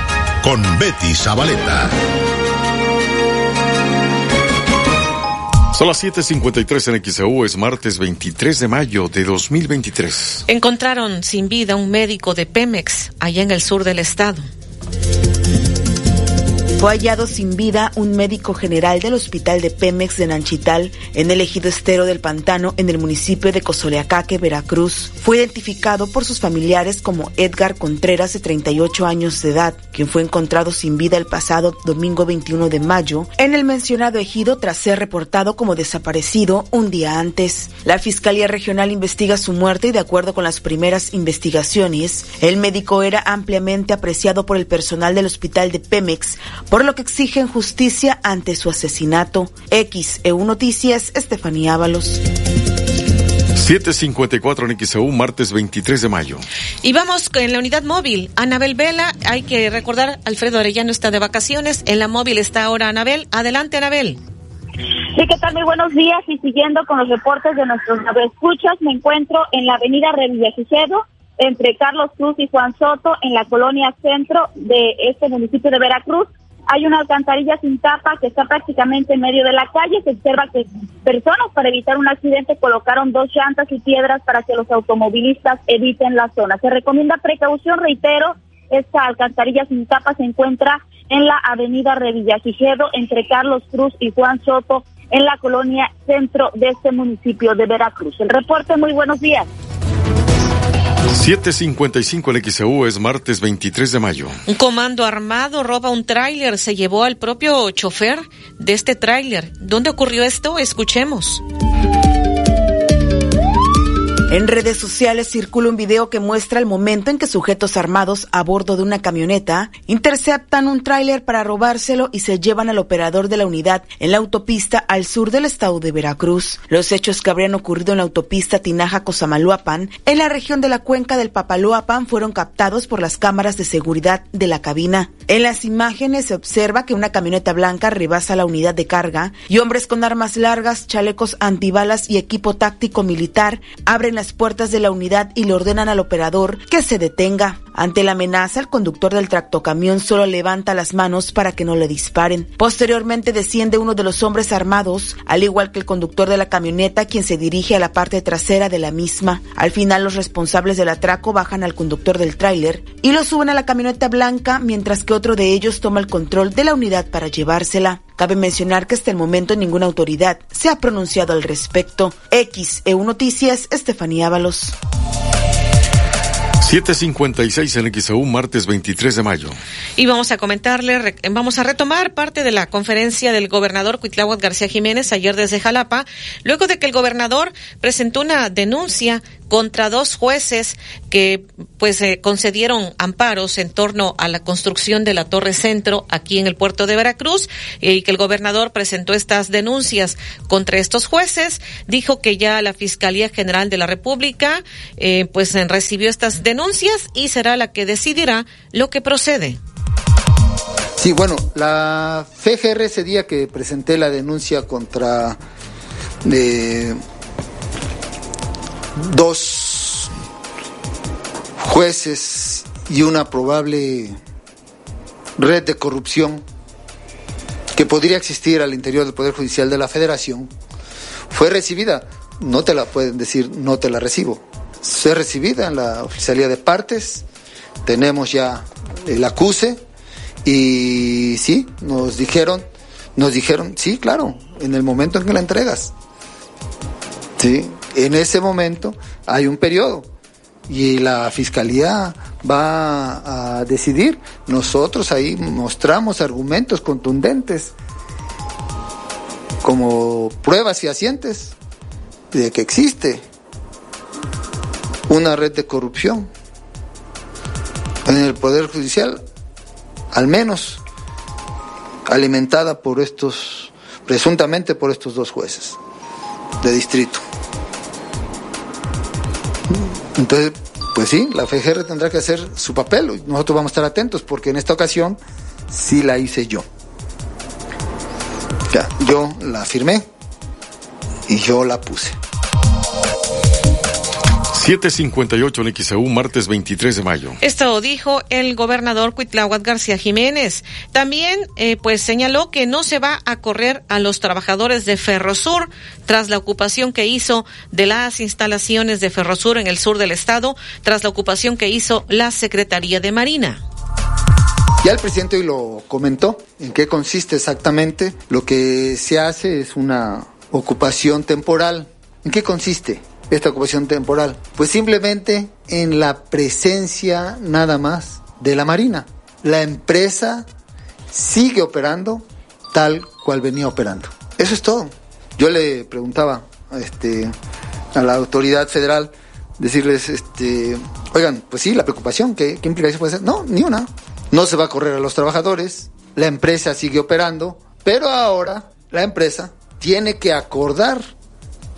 Speaker 3: con Betty Zabaleta.
Speaker 7: Son las 7:53 en XEU, es martes 23 de mayo de 2023.
Speaker 4: Encontraron sin vida un médico de Pemex allá en el sur del estado.
Speaker 19: Fue hallado sin vida un médico general del Hospital de Pemex de Nanchital en el ejido estero del Pantano en el municipio de Cozoleacaque, Veracruz. Fue identificado por sus familiares como Edgar Contreras de 38 años de edad, quien fue encontrado sin vida el pasado domingo 21 de mayo en el mencionado ejido tras ser reportado como desaparecido un día antes. La Fiscalía Regional investiga su muerte y de acuerdo con las primeras investigaciones, el médico era ampliamente apreciado por el personal del Hospital de Pemex por lo que exigen justicia ante su asesinato. XEU Noticias, Estefanía Ábalos.
Speaker 7: 754 en XEU, martes 23 de mayo.
Speaker 4: Y vamos en la unidad móvil. Anabel Vela, hay que recordar, Alfredo Arellano está de vacaciones. En la móvil está ahora Anabel. Adelante, Anabel.
Speaker 6: Sí, ¿qué tal? Muy buenos días. Y siguiendo con los reportes de nuestros escuchas, me encuentro en la avenida Revillagigedo, entre Carlos Cruz y Juan Soto, en la colonia centro de este municipio de Veracruz hay una alcantarilla sin tapa que está prácticamente en medio de la calle. Se observa que personas para evitar un accidente colocaron dos llantas y piedras para que los automovilistas eviten la zona. Se recomienda precaución, reitero, esta alcantarilla sin tapa se encuentra en la avenida Revillagigedo entre Carlos Cruz y Juan Soto en la colonia centro de este municipio de Veracruz. El reporte, muy buenos días.
Speaker 7: 755 en XEU es martes 23 de mayo.
Speaker 4: Un comando armado roba un tráiler, se llevó al propio chofer de este tráiler. ¿Dónde ocurrió esto? Escuchemos.
Speaker 19: En redes sociales circula un video que muestra el momento en que sujetos armados a bordo de una camioneta interceptan un tráiler para robárselo y se llevan al operador de la unidad en la autopista al sur del estado de Veracruz. Los hechos que habrían ocurrido en la autopista Tinaja-Cozamaluapan, en la región de la cuenca del Papaloapan, fueron captados por las cámaras de seguridad de la cabina. En las imágenes se observa que una camioneta blanca rebasa la unidad de carga y hombres con armas largas, chalecos antibalas y equipo táctico militar abren las puertas de la unidad y le ordenan al operador que se detenga. Ante la amenaza, el conductor del tractocamión solo levanta las manos para que no le disparen. Posteriormente desciende uno de los hombres armados, al igual que el conductor de la camioneta, quien se dirige a la parte trasera de la misma. Al final, los responsables del atraco bajan al conductor del tráiler y lo suben a la camioneta blanca, mientras que otro de ellos toma el control de la unidad para llevársela. Cabe mencionar que hasta el momento ninguna autoridad se ha pronunciado al respecto. XEU Noticias, Estefanía Ábalos.
Speaker 7: 756 en XEU, martes 23 de mayo.
Speaker 4: Y vamos a comentarle, vamos a retomar parte de la conferencia del gobernador Cuitláhuac García Jiménez ayer desde Jalapa, luego de que el gobernador presentó una denuncia contra dos jueces que pues eh, concedieron amparos en torno a la construcción de la Torre Centro aquí en el puerto de Veracruz y que el gobernador presentó estas denuncias contra estos jueces, dijo que ya la Fiscalía General de la República eh, pues recibió estas denuncias y será la que decidirá lo que procede.
Speaker 14: Sí, bueno, la FGR ese día que presenté la denuncia contra de dos jueces y una probable red de corrupción que podría existir al interior del Poder Judicial de la Federación, fue recibida, no te la pueden decir, no te la recibo, fue recibida en la oficialía de partes, tenemos ya el acuse y sí, nos dijeron, nos dijeron, sí, claro, en el momento en que la entregas. Sí, en ese momento hay un periodo y la fiscalía va a decidir. Nosotros ahí mostramos argumentos contundentes como pruebas fehacientes de que existe una red de corrupción en el Poder Judicial, al menos alimentada por estos, presuntamente por estos dos jueces de distrito. Entonces, pues sí, la FGR tendrá que hacer su papel. Nosotros vamos a estar atentos porque en esta ocasión sí la hice yo. Ya, yo la firmé y yo la puse.
Speaker 7: 758 en XEU, martes 23 de mayo.
Speaker 4: Esto dijo el gobernador Cuitláhuac García Jiménez. También, eh, pues señaló que no se va a correr a los trabajadores de Ferrosur tras la ocupación que hizo de las instalaciones de Ferrosur en el sur del estado, tras la ocupación que hizo la Secretaría de Marina.
Speaker 14: Ya el presidente hoy lo comentó, en qué consiste exactamente. Lo que se hace es una ocupación temporal. ¿En qué consiste esta ocupación temporal? Pues simplemente en la presencia nada más de la Marina. La empresa sigue operando tal cual venía operando. Eso es todo. Yo le preguntaba este, a la autoridad federal, decirles, este, oigan, pues sí, la preocupación, ¿qué, qué implicación puede ser? No, ni una no se va a correr a los trabajadores, la empresa sigue operando, pero ahora la empresa tiene que acordar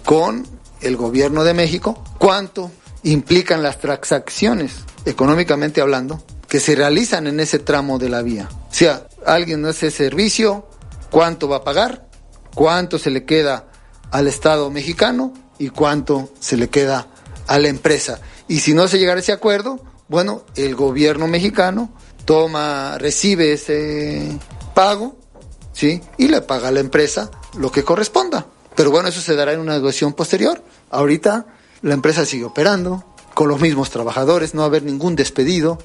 Speaker 14: con el gobierno de México cuánto implican las transacciones, económicamente hablando, que se realizan en ese tramo de la vía. O sea, alguien hace servicio, cuánto va a pagar, cuánto se le queda al Estado mexicano y cuánto se le queda a la empresa. Y si no se llega a ese acuerdo, bueno, el gobierno mexicano toma, recibe ese pago, ¿sí? Y le paga a la empresa lo que corresponda. Pero bueno, eso se dará en una negociación posterior. Ahorita la empresa sigue operando con los mismos trabajadores, no va a haber ningún despedido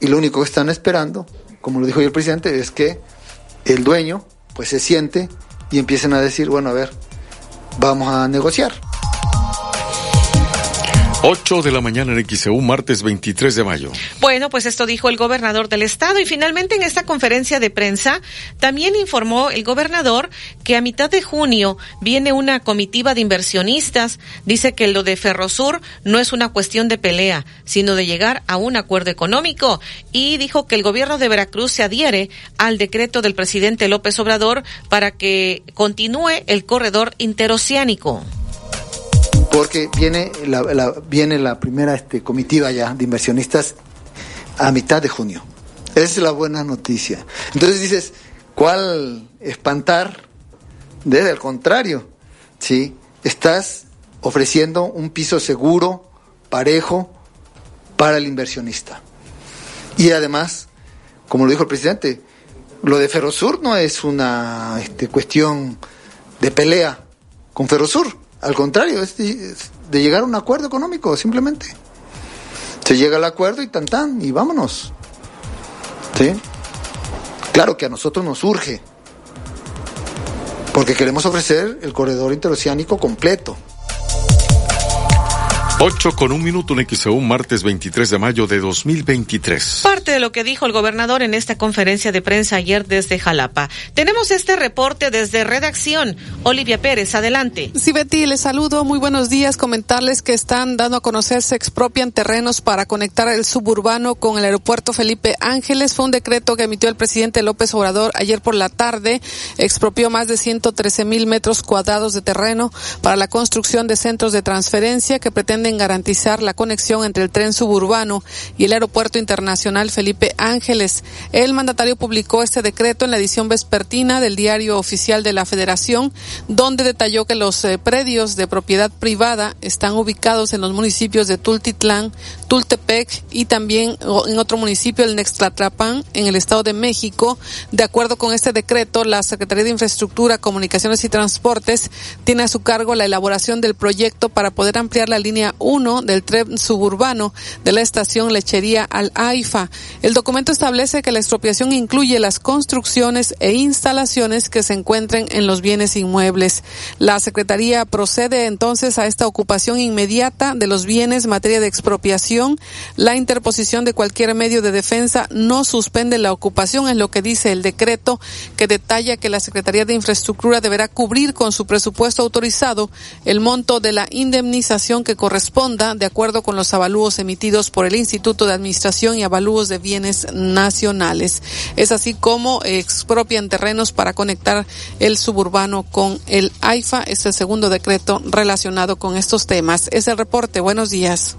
Speaker 14: y lo único que están esperando, como lo dijo el presidente, es que el dueño pues se siente y empiecen a decir, bueno, a ver, vamos a negociar.
Speaker 7: 8 de la mañana en XEU, martes 23 de mayo.
Speaker 4: Bueno, pues esto dijo el gobernador del estado y finalmente en esta conferencia de prensa también informó el gobernador que a mitad de junio viene una comitiva de inversionistas. Dice que lo de Ferrosur no es una cuestión de pelea, sino de llegar a un acuerdo económico y dijo que el gobierno de Veracruz se adhiere al decreto del presidente López Obrador para que continúe el corredor interoceánico
Speaker 14: porque viene la, viene la primera este, comitiva ya de inversionistas a mitad de junio. Esa es la buena noticia. Entonces dices, ¿cuál espantar? Desde el contrario, ¿sí? Estás ofreciendo un piso seguro, parejo, para el inversionista. Y además, como lo dijo el presidente, lo de Ferrosur no es una este, cuestión de pelea con Ferrosur al contrario, es de, llegar a un acuerdo económico, simplemente. Se llega al acuerdo y tan tan, y vámonos. ¿Sí? Claro que a nosotros nos urge, porque queremos ofrecer el corredor interoceánico completo.
Speaker 7: 8 con un minuto en XEU, martes 23 de mayo de 2023.
Speaker 4: Parte de lo que dijo el gobernador en esta conferencia de prensa ayer desde Jalapa. Tenemos este reporte desde redacción. Olivia Pérez, adelante.
Speaker 43: Sí, Betty, les saludo. Muy buenos días. Comentarles que están dando a conocer, se expropian terrenos para conectar el suburbano con el aeropuerto Felipe Ángeles. Fue un decreto que emitió el presidente López Obrador ayer por la tarde. Expropió más de 113 mil metros cuadrados de terreno para la construcción de centros de transferencia que pretenden garantizar la conexión entre el tren suburbano y el Aeropuerto Internacional Felipe Ángeles. El mandatario publicó este decreto en la edición vespertina del Diario Oficial de la Federación, donde detalló que los eh, predios de propiedad privada están ubicados en los municipios de Tultitlán, Tultepec y también en otro municipio, el Nextlatlapán, en el Estado de México. De acuerdo con este decreto, la Secretaría de Infraestructura, Comunicaciones y Transportes tiene a su cargo la elaboración del proyecto para poder ampliar la línea 1 del tren suburbano de la estación Lechería al AIFA. El documento establece que la expropiación incluye las construcciones e instalaciones que se encuentren en los bienes inmuebles. La Secretaría procede entonces a esta ocupación inmediata de los bienes en materia de expropiación. La interposición de cualquier medio de defensa no suspende la ocupación, es lo que dice el decreto que detalla que la Secretaría de Infraestructura deberá cubrir con su presupuesto autorizado el monto de la indemnización que corresponde responda de acuerdo con los avalúos emitidos por el Instituto de Administración y Avalúos de Bienes Nacionales. Es así como expropian terrenos para conectar el suburbano con el AIFA. Es el segundo decreto relacionado con estos temas. Es el reporte. Buenos días.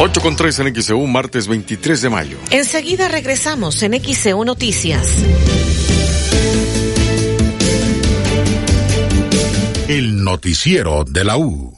Speaker 7: 8 con 3 en XEU, martes 23 de mayo.
Speaker 4: Enseguida regresamos en XEU Noticias.
Speaker 3: El noticiero de la U.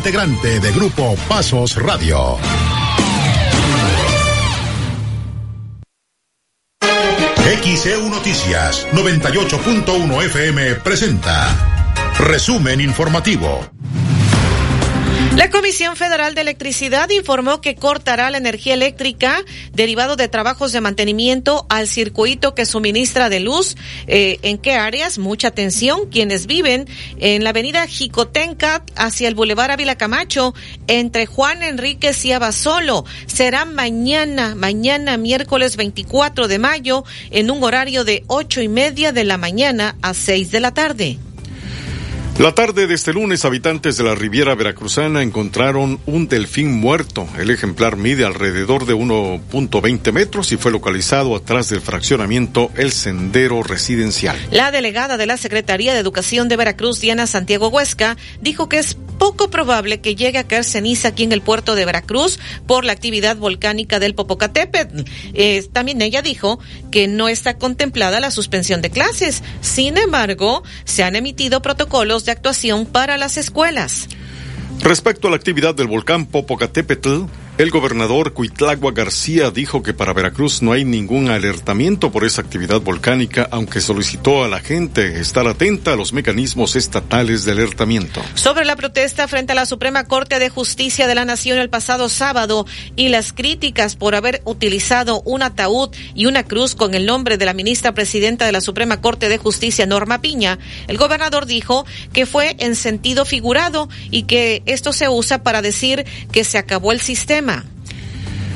Speaker 3: integrante de Grupo Pasos Radio. XEU Noticias 98.1 FM presenta Resumen informativo.
Speaker 4: La Comisión Federal de Electricidad informó que cortará la energía eléctrica derivado de trabajos de mantenimiento al circuito que suministra de luz. Eh, ¿En qué áreas? Mucha atención. Quienes viven en la avenida Jicotenca hacia el Boulevard Ávila Camacho, entre Juan Enríquez y Abasolo. Será mañana, mañana miércoles 24 de mayo, en un horario de ocho y media de la mañana a seis de la tarde.
Speaker 7: La tarde de este lunes, habitantes de la Riviera Veracruzana encontraron un delfín muerto. El ejemplar mide alrededor de 1.20 metros y fue localizado atrás del fraccionamiento El Sendero Residencial.
Speaker 4: La delegada de la Secretaría de Educación de Veracruz, Diana Santiago Huesca, dijo que es poco probable que llegue a caer ceniza aquí en el puerto de Veracruz por la actividad volcánica del Popocatépetl. Eh, también ella dijo que no está contemplada la suspensión de clases. Sin embargo, se han emitido protocolos de actuación para las escuelas.
Speaker 7: Respecto a la actividad del volcán Popocatépetl, el gobernador Cuitlagua García dijo que para Veracruz no hay ningún alertamiento por esa actividad volcánica, aunque solicitó a la gente estar atenta a los mecanismos estatales de alertamiento.
Speaker 4: Sobre la protesta frente a la Suprema Corte de Justicia de la Nación el pasado sábado y las críticas por haber utilizado un ataúd y una cruz con el nombre de la ministra presidenta de la Suprema Corte de Justicia, Norma Piña, el gobernador dijo que fue en sentido figurado y que esto se usa para decir que se acabó el sistema programa.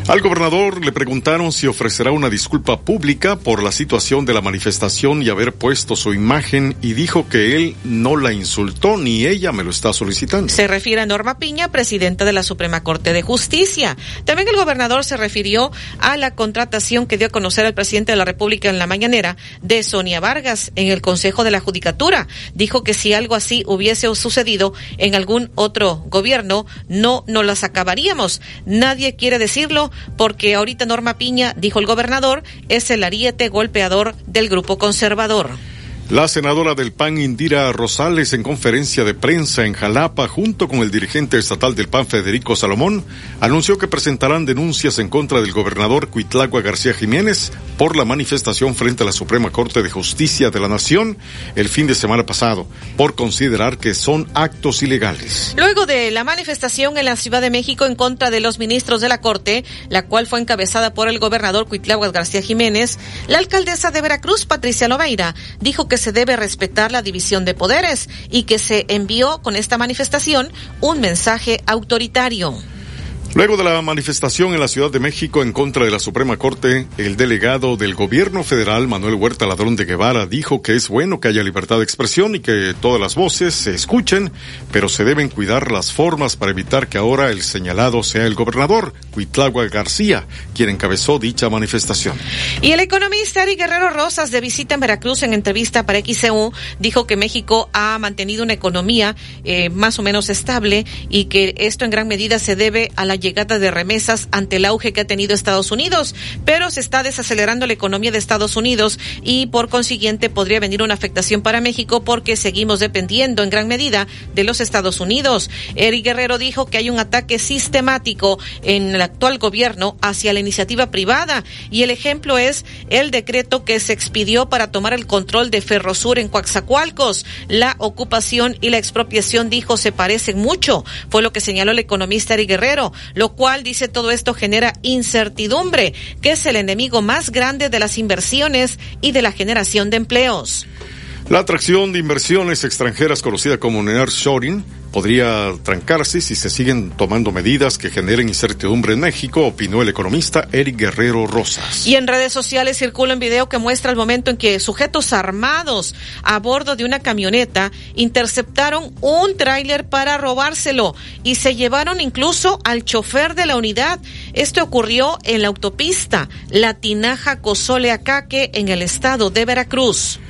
Speaker 7: Al gobernador le preguntaron si ofrecerá una disculpa pública por la situación de la manifestación y haber puesto su imagen y dijo que él no la insultó ni ella me lo está solicitando.
Speaker 4: Se refiere a Norma Piña, presidenta de la Suprema Corte de Justicia. También el gobernador se refirió a la contratación que dio a conocer el presidente de la República en la mañanera de Sonia Vargas en el Consejo de la Judicatura. Dijo que si algo así hubiese sucedido en algún otro gobierno, no nos las acabaríamos. Nadie quiere decirlo porque ahorita Norma Piña, dijo el gobernador, es el ariete golpeador del grupo conservador.
Speaker 7: La senadora del PAN Indira Rosales en conferencia de prensa en Jalapa junto con el dirigente estatal del PAN Federico Salomón anunció que presentarán denuncias en contra del gobernador Cuitlagua García Jiménez por la manifestación frente a la Suprema Corte de Justicia de la Nación el fin de semana pasado por considerar que son actos ilegales.
Speaker 4: Luego de la manifestación en la Ciudad de México en contra de los ministros de la Corte, la cual fue encabezada por el gobernador Cuitlagua García Jiménez, la alcaldesa de Veracruz Patricia Loveira dijo que se debe respetar la división de poderes y que se envió con esta manifestación un mensaje autoritario.
Speaker 7: Luego de la manifestación en la Ciudad de México en contra de la Suprema Corte, el delegado del gobierno federal, Manuel Huerta Ladrón de Guevara, dijo que es bueno que haya libertad de expresión y que todas las voces se escuchen, pero se deben cuidar las formas para evitar que ahora el señalado sea el gobernador, Cuitlagua García, quien encabezó dicha manifestación.
Speaker 4: Y el economista Eric Guerrero Rosas, de visita en Veracruz en entrevista para XCU, dijo que México ha mantenido una economía eh, más o menos estable y que esto en gran medida se debe a la llegada de remesas ante el auge que ha tenido Estados Unidos, pero se está desacelerando la economía de Estados Unidos y por consiguiente podría venir una afectación para México porque seguimos dependiendo en gran medida de los Estados Unidos. Eric Guerrero dijo que hay un ataque sistemático en el actual gobierno hacia la iniciativa privada y el ejemplo es el decreto que se expidió para tomar el control de Ferrosur en Coaxacualcos. La ocupación y la expropiación, dijo, se parecen mucho. Fue lo que señaló el economista Eric Guerrero lo cual dice todo esto genera incertidumbre, que es el enemigo más grande de las inversiones y de la generación de empleos.
Speaker 7: La atracción de inversiones extranjeras conocida como nearshoring podría trancarse si se siguen tomando medidas que generen incertidumbre en México, opinó el economista Eric Guerrero Rosas.
Speaker 4: Y en redes sociales circula un video que muestra el momento en que sujetos armados a bordo de una camioneta interceptaron un tráiler para robárselo y se llevaron incluso al chofer de la unidad. Esto ocurrió en la autopista La Tinaja Cozole Acaque en el estado de Veracruz.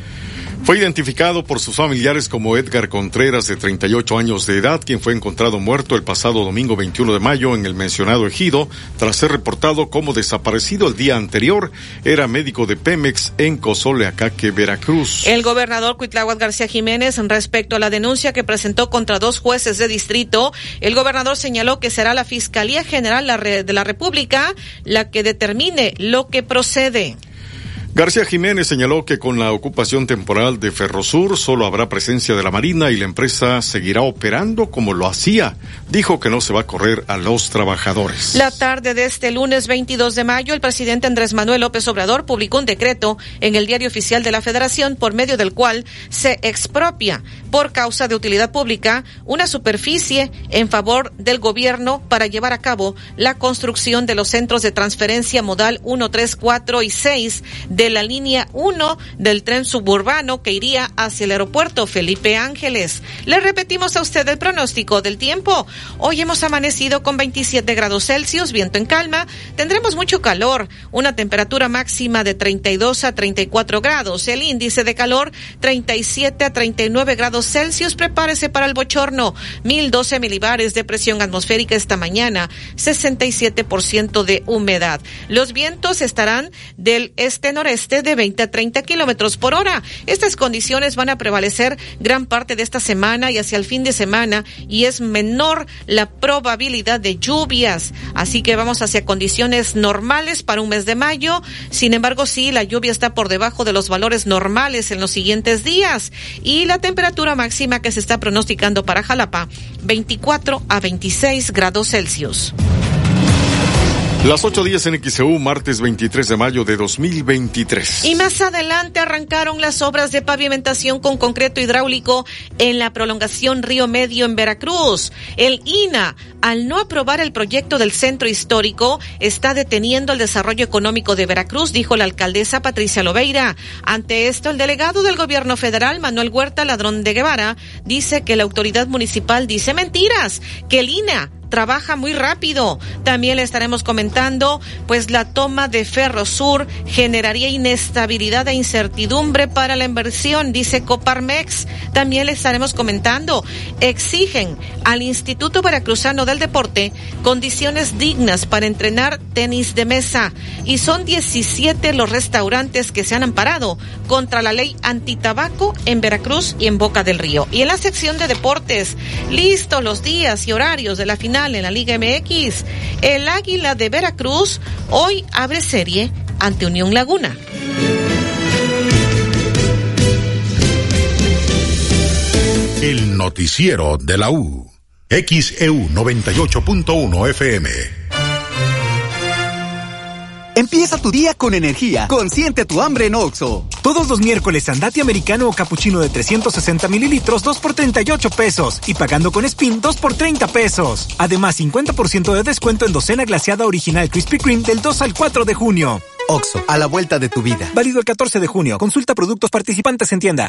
Speaker 7: Fue identificado por sus familiares como Edgar Contreras, de 38 años de edad, quien fue encontrado muerto el pasado domingo 21 de mayo en el mencionado ejido, tras ser reportado como desaparecido el día anterior. Era médico de Pemex en Cozoleacaque, Veracruz.
Speaker 4: El gobernador Cuitláhuac García Jiménez, respecto a la denuncia que presentó contra dos jueces de distrito, el gobernador señaló que será la Fiscalía General de la República la que determine lo que procede.
Speaker 7: García Jiménez señaló que con la ocupación temporal de Ferrosur solo habrá presencia de la Marina y la empresa seguirá operando como lo hacía. Dijo que no se va a correr a los trabajadores.
Speaker 4: La tarde de este lunes 22 de mayo, el presidente Andrés Manuel López Obrador publicó un decreto en el Diario Oficial de la Federación por medio del cual se expropia por causa de utilidad pública una superficie en favor del gobierno para llevar a cabo la construcción de los centros de transferencia modal 1, 3, 4 y 6 de la línea 1 del tren suburbano que iría hacia el aeropuerto Felipe Ángeles. Le repetimos a usted el pronóstico del tiempo. Hoy hemos amanecido con 27 grados Celsius, viento en calma. Tendremos mucho calor, una temperatura máxima de 32 a 34 grados. El índice de calor 37 a 39 grados Celsius. Prepárese para el bochorno. 1012 milibares de presión atmosférica esta mañana. 67% de humedad. Los vientos estarán del este-noreste de 20 a 30 kilómetros por hora. Estas condiciones van a prevalecer gran parte de esta semana y hacia el fin de semana y es menor la probabilidad de lluvias. Así que vamos hacia condiciones normales para un mes de mayo. Sin embargo, sí, la lluvia está por debajo de los valores normales en los siguientes días y la temperatura máxima que se está pronosticando para Jalapa, 24 a 26 grados Celsius.
Speaker 7: Las ocho días en XEU, martes 23 de mayo de 2023.
Speaker 4: Y más adelante arrancaron las obras de pavimentación con concreto hidráulico en la prolongación Río Medio en Veracruz. El INA, al no aprobar el proyecto del centro histórico, está deteniendo el desarrollo económico de Veracruz, dijo la alcaldesa Patricia Lobeira. Ante esto, el delegado del gobierno federal, Manuel Huerta Ladrón de Guevara, dice que la autoridad municipal dice mentiras, que el INA trabaja muy rápido. También le estaremos comentando, pues la toma de Ferrosur generaría inestabilidad e incertidumbre para la inversión, dice Coparmex. También le estaremos comentando, exigen al Instituto Veracruzano del Deporte condiciones dignas para entrenar tenis de mesa. Y son 17 los restaurantes que se han amparado contra la ley antitabaco en Veracruz y en Boca del Río. Y en la sección de deportes, listos los días y horarios de la final en la Liga MX. El Águila de Veracruz hoy abre serie ante Unión Laguna.
Speaker 3: El noticiero de la U. XEU 98.1 FM.
Speaker 44: Empieza tu día con energía. Consiente tu hambre en Oxo.
Speaker 45: Todos los miércoles, andate americano o capuchino de 360 mililitros, 2 por 38 pesos. Y pagando con Spin, 2 por 30 pesos. Además, 50% de descuento en docena glaciada original Krispy Kreme del 2 al 4 de junio.
Speaker 44: Oxo, a la vuelta de tu vida.
Speaker 45: Válido el 14 de junio. Consulta productos participantes en tienda.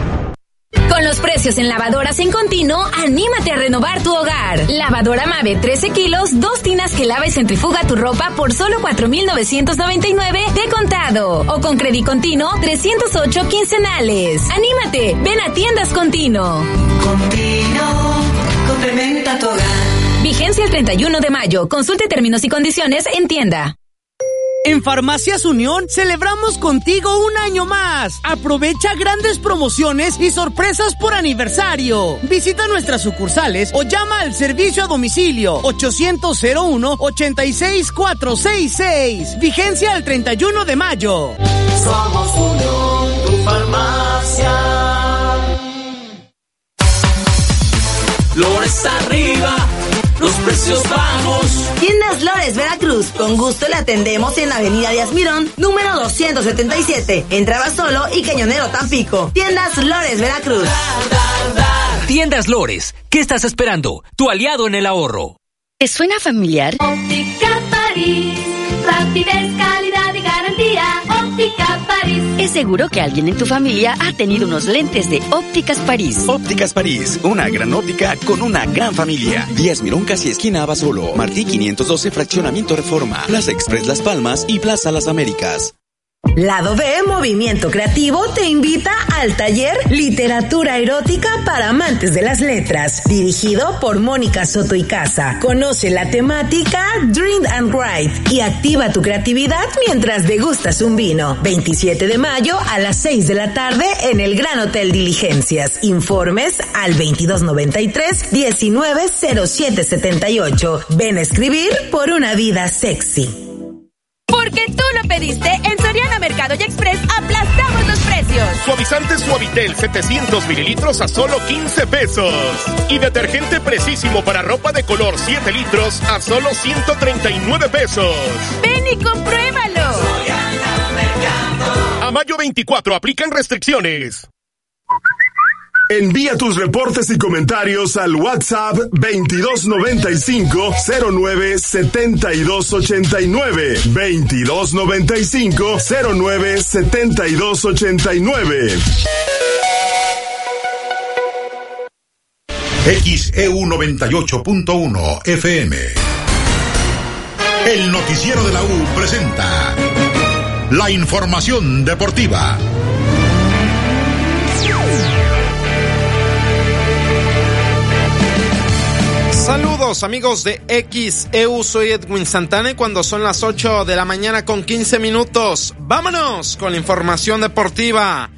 Speaker 41: Con los precios en lavadoras en continuo, anímate a renovar tu hogar. Lavadora Mave 13 kilos, dos tinas que lava y centrifuga tu ropa por solo 4,999 de contado. O con crédito continuo, 308 quincenales. Anímate, ven a tiendas continuo.
Speaker 42: Continuo, complementa tu hogar.
Speaker 41: Vigencia el 31 de mayo. Consulte términos y condiciones en tienda.
Speaker 46: En Farmacias Unión celebramos contigo un año más. Aprovecha grandes promociones y sorpresas por aniversario. Visita nuestras sucursales o llama al servicio a domicilio 800 01 86466. Vigencia el 31 de mayo.
Speaker 42: Somos Unión, tu farmacia. Lores arriba los precios bajos.
Speaker 47: Tiendas Lores Veracruz, con gusto le atendemos en Avenida Díaz Mirón, número 277, Entraba Solo y Cañonero Tampico. Tiendas Lores Veracruz.
Speaker 36: Tiendas Lores, ¿qué estás esperando? Tu aliado en el ahorro.
Speaker 48: ¿Te suena familiar?
Speaker 49: Óptica París, rapidez, calidad y garantía. Óptica París.
Speaker 48: Es seguro que alguien en tu familia ha tenido unos lentes de Ópticas París.
Speaker 50: Ópticas París, una gran óptica con una gran familia. Díaz Mirón casi esquina Abasolo. Martí 512 Fraccionamiento Reforma. Plaza Express Las Palmas y Plaza Las Américas.
Speaker 47: Lado B Movimiento Creativo te invita al taller Literatura Erótica para amantes de las letras, dirigido por Mónica Soto y Casa. Conoce la temática Dream and Write y activa tu creatividad mientras degustas un vino. 27 de mayo a las 6 de la tarde en el Gran Hotel Diligencias. Informes al 2293 190778. Ven a escribir por una vida sexy.
Speaker 21: Porque tú lo pediste, en Soriana Mercado y Express aplastamos los precios.
Speaker 51: Suavizante Suavitel 700 mililitros a solo 15 pesos. Y detergente precisísimo para ropa de color 7 litros a solo 139 pesos.
Speaker 21: Ven y compruébalo.
Speaker 51: A mayo 24 aplican restricciones.
Speaker 37: Envía tus reportes y comentarios al WhatsApp 2295 09 7289 2295 09 7289
Speaker 3: XEU 98.1 FM. El noticiero de la U presenta la información deportiva.
Speaker 5: Saludos amigos de XEU, soy Edwin Santana cuando son las 8 de la mañana con 15 minutos, vámonos con la información deportiva.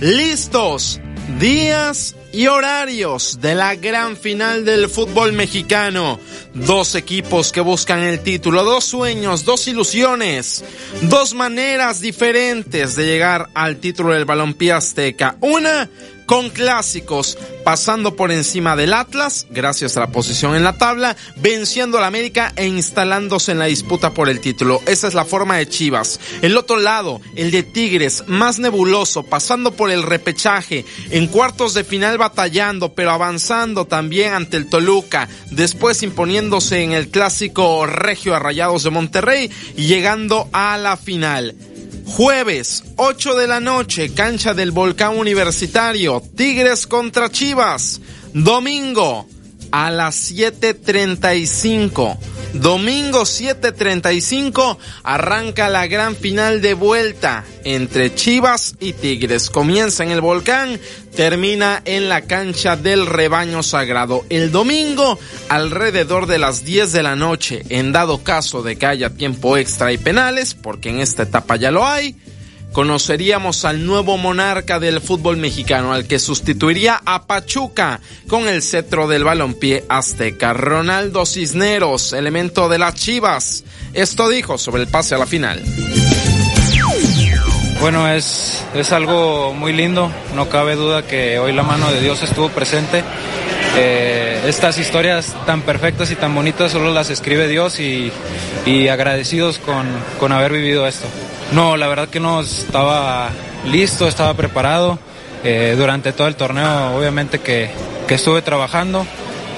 Speaker 5: Listos, días y horarios de la gran final del fútbol mexicano. Dos equipos que buscan el título, dos sueños, dos ilusiones, dos maneras diferentes de llegar al título del balompié azteca. Una con clásicos, pasando por encima del Atlas, gracias a la posición en la tabla, venciendo al América e instalándose en la disputa por el título. Esa es la forma de Chivas. El otro lado, el de Tigres, más nebuloso, pasando por el repechaje, en cuartos de final batallando, pero avanzando también ante el Toluca, después imponiéndose en el clásico regio a Rayados de Monterrey y llegando a la final. Jueves, 8 de la noche, cancha del Volcán Universitario, Tigres contra Chivas. Domingo, a las 7.35. Domingo 7.35 arranca la gran final de vuelta entre Chivas y Tigres. Comienza en el volcán, termina en la cancha del rebaño sagrado. El domingo alrededor de las 10 de la noche, en dado caso de que haya tiempo extra y penales, porque en esta etapa ya lo hay conoceríamos al nuevo monarca del fútbol mexicano, al que sustituiría a Pachuca con el cetro del balompié azteca. Ronaldo Cisneros, elemento de las Chivas. Esto dijo sobre el pase a la final.
Speaker 52: Bueno, es, es algo muy lindo, no cabe duda que hoy la mano de Dios estuvo presente. Eh, estas historias tan perfectas y tan bonitas solo las escribe Dios y, y agradecidos con, con haber vivido esto. No, la verdad que no estaba listo, estaba preparado. Eh, durante todo el torneo, obviamente que, que estuve trabajando.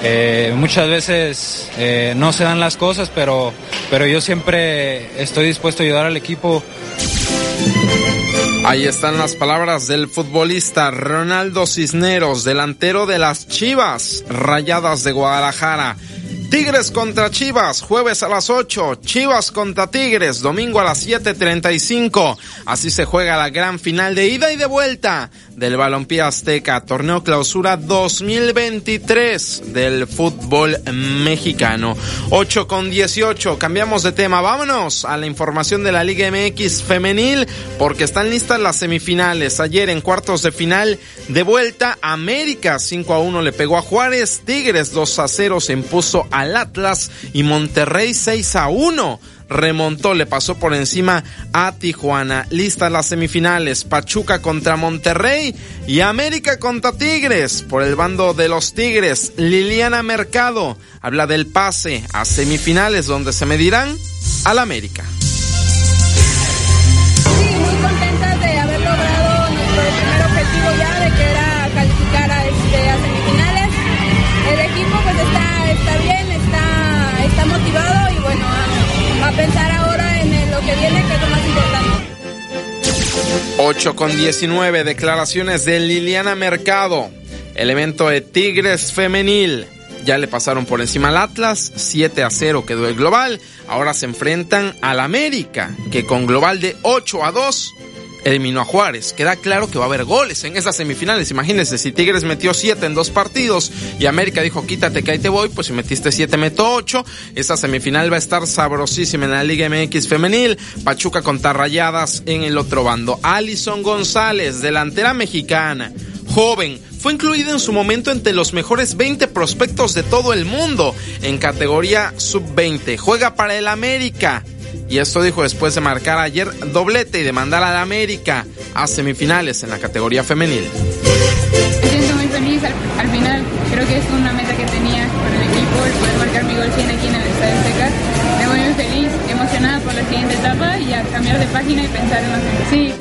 Speaker 52: Eh, muchas veces eh, no se dan las cosas, pero, pero yo siempre estoy dispuesto a ayudar al equipo.
Speaker 5: Ahí están las palabras del futbolista Ronaldo Cisneros, delantero de las Chivas Rayadas de Guadalajara. Tigres contra Chivas, jueves a las 8. Chivas contra Tigres, domingo a las 7.35. Así se juega la gran final de ida y de vuelta del Balompié Azteca, torneo clausura 2023 del fútbol mexicano. 8 con 18, cambiamos de tema, vámonos a la información de la Liga MX femenil porque están listas las semifinales. Ayer en cuartos de final de vuelta, América 5 a 1 le pegó a Juárez, Tigres 2 a 0 se impuso al Atlas y Monterrey 6 a 1 remontó, le pasó por encima a Tijuana. Listas las semifinales, Pachuca contra Monterrey y América contra Tigres. Por el bando de los Tigres, Liliana Mercado habla del pase a semifinales donde se medirán al América. 8 con 19, declaraciones de Liliana Mercado. El evento de Tigres Femenil. Ya le pasaron por encima al Atlas, 7 a 0 quedó el global. Ahora se enfrentan al América, que con global de 8 a 2 eliminó a Juárez. Queda claro que va a haber goles en esas semifinales. Imagínense, si Tigres metió 7 en dos partidos y América dijo quítate que ahí te voy, pues si metiste 7 meto 8. Esa semifinal va a estar sabrosísima en la Liga MX femenil. Pachuca contra Rayadas en el otro bando. Alison González, delantera mexicana, joven, fue incluida en su momento entre los mejores 20 prospectos de todo el mundo en categoría sub-20. Juega para el América. Y esto dijo después de marcar ayer doblete y de mandar al América a semifinales en la categoría femenil.
Speaker 53: Me siento muy feliz al, al final. Creo que es una meta que tenía con el equipo, el poder marcar mi gol 100 aquí en el Estadio Azteca. Me voy muy feliz, emocionada por la siguiente etapa y a cambiar de página y pensar en más. Sí.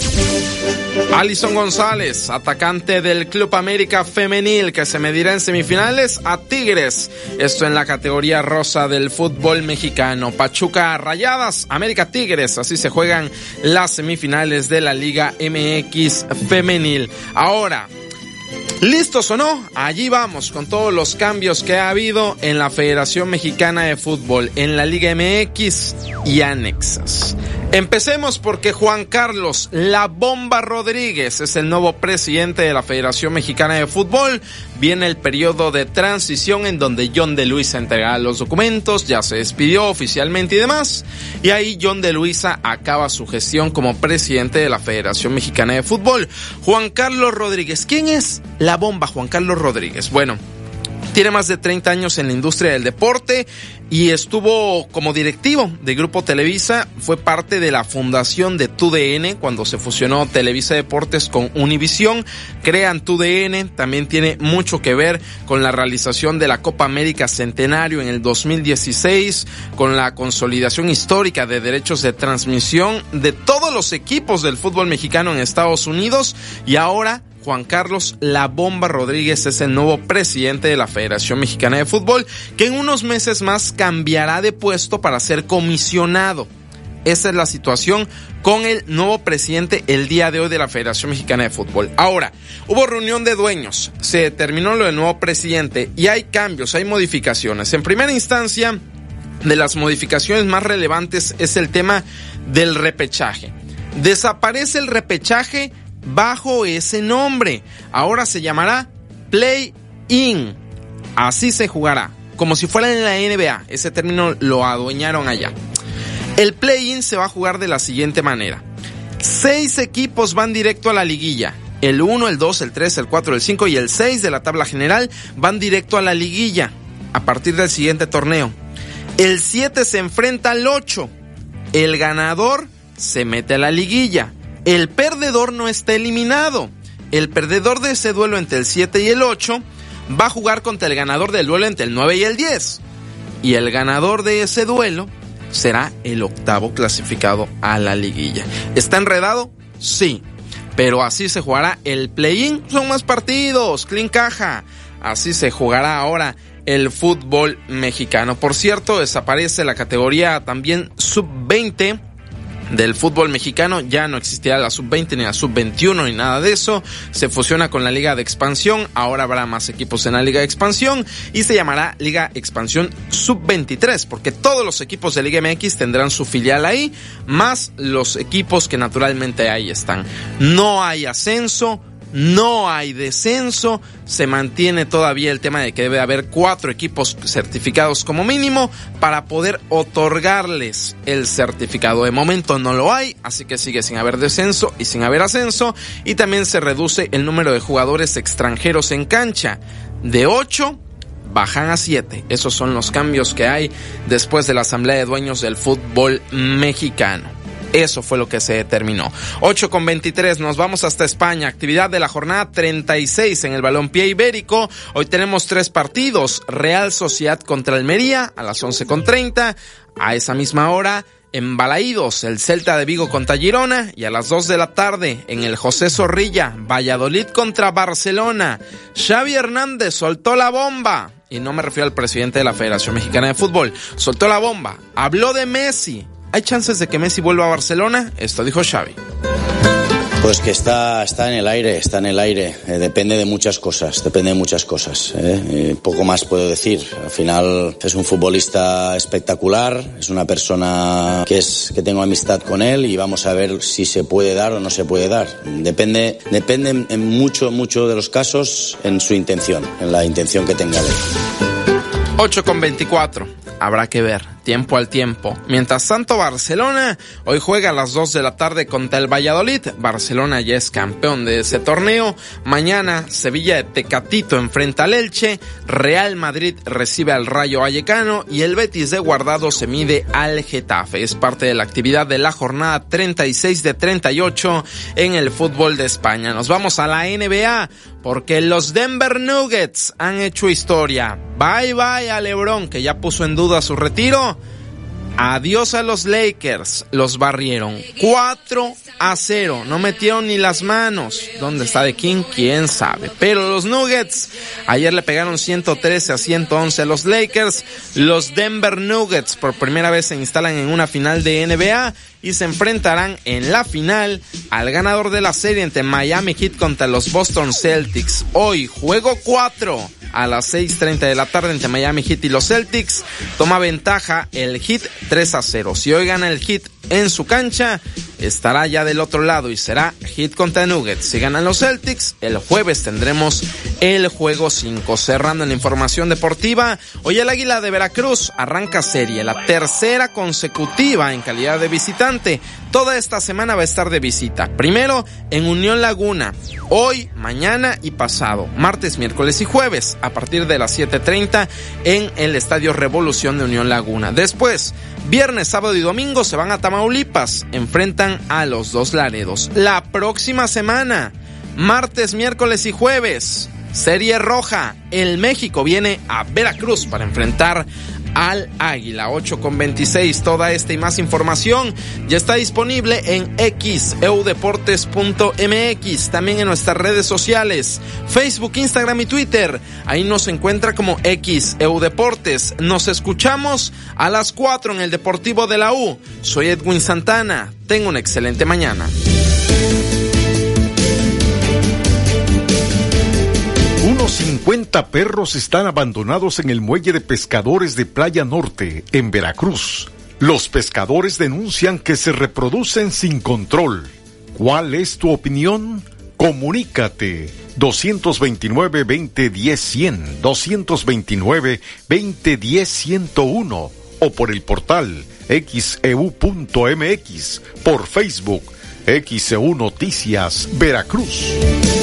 Speaker 5: Alison González, atacante del Club América Femenil, que se medirá en semifinales a Tigres. Esto en la categoría rosa del fútbol mexicano. Pachuca Rayadas, América Tigres. Así se juegan las semifinales de la Liga MX Femenil. Ahora, ¿Listos o no? Allí vamos con todos los cambios que ha habido en la Federación Mexicana de Fútbol, en la Liga MX y anexas. Empecemos porque Juan Carlos La Bomba Rodríguez es el nuevo presidente de la Federación Mexicana de Fútbol. Viene el periodo de transición en donde John de Luisa entregará los documentos, ya se despidió oficialmente y demás. Y ahí John de Luisa acaba su gestión como presidente de la Federación Mexicana de Fútbol. Juan Carlos Rodríguez, ¿quién es La Bomba Juan Carlos Rodríguez? Bueno, tiene más de 30 años en la industria del deporte y estuvo como directivo de Grupo Televisa. Fue parte de la fundación de TUDN cuando se fusionó Televisa Deportes con Univisión. Crean TUDN. También tiene mucho que ver con la realización de la Copa América Centenario en el 2016, con la consolidación histórica de derechos de transmisión de todos los equipos del fútbol mexicano en Estados Unidos y ahora Juan Carlos La Bomba Rodríguez es el nuevo presidente de la Federación Mexicana de Fútbol, que en unos meses más cambiará de puesto para ser comisionado. Esa es la situación con el nuevo presidente el día de hoy de la Federación Mexicana de Fútbol. Ahora, hubo reunión de dueños, se determinó lo del nuevo presidente y hay cambios, hay modificaciones. En primera instancia, de las modificaciones más relevantes es el tema del repechaje. Desaparece el repechaje bajo ese nombre. Ahora se llamará Play-In. Así se jugará, como si fuera en la NBA. Ese término lo adueñaron allá. El Play-In se va a jugar de la siguiente manera. Seis equipos van directo a la liguilla. El 1, el 2, el 3, el 4, el 5 y el 6 de la tabla general van directo a la liguilla a partir del siguiente torneo. El 7 se enfrenta al 8. El ganador se mete a la liguilla el perdedor no está eliminado. El perdedor de ese duelo entre el 7 y el 8 va a jugar contra el ganador del duelo entre el 9 y el 10. Y el ganador de ese duelo será el octavo clasificado a la liguilla. ¿Está enredado? Sí. Pero así se jugará el play-in. Son más partidos. Clean caja. Así se jugará ahora el fútbol mexicano. Por cierto, desaparece la categoría también sub-20 del fútbol mexicano. Ya no existirá la sub-20 ni la sub-21 ni nada de eso. Se fusiona con la Liga de Expansión. Ahora habrá más equipos en la Liga de Expansión y se llamará Liga Expansión sub-23 porque todos los equipos de Liga MX tendrán su filial ahí, más los equipos que naturalmente ahí están. No hay ascenso no hay descenso, se mantiene todavía el tema de que debe haber cuatro equipos certificados como mínimo para poder otorgarles el certificado. De momento no lo hay, así que sigue sin haber descenso y sin haber ascenso y también se reduce el número de jugadores extranjeros en cancha de 8 bajan a 7. Esos son los cambios que hay después de la Asamblea de Dueños del Fútbol Mexicano. Eso fue lo que se determinó. 8 con 23, nos vamos hasta España. Actividad de la jornada 36 en el balompié ibérico. Hoy tenemos tres partidos. Real Sociedad contra Almería a las 11 con 30. A esa misma hora, en Balaídos, el Celta de Vigo contra Girona y a las 2 de la tarde en el José Zorrilla, Valladolid contra Barcelona. Xavi Hernández soltó la bomba y no me refiero al presidente de la Federación Mexicana de Fútbol, soltó la bomba, habló de Messi. ¿Hay chances de que Messi vuelva a Barcelona? Esto dijo Xavi.
Speaker 54: Pues que está, está en el aire, está en el aire. Eh, depende de muchas cosas, depende de muchas cosas. ¿eh? Eh, poco más puedo decir. Al final es un futbolista espectacular, es una persona que es que tengo amistad con él y vamos a ver si se puede dar o no se puede dar. Depende, depende en mucho, mucho de los casos en su intención, en la intención que tenga él.
Speaker 5: 8 con 24. Habrá que ver tiempo al tiempo. Mientras tanto, Barcelona hoy juega a las 2 de la tarde contra el Valladolid. Barcelona ya es campeón de ese torneo. Mañana, Sevilla de Tecatito enfrenta al Elche. Real Madrid recibe al Rayo Vallecano y el Betis de Guardado se mide al Getafe. Es parte de la actividad de la jornada 36 de 38 en el fútbol de España. Nos vamos a la NBA porque los Denver Nuggets han hecho historia. Bye bye a LeBron que ya puso en duda su retiro Adiós a los Lakers. Los barrieron 4 a 0. No metieron ni las manos. ¿Dónde está de King? Quién sabe. Pero los Nuggets ayer le pegaron 113 a 111 a los Lakers. Los Denver Nuggets por primera vez se instalan en una final de NBA y se enfrentarán en la final al ganador de la serie entre Miami Heat contra los Boston Celtics. Hoy juego 4 a las 6.30 de la tarde entre Miami Heat y los Celtics. Toma ventaja el Heat 3 a 0. Si hoy gana el Heat en su cancha, estará ya del otro lado y será Hit contra Nuggets. Si ganan los Celtics, el jueves tendremos el juego 5. Cerrando en la información deportiva, hoy el Águila de Veracruz arranca serie, la tercera consecutiva en calidad de visitante. Toda esta semana va a estar de visita. Primero en Unión Laguna, hoy, mañana y pasado, martes, miércoles y jueves, a partir de las 7.30 en el Estadio Revolución de Unión Laguna. Después, viernes, sábado y domingo se van a Tamaulipas, enfrentan a los dos Laredos. La próxima semana, martes, miércoles y jueves, Serie Roja, el México viene a Veracruz para enfrentar al Águila 8 con 26. Toda esta y más información ya está disponible en xeudeportes.mx, también en nuestras redes sociales, Facebook, Instagram y Twitter. Ahí nos encuentra como xeudeportes. Nos escuchamos a las 4 en el Deportivo de la U. Soy Edwin Santana. Tengo una excelente mañana.
Speaker 3: 50 perros están abandonados en el muelle de pescadores de Playa Norte, en Veracruz. Los pescadores denuncian que se reproducen sin control. ¿Cuál es tu opinión? Comunícate 229-2010-100, 229-2010-101 o por el portal xeu.mx, e por Facebook, XEU Noticias Veracruz.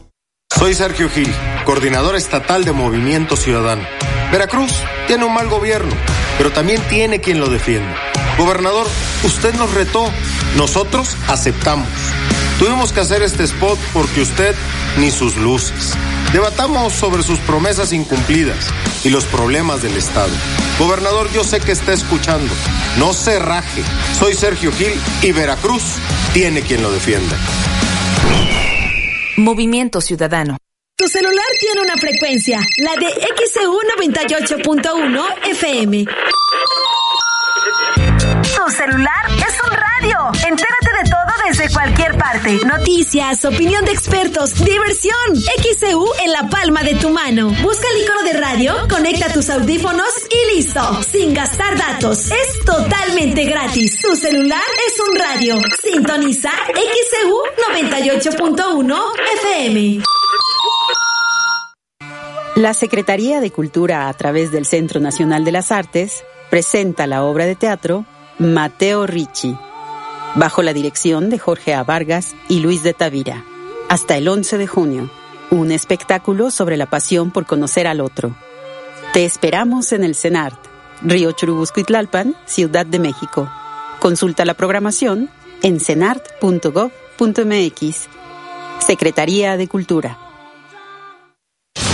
Speaker 55: Soy Sergio Gil, coordinador estatal de Movimiento Ciudadano. Veracruz tiene un mal gobierno, pero también tiene quien lo defiende. Gobernador, usted nos retó, nosotros aceptamos. Tuvimos que hacer este spot porque usted ni sus luces. Debatamos sobre sus promesas incumplidas y los problemas del Estado. Gobernador, yo sé que está escuchando. No se raje. Soy Sergio Gil y Veracruz tiene quien lo defienda.
Speaker 56: Movimiento Ciudadano.
Speaker 21: Tu celular tiene una frecuencia, la de XEU 98.1 FM. Tu celular es un radio. Entérate desde cualquier parte. Noticias, opinión de expertos, diversión. XEU en la palma de tu mano. Busca el icono de radio, conecta tus audífonos y listo. Sin gastar datos. Es totalmente gratis. Tu celular es un radio. Sintoniza XEU 98.1 FM.
Speaker 57: La Secretaría de Cultura, a través del Centro Nacional de las Artes, presenta la obra de teatro Mateo Ricci, bajo la dirección de Jorge A. Vargas y Luis de Tavira, hasta el 11 de junio. Un espectáculo sobre la pasión por conocer al otro. Te esperamos en el CENART, Río Churubusco Itlalpan, Ciudad de México. Consulta la programación en cenart.gov.mx. Secretaría de Cultura.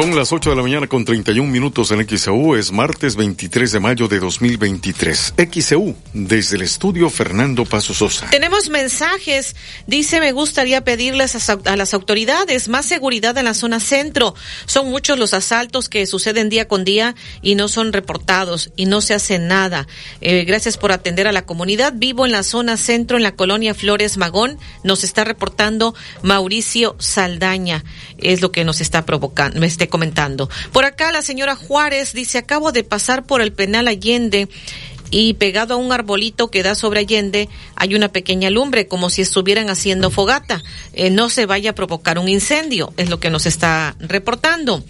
Speaker 7: Son las 8 de la mañana con 31 minutos en XEU. Es martes 23 de mayo de 2023. XEU, desde el estudio Fernando Paso Sosa.
Speaker 4: Tenemos mensajes. Dice, me gustaría pedirles a, las autoridades más seguridad en la zona centro. Son muchos los asaltos que suceden día con día y no son reportados y no se hace nada. Eh, gracias por atender a la comunidad. Vivo en la zona centro, en la colonia Flores Magón. Nos está reportando Mauricio Saldaña. Es lo que nos está provocando, me esté comentando. Por acá la señora Juárez dice, acabo de pasar por el penal Allende y pegado a un arbolito que da sobre Allende hay una pequeña lumbre como si estuvieran haciendo fogata. Eh, no se vaya a provocar un incendio, es lo que nos está reportando.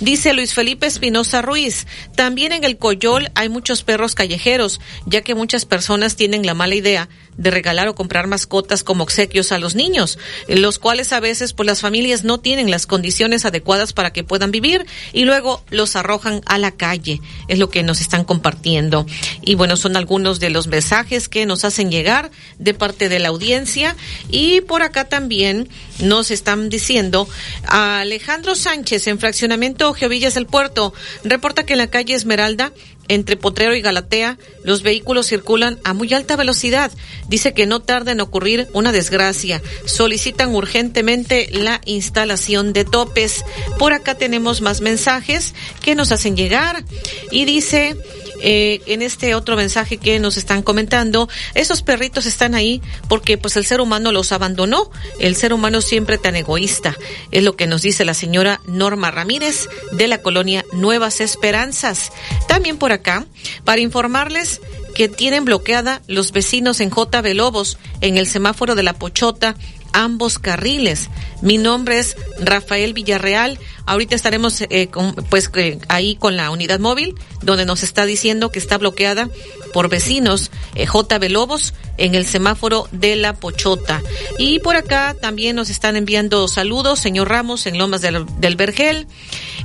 Speaker 4: Dice Luis Felipe Espinosa Ruiz, también en el Coyol hay muchos perros callejeros, ya que muchas personas tienen la mala idea de regalar o comprar mascotas como obsequios a los niños, los cuales a veces pues las familias no tienen las condiciones adecuadas para que puedan vivir y luego los arrojan a la calle, es lo que nos están compartiendo. Y bueno, son algunos de los mensajes que nos hacen llegar de parte de la audiencia y por acá también nos están diciendo a Alejandro Sánchez en fraccionamiento Geovillas del Puerto reporta que en la calle Esmeralda entre Potrero y Galatea, los vehículos circulan a muy alta velocidad. Dice que no tarda en ocurrir una desgracia. Solicitan urgentemente la instalación de topes. Por acá tenemos más mensajes que nos hacen llegar. Y dice, eh, en este otro mensaje que nos están comentando, esos perritos están ahí porque pues el ser humano los abandonó, el ser humano siempre tan egoísta, es lo que nos dice la señora Norma Ramírez de la colonia Nuevas Esperanzas. También por acá, para informarles que tienen bloqueada los vecinos en JB Lobos, en el semáforo de la Pochota, ambos carriles. Mi nombre es Rafael Villarreal. Ahorita estaremos eh, pues eh, ahí con la unidad móvil, donde nos está diciendo que está bloqueada por vecinos eh, JB Lobos en el semáforo de la Pochota. Y por acá también nos están enviando saludos, señor Ramos, en Lomas del, del Vergel.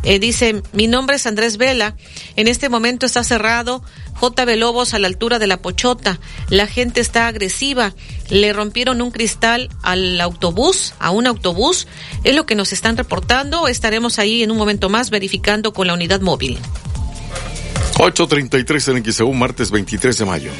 Speaker 4: Eh, dice, mi nombre es Andrés Vela. En este momento está cerrado JB Lobos a la altura de la Pochota. La gente está agresiva. Le rompieron un cristal al autobús, a un autobús. Es lo que nos están reportando. Estaremos ahí en un momento más verificando con la unidad móvil.
Speaker 7: 8.33 en XEU, martes 23 de mayo.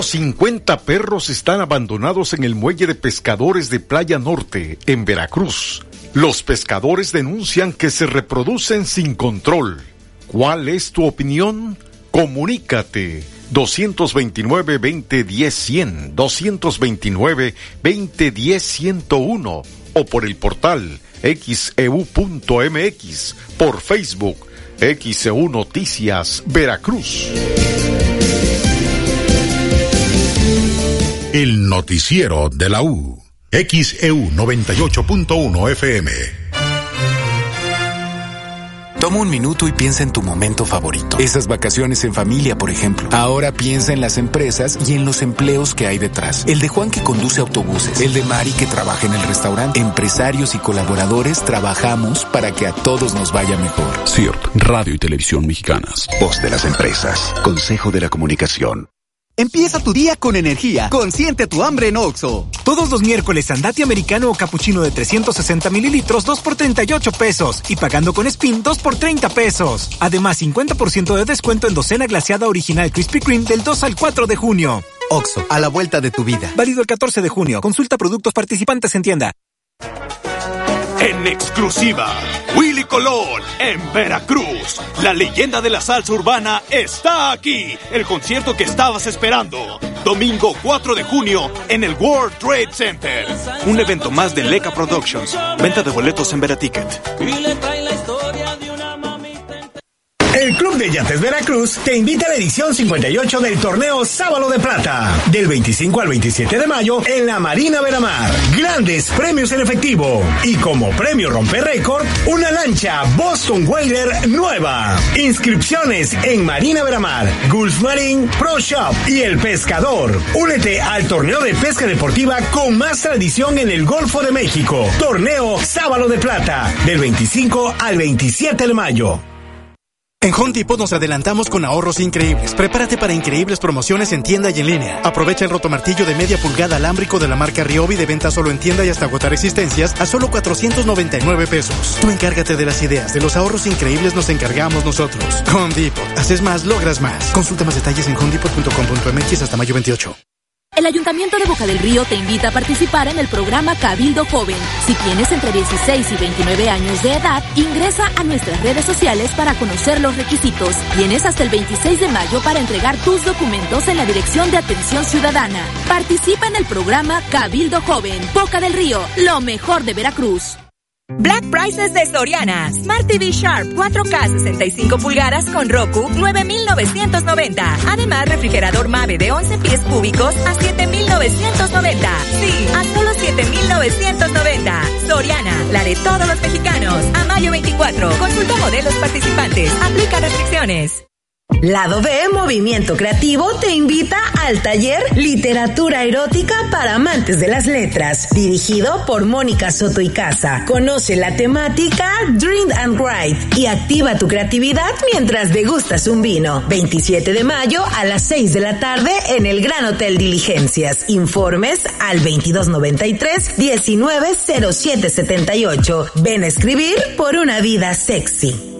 Speaker 7: Unos 50 perros están abandonados en el muelle de pescadores de Playa Norte, en Veracruz. Los pescadores denuncian que se reproducen sin control. ¿Cuál es tu opinión? Comunícate 229-2010-100, 229-2010-101 o por el portal xeu.mx, por Facebook, XEU Noticias Veracruz.
Speaker 3: El noticiero de la U. XEU 98.1 FM.
Speaker 58: Toma un minuto y piensa en tu momento favorito. Esas vacaciones en familia, por ejemplo. Ahora piensa en las empresas y en los empleos que hay detrás. El de Juan que conduce autobuses. El de Mari que trabaja en el restaurante. Empresarios y colaboradores trabajamos para que a todos nos vaya mejor.
Speaker 59: CIRT, Radio y Televisión Mexicanas.
Speaker 60: Voz de las empresas. Consejo de la Comunicación.
Speaker 61: Empieza tu día con energía. Consiente tu hambre en Oxo. Todos los miércoles andate americano o capuchino de 360 mililitros 2 por 38 pesos y pagando con Spin 2 por 30 pesos. Además 50% de descuento en docena glaciada original Krispy Kreme del 2 al 4 de junio.
Speaker 62: Oxo, a la vuelta de tu vida.
Speaker 61: Válido el 14 de junio. Consulta productos participantes en tienda.
Speaker 63: En exclusiva, Willy Colón en Veracruz. La leyenda de la salsa urbana está aquí. El concierto que estabas esperando. Domingo 4 de junio en el World Trade Center. Un evento más de Leca Productions. Venta de boletos en Veraticket.
Speaker 64: El Club de Yates Veracruz te invita a la edición 58 del torneo Sábalo de Plata, del 25 al 27 de mayo en la Marina Veramar. Grandes premios en efectivo y como premio romper récord, una lancha Boston Whaler nueva. Inscripciones en Marina Veramar, Gulf Marine Pro Shop y El Pescador. Únete al torneo de pesca deportiva con más tradición en el Golfo de México. Torneo Sábalo de Plata, del 25 al 27 de mayo.
Speaker 61: En Home nos adelantamos con ahorros increíbles. Prepárate para increíbles promociones en tienda y en línea. Aprovecha el rotomartillo de media pulgada alámbrico de la marca Ryobi de venta solo en tienda y hasta agotar existencias a solo 499 pesos. Tú encárgate de las ideas, de los ahorros increíbles nos encargamos nosotros. Home. Haces más, logras más. Consulta más detalles en homedepot.com.mx hasta mayo 28.
Speaker 40: El Ayuntamiento de Boca del Río te invita a participar en el programa Cabildo Joven. Si tienes entre 16 y 29 años de edad, ingresa a nuestras redes sociales para conocer los requisitos. Tienes hasta el 26 de mayo para entregar tus documentos en la Dirección de Atención Ciudadana. Participa en el programa Cabildo Joven. Boca del Río, lo mejor de Veracruz.
Speaker 21: Black Prices de Soriana. Smart TV Sharp 4K 65 pulgadas con Roku 9,990. Además, refrigerador Mave de 11 pies cúbicos a 7,990. Sí, a solo 7,990. Soriana, la de todos los mexicanos. A mayo 24. Consulta modelos participantes. Aplica restricciones.
Speaker 65: Lado B Movimiento Creativo te invita al taller Literatura Erótica para Amantes de las Letras, dirigido por Mónica Soto y Casa. Conoce la temática Dream and Write y activa tu creatividad mientras degustas un vino. 27 de mayo a las 6 de la tarde en el Gran Hotel Diligencias. Informes al 2293 190778. Ven a escribir por una vida sexy.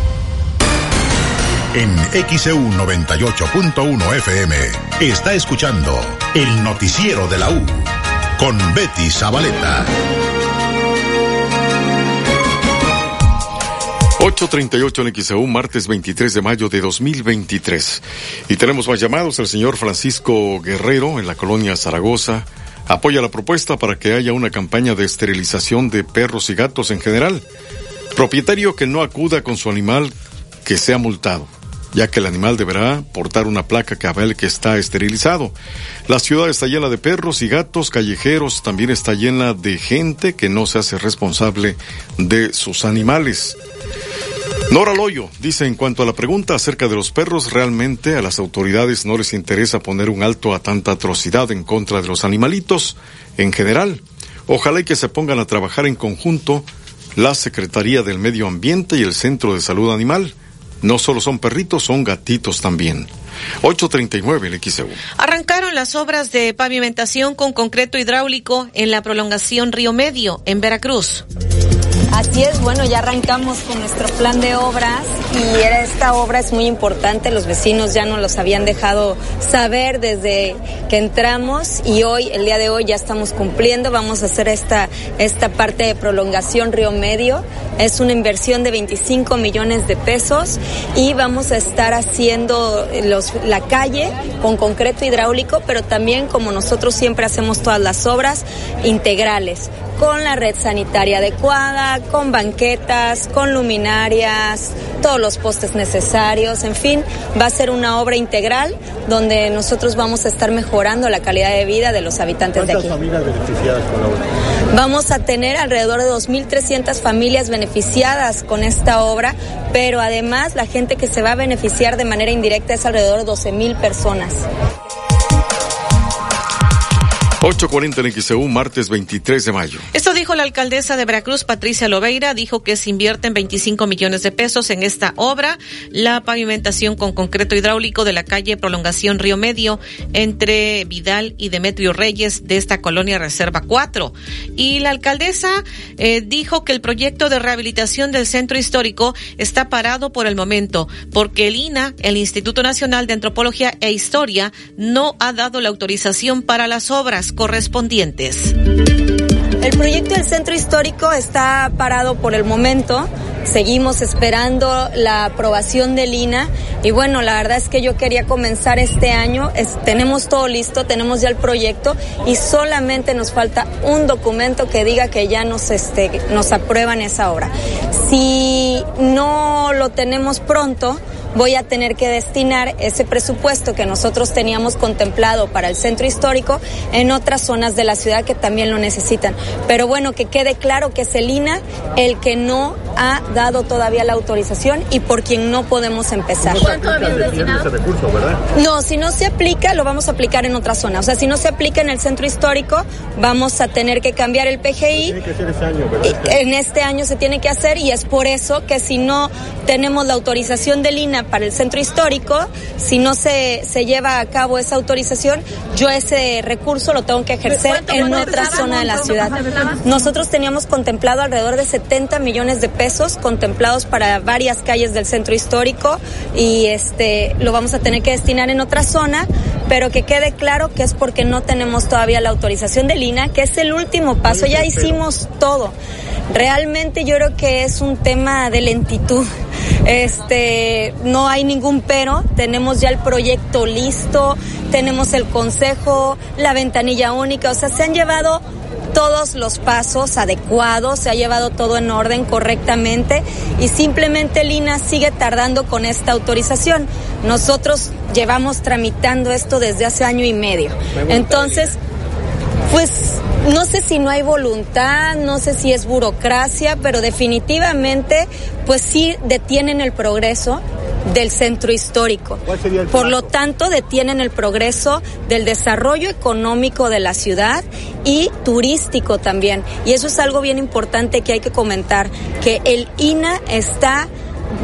Speaker 3: En XEU 98.1 FM está escuchando el noticiero de la U con Betty Zabaleta.
Speaker 7: 838 en XEU, martes 23 de mayo de 2023. Y tenemos más llamados. El señor Francisco Guerrero, en la colonia Zaragoza, apoya la propuesta para que haya una campaña de esterilización de perros y gatos en general. Propietario que no acuda con su animal que sea multado, ya que el animal deberá portar una placa que avale que está esterilizado. La ciudad está llena de perros y gatos callejeros, también está llena de gente que no se hace responsable de sus animales. Nora Loyo dice en cuanto a la pregunta acerca de los perros, realmente a las autoridades no les interesa poner un alto a tanta atrocidad en contra de los animalitos en general. Ojalá y que se pongan a trabajar en conjunto la Secretaría del Medio Ambiente y el Centro de Salud Animal. No solo son perritos, son gatitos también. 839 el XEU.
Speaker 4: Arrancaron las obras de pavimentación con concreto hidráulico en la prolongación Río Medio, en Veracruz.
Speaker 66: Así es, bueno, ya arrancamos con nuestro plan de obras y esta obra es muy importante, los vecinos ya nos los habían dejado saber desde que entramos y hoy, el día de hoy ya estamos cumpliendo, vamos a hacer esta, esta parte de prolongación Río Medio, es una inversión de 25 millones de pesos y vamos a estar haciendo los, la calle con concreto hidráulico, pero también como nosotros siempre hacemos todas las obras integrales con la red sanitaria adecuada, con banquetas, con luminarias, todos los postes necesarios, en fin, va a ser una obra integral donde nosotros vamos a estar mejorando la calidad de vida de los habitantes de aquí.
Speaker 67: ¿Cuántas familias beneficiadas con la obra?
Speaker 66: Vamos a tener alrededor de 2.300 familias beneficiadas con esta obra, pero además la gente que se va a beneficiar de manera indirecta es alrededor de 12.000 personas.
Speaker 7: 840 en XEU, martes 23 de mayo.
Speaker 4: Esto dijo la alcaldesa de Veracruz, Patricia Loveira, dijo que se invierten 25 millones de pesos en esta obra, la pavimentación con concreto hidráulico de la calle Prolongación Río Medio entre Vidal y Demetrio Reyes de esta colonia Reserva 4. Y la alcaldesa eh, dijo que el proyecto de rehabilitación del centro histórico está parado por el momento, porque el INA, el Instituto Nacional de Antropología e Historia, no ha dado la autorización para las obras correspondientes.
Speaker 66: El proyecto del centro histórico está parado por el momento. Seguimos esperando la aprobación del INA y bueno, la verdad es que yo quería comenzar este año. tenemos todo listo, tenemos ya el proyecto y solamente nos falta un documento que diga que ya nos, este, nos aprueban esa obra. Si no lo tenemos pronto, voy a tener que destinar ese presupuesto que nosotros teníamos contemplado para el centro histórico en otras zonas de la ciudad que también lo necesitan. Pero bueno, que quede claro que es el INA el que no ha dado todavía la autorización y por quien no podemos empezar. No, si no se aplica, lo vamos a aplicar en otra zona. O sea, si no se aplica en el centro histórico, vamos a tener que cambiar el PGI. En este año se tiene que hacer y es por eso que si no tenemos la autorización del INA para el centro histórico, si no se, se lleva a cabo esa autorización, yo ese recurso lo tengo que ejercer en otra zona de la ciudad. Nosotros teníamos contemplado alrededor de 70 millones de pesos contemplados para varias calles del centro histórico y este lo vamos a tener que destinar en otra zona, pero que quede claro que es porque no tenemos todavía la autorización de Lina, que es el último paso, ya hicimos todo. Realmente yo creo que es un tema de lentitud. Este, no hay ningún pero, tenemos ya el proyecto listo, tenemos el consejo, la ventanilla única, o sea, se han llevado todos los pasos adecuados, se ha llevado todo en orden correctamente y simplemente Lina sigue tardando con esta autorización. Nosotros llevamos tramitando esto desde hace año y medio. Entonces, pues no sé si no hay voluntad, no sé si es burocracia, pero definitivamente pues sí detienen el progreso del centro histórico. Por lo tanto, detienen el progreso del desarrollo económico de la ciudad y turístico también. Y eso es algo bien importante que hay que comentar, que el INA está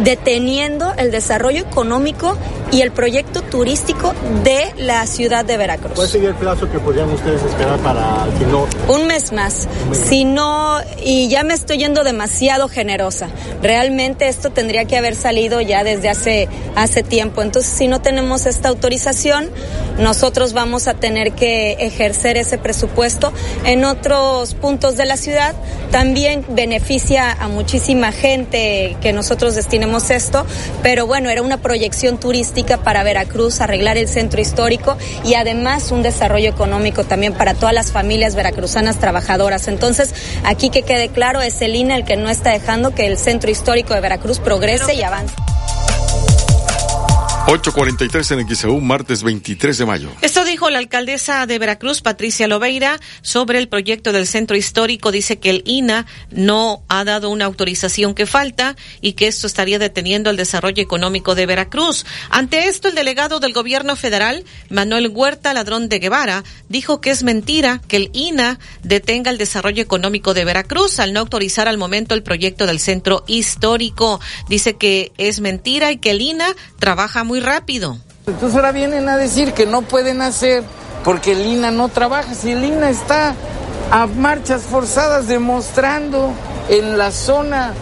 Speaker 66: deteniendo el desarrollo económico y el proyecto turístico de la ciudad de Veracruz.
Speaker 68: ¿Cuál sería el plazo que podrían ustedes esperar para si no?
Speaker 66: Un mes más. Si no, y ya me estoy yendo demasiado generosa. Realmente esto tendría que haber salido ya desde hace, hace tiempo. Entonces, si no tenemos esta autorización, nosotros vamos a tener que ejercer ese presupuesto en otros puntos de la ciudad. También beneficia a muchísima gente que nosotros destinemos esto, pero bueno, era una proyección turística para Veracruz, arreglar el centro histórico y además un desarrollo económico también para todas las familias veracruzanas trabajadoras. Entonces, aquí que quede claro, es el INE el que no está dejando que el centro histórico de Veracruz progrese y avance.
Speaker 7: 8.43 en XEU, martes 23 de mayo.
Speaker 4: Esto dijo la alcaldesa de Veracruz, Patricia Lobeira, sobre el proyecto del centro histórico. Dice que el INA no ha dado una autorización que falta y que esto estaría deteniendo el desarrollo económico de Veracruz. Ante esto, el delegado del gobierno federal, Manuel Huerta Ladrón de Guevara, dijo que es mentira que el INA detenga el desarrollo económico de Veracruz al no autorizar al momento el proyecto del centro histórico. Dice que es mentira y que el INA trabaja muy rápido.
Speaker 18: Entonces ahora vienen a decir que no pueden hacer porque el INA no trabaja. Si el INA está a marchas forzadas demostrando en la zona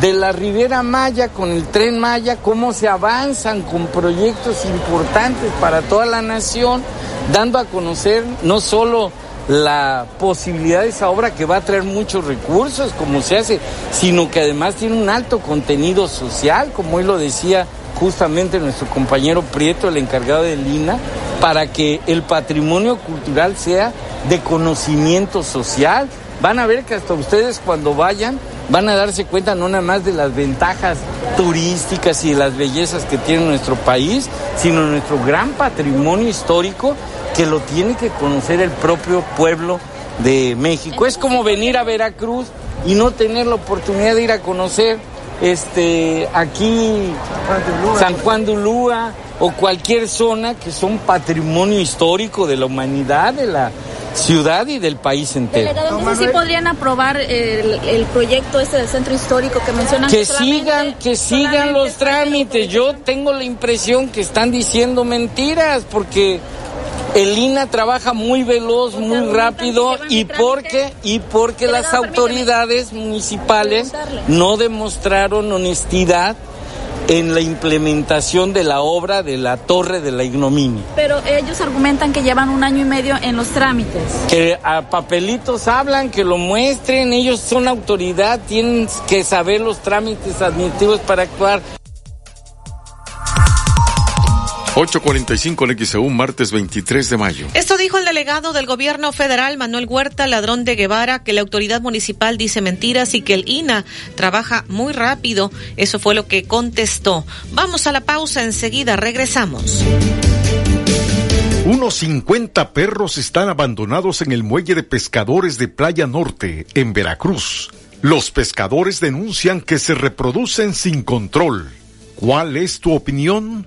Speaker 18: de la Ribera Maya con el tren Maya cómo se avanzan con proyectos importantes para toda la nación, dando a conocer no solo la posibilidad de esa obra que va a traer muchos recursos, como se hace, sino que además tiene un alto contenido social, como hoy lo decía justamente nuestro compañero Prieto, el encargado de Lina, para que el patrimonio cultural sea de conocimiento social. Van a ver que hasta ustedes cuando vayan van a darse cuenta no nada más de las ventajas turísticas y de las bellezas que tiene nuestro país, sino nuestro gran patrimonio histórico que lo tiene que conocer el propio pueblo de México. Es como venir a Veracruz y no tener la oportunidad de ir a conocer este, aquí San Juan de Ulúa o cualquier zona que son patrimonio histórico de la humanidad, de la ciudad y del país entero.
Speaker 67: Entonces sí podrían aprobar el, proyecto este del centro histórico que mencionan.
Speaker 18: Que, sigan, que sigan los trámites. Yo tengo la impresión que están diciendo mentiras porque el INA trabaja muy veloz, muy rápido y porque y porque las autoridades municipales no demostraron honestidad en la implementación de la obra de la Torre de la Ignominia.
Speaker 67: Pero ellos argumentan que llevan un año y medio en los trámites.
Speaker 18: Que a papelitos hablan, que lo muestren, ellos son autoridad, tienen que saber los trámites administrativos para actuar.
Speaker 7: 8.45 en XEU, martes 23 de mayo.
Speaker 4: Esto dijo el delegado del gobierno federal, Manuel Huerta, ladrón de Guevara, que la autoridad municipal dice mentiras y que el INA trabaja muy rápido. Eso fue lo que contestó. Vamos a la pausa, enseguida regresamos.
Speaker 7: Unos 50 perros están abandonados en el muelle de pescadores de Playa Norte, en Veracruz. Los pescadores denuncian que se reproducen sin control. ¿Cuál es tu opinión?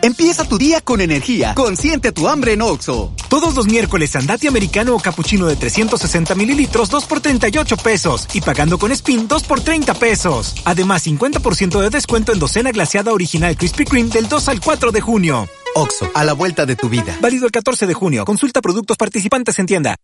Speaker 64: Empieza tu día con energía. Consiente tu hambre en Oxo.
Speaker 61: Todos los miércoles andate americano o capuchino de 360 mililitros 2 por 38 pesos y pagando con Spin 2 por 30 pesos. Además 50% de descuento en docena glaseada original Krispy Kreme del 2 al 4 de junio.
Speaker 69: Oxo, a la vuelta de tu vida.
Speaker 61: Válido el 14 de junio. Consulta productos participantes en tienda.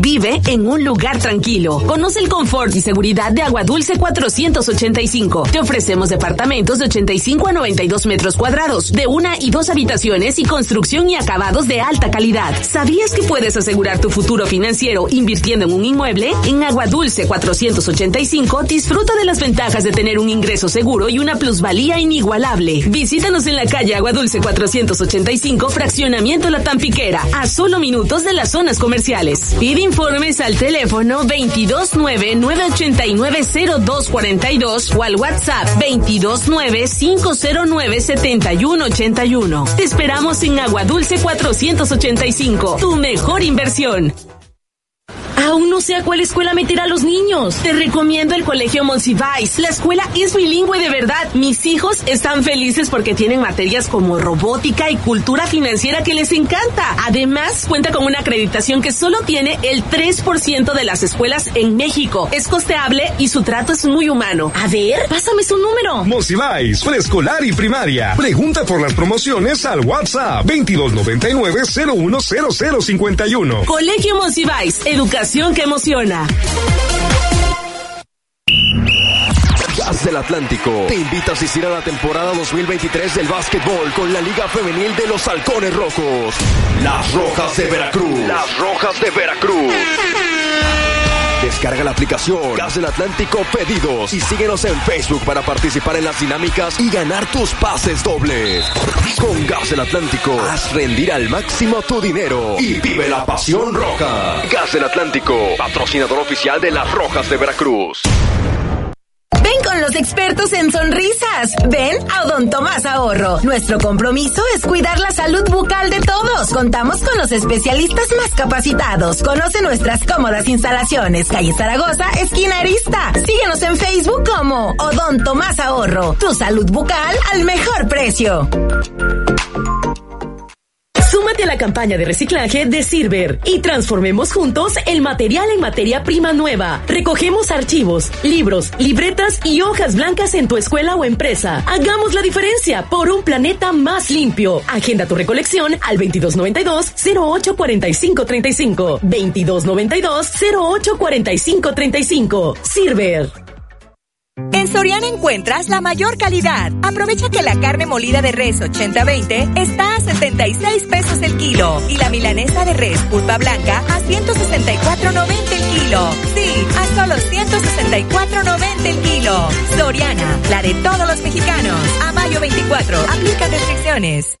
Speaker 8: Vive en un lugar tranquilo. Conoce el confort y seguridad de Agua Dulce 485. Te ofrecemos departamentos de 85 a 92 metros cuadrados, de una y dos habitaciones y construcción y acabados de alta calidad. ¿Sabías que puedes asegurar tu futuro financiero invirtiendo en un inmueble? En Agua Dulce 485 disfruta de las ventajas de tener un ingreso seguro y una plusvalía inigualable. Visítanos en la calle Agua Dulce 485, fraccionamiento La Tampiquera, a solo minutos de las zonas comerciales. Pide informes al teléfono 229-989-0242 o al WhatsApp 229-509-7181. Te esperamos en Agua Dulce 485, tu mejor inversión.
Speaker 70: Aún no sé a cuál escuela meter a los niños.
Speaker 8: Te recomiendo el Colegio Monsiváis. La escuela es bilingüe de verdad. Mis hijos están felices porque tienen materias como robótica y cultura financiera que les encanta. Además, cuenta con una acreditación que solo tiene el 3% de las escuelas en México. Es costeable y su trato es muy humano.
Speaker 70: A ver, pásame su número.
Speaker 12: Monsiváis, preescolar y primaria. Pregunta por las promociones al WhatsApp 2299 010051.
Speaker 8: Colegio Monsiváis, educación que emociona.
Speaker 34: Gas del Atlántico te invita a asistir a la temporada 2023 del básquetbol con la Liga Femenil de los Halcones Rojos. Las Rojas de Veracruz. Las Rojas de Veracruz. Descarga la aplicación Gas del Atlántico Pedidos y síguenos en Facebook para participar en las dinámicas y ganar tus pases dobles. Con Gas del Atlántico, haz rendir al máximo tu dinero y vive la pasión roja. Gas del Atlántico, patrocinador oficial de las Rojas de Veracruz.
Speaker 71: Expertos en sonrisas. Ven a Odon Tomás Ahorro. Nuestro compromiso es cuidar la salud bucal de todos. Contamos con los especialistas más capacitados. Conoce nuestras cómodas instalaciones. Calle Zaragoza, esquina Arista. Síguenos en Facebook como Odon Tomás Ahorro. Tu salud bucal al mejor precio.
Speaker 8: Súmate a la campaña de reciclaje de Silver y transformemos juntos el material en materia prima nueva. Recogemos archivos, libros, libretas y hojas blancas en tu escuela o empresa. Hagamos la diferencia por un planeta más limpio. Agenda tu recolección al 2292-084535. 2292-084535. Silver.
Speaker 21: En Soriana encuentras la mayor calidad. Aprovecha que la carne molida de res 80-20 está a 76 pesos el kilo y la milanesa de res pulpa blanca a 164.90 el kilo. Sí, a solo 164.90 el kilo. Soriana, la de todos los mexicanos. A mayo 24, aplica restricciones.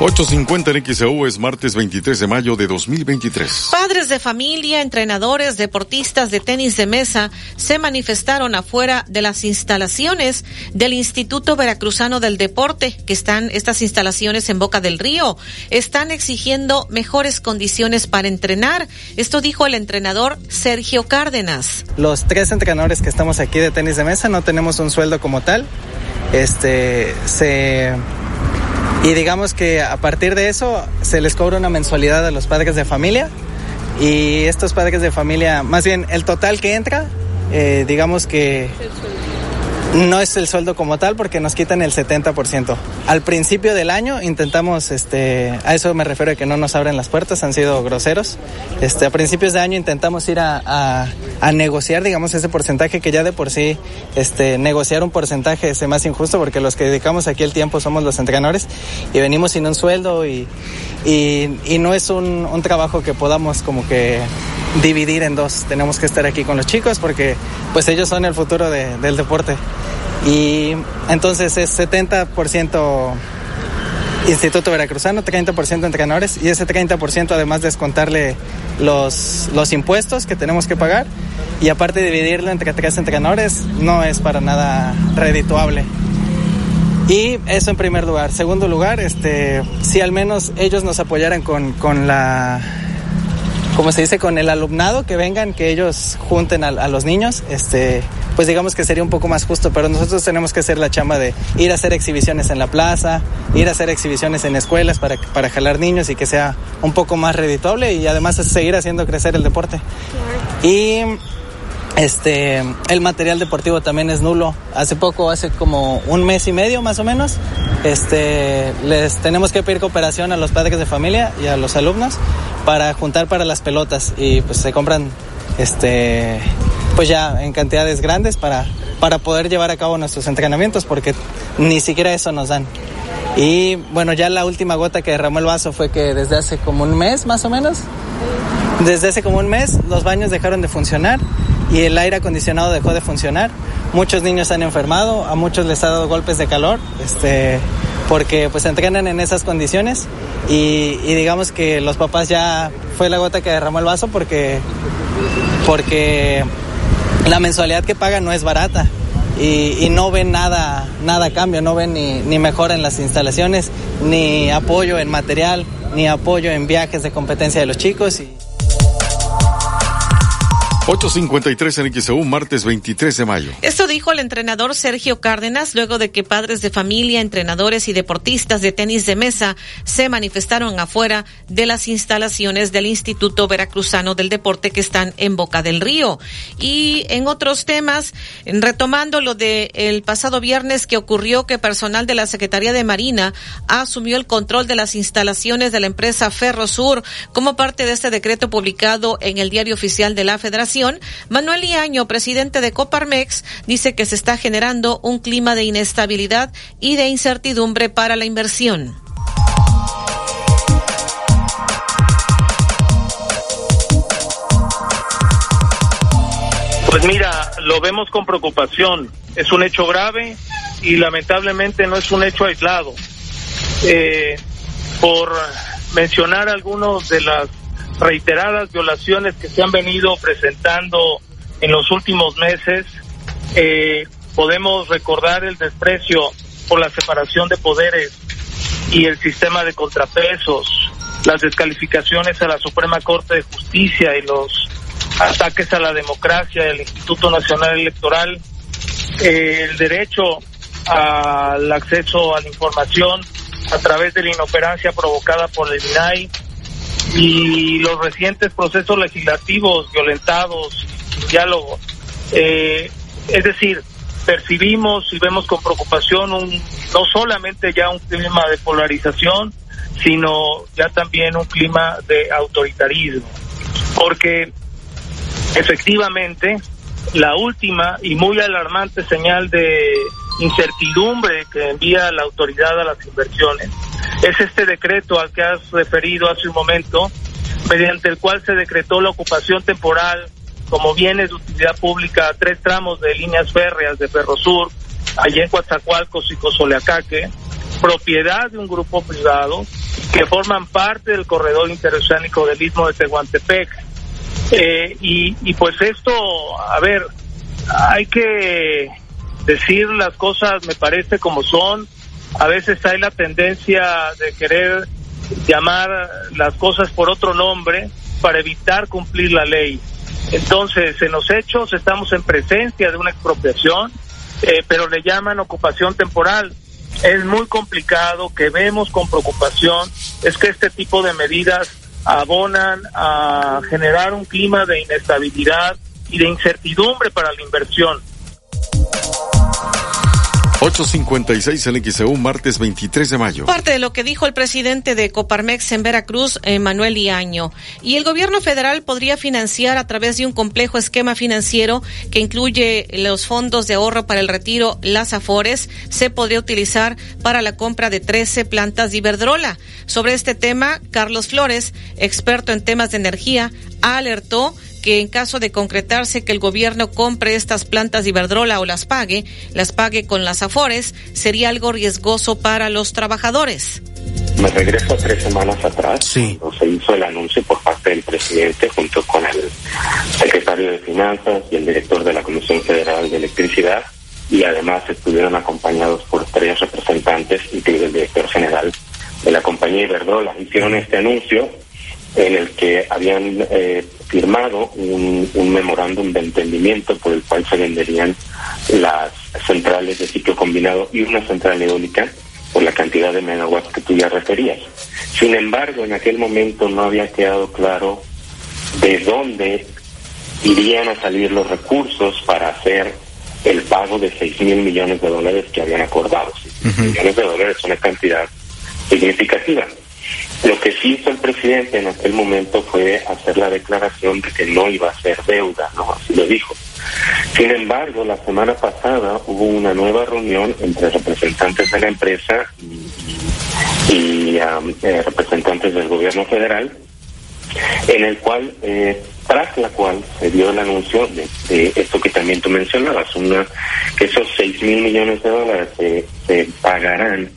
Speaker 7: 8.50 en XEU es martes 23 de mayo de 2023.
Speaker 4: Padres de familia, entrenadores, deportistas de tenis de mesa se manifestaron afuera de las instalaciones del Instituto Veracruzano del Deporte, que están estas instalaciones en Boca del Río. Están exigiendo mejores condiciones para entrenar. Esto dijo el entrenador Sergio Cárdenas.
Speaker 72: Los tres entrenadores que estamos aquí de tenis de mesa no tenemos un sueldo como tal. Este se y digamos que a partir de eso se les cobra una mensualidad a los padres de familia y estos padres de familia, más bien el total que entra, eh, digamos que no es el sueldo como tal porque nos quitan el 70%. Al principio del año intentamos, este, a eso me refiero a que no nos abren las puertas, han sido groseros. Este, a principios de año intentamos ir a, a, negociar, digamos, ese porcentaje que ya de por sí, este, negociar un porcentaje es más injusto porque los que dedicamos aquí el tiempo somos los entrenadores y venimos sin un sueldo y, y, no es un, trabajo que podamos como que dividir en dos. Tenemos que estar aquí con los chicos porque pues ellos son el futuro de, del deporte. Y entonces es 70% Instituto Veracruzano, 30% entrenadores y ese 30% además descontarle los, los impuestos que tenemos que pagar y aparte dividirlo entre tres entrenadores no es para nada redituable. Y eso en primer lugar. Segundo lugar, este, si al menos ellos nos apoyaran con, con la como se dice, con el alumnado que vengan, que ellos junten a, a, los niños, este, pues digamos que sería un poco más justo, pero nosotros tenemos que hacer la chamba de ir a hacer exhibiciones en la plaza, ir a hacer exhibiciones en escuelas para, para jalar niños y que sea un poco más redituable y además seguir haciendo crecer el deporte. Y este, el material deportivo también es nulo. Hace poco, hace como un mes y medio más o menos, este, les tenemos que pedir cooperación a los padres de familia y a los alumnos para juntar para las pelotas y pues se compran, este, pues ya en cantidades grandes para, para poder llevar a cabo nuestros entrenamientos porque ni siquiera eso nos dan. Y bueno, ya la última gota que derramó el vaso fue que desde hace como un mes más o menos, desde hace como un mes los baños dejaron de funcionar y el aire acondicionado dejó de funcionar. Muchos niños han enfermado, a muchos les ha dado golpes de calor, este, porque pues entrenan en esas condiciones y, digamos que los papás ya fue la gota que derramó el vaso porque, porque la mensualidad que pagan no es barata. Y, y, no ven nada, nada cambio, no ven ni, ni mejora en las instalaciones, ni apoyo en material, ni apoyo en viajes de competencia de los chicos. Y...
Speaker 7: 8.53 en XEU, martes 23 de mayo.
Speaker 4: Esto dijo el entrenador Sergio Cárdenas luego de que padres de familia, entrenadores y deportistas de tenis de mesa se manifestaron afuera de las instalaciones del Instituto Veracruzano del Deporte que están en Boca del Río. Y en otros temas, retomando lo de el pasado viernes que ocurrió que personal de la Secretaría de Marina asumió el control de las instalaciones de la empresa Ferrosur como parte de este decreto publicado en el Diario Oficial de la Federación Manuel Iaño, presidente de Coparmex, dice que se está generando un clima de inestabilidad y de incertidumbre para la inversión.
Speaker 73: Pues mira, lo vemos con preocupación. Es un hecho grave y lamentablemente no es un hecho aislado. Eh, por mencionar algunos de las reiteradas violaciones que se han venido presentando en los últimos meses, eh, podemos recordar el desprecio por la separación de poderes y el sistema de contrapesos, las descalificaciones a la Suprema Corte de Justicia y los ataques a la democracia del Instituto Nacional Electoral, eh, el derecho al acceso a la información a través de la inoperancia provocada por el INAI, y los recientes procesos legislativos violentados, diálogo. Eh, es decir, percibimos y vemos con preocupación un, no solamente ya un clima de polarización, sino ya también un clima de autoritarismo. Porque efectivamente la última y muy alarmante señal de incertidumbre que envía la autoridad a las inversiones es este decreto al que has referido hace un momento, mediante el cual se decretó la ocupación temporal como bienes de utilidad pública a tres tramos de líneas férreas de Ferrosur, allá en Coatzacoalcos y Cozoleacaque, propiedad de un grupo privado que forman parte del corredor interoceánico del Istmo de Tehuantepec. Eh, y pues esto, a ver, hay que decir las cosas, me parece, como son, a veces hay la tendencia de querer llamar las cosas por otro nombre para evitar cumplir la ley. Entonces, en los hechos estamos en presencia de una expropiación, eh, pero le llaman ocupación temporal. Es muy complicado, que vemos con preocupación, es que este tipo de medidas abonan a generar un clima de inestabilidad y de incertidumbre para la inversión.
Speaker 7: 856 en XEU, martes 23 de mayo.
Speaker 4: Parte de lo que dijo el presidente de Coparmex en Veracruz, Manuel Iaño. Y el gobierno federal podría financiar a través de un complejo esquema financiero que incluye los fondos de ahorro para el retiro, las AFORES, se podría utilizar para la compra de 13 plantas de Iberdrola. Sobre este tema, Carlos Flores, experto en temas de energía, alertó que en caso de concretarse que el gobierno compre estas plantas de Iberdrola o las pague, las pague con las afores, sería algo riesgoso para los trabajadores.
Speaker 74: Me regreso a tres semanas atrás, sí. cuando se hizo el anuncio por parte del presidente junto con el secretario de Finanzas y el director de la Comisión Federal de Electricidad, y además estuvieron acompañados por tres representantes, incluido el director general de la compañía Iberdrola. Hicieron este anuncio en el que habían eh, firmado un, un, memorándum de entendimiento por el cual se venderían las centrales de ciclo combinado y una central eólica por la cantidad de megawatts que tú ya referías. Sin embargo, en aquel momento no había quedado claro de dónde irían a salir los recursos para hacer el pago de 6 mil millones de dólares que habían acordado. 6 millones de dólares es una cantidad significativa. Lo que sí hizo el presidente en aquel momento fue hacer la declaración de que no iba a ser deuda, ¿no? Así lo dijo. Sin embargo, la semana pasada hubo una nueva reunión entre representantes de la empresa y, eh, representantes del gobierno federal, en el cual, eh, tras la cual se dio el anuncio de, esto que también tú mencionabas, una, que esos 6 mil millones de dólares se pagarán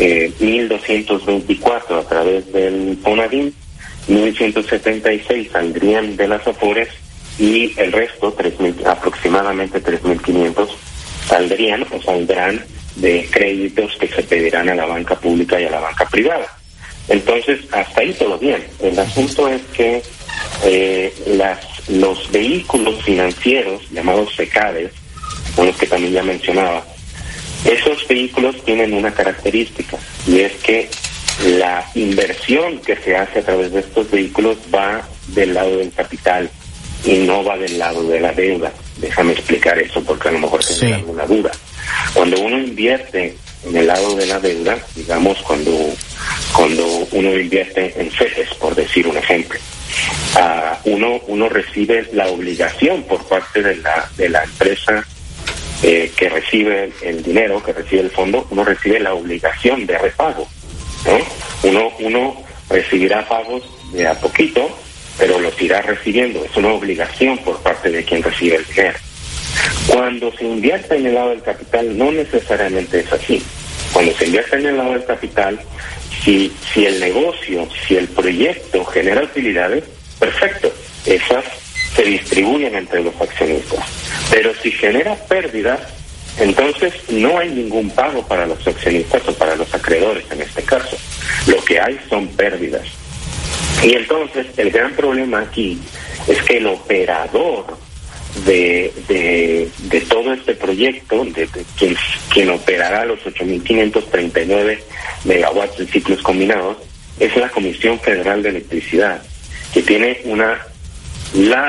Speaker 74: eh, 1.224 a través del FONADIN, 1.176 saldrían de las AFORES y el resto, 3, aproximadamente 3.500, saldrían o saldrán de créditos que se pedirán a la banca pública y a la banca privada. Entonces, hasta ahí todo bien. El asunto es que eh, las, los vehículos financieros, llamados SECADES, son los que también ya mencionaba, esos vehículos tienen una característica y es que la inversión que se hace a través de estos vehículos va del lado del capital y no va del lado de la deuda. Déjame explicar eso porque a lo mejor tiene alguna duda. Cuando uno invierte en el lado de la deuda, digamos cuando, cuando uno invierte en FEDES, por decir un ejemplo, uh, uno, uno recibe la obligación por parte de la, de la empresa eh, que recibe el dinero, que recibe el fondo, uno recibe la obligación de repago. Uno, uno recibirá pagos de a poquito, pero los irá recibiendo. Es una obligación por parte de quien recibe el dinero. Cuando se invierte en el lado del capital, no necesariamente es así. Cuando se invierte en el lado del capital, si, si el negocio, si el proyecto genera utilidades, perfecto. Esas se distribuyen entre los accionistas. Pero si genera pérdidas, entonces no hay ningún pago para los accionistas o para los acreedores en este caso. Lo que hay son pérdidas. Y entonces el gran problema aquí es que el operador de, de, todo este proyecto, de, quien, quien operará los 8.539 megawatts de ciclos combinados, es la Comisión Federal de Electricidad, que tiene una larga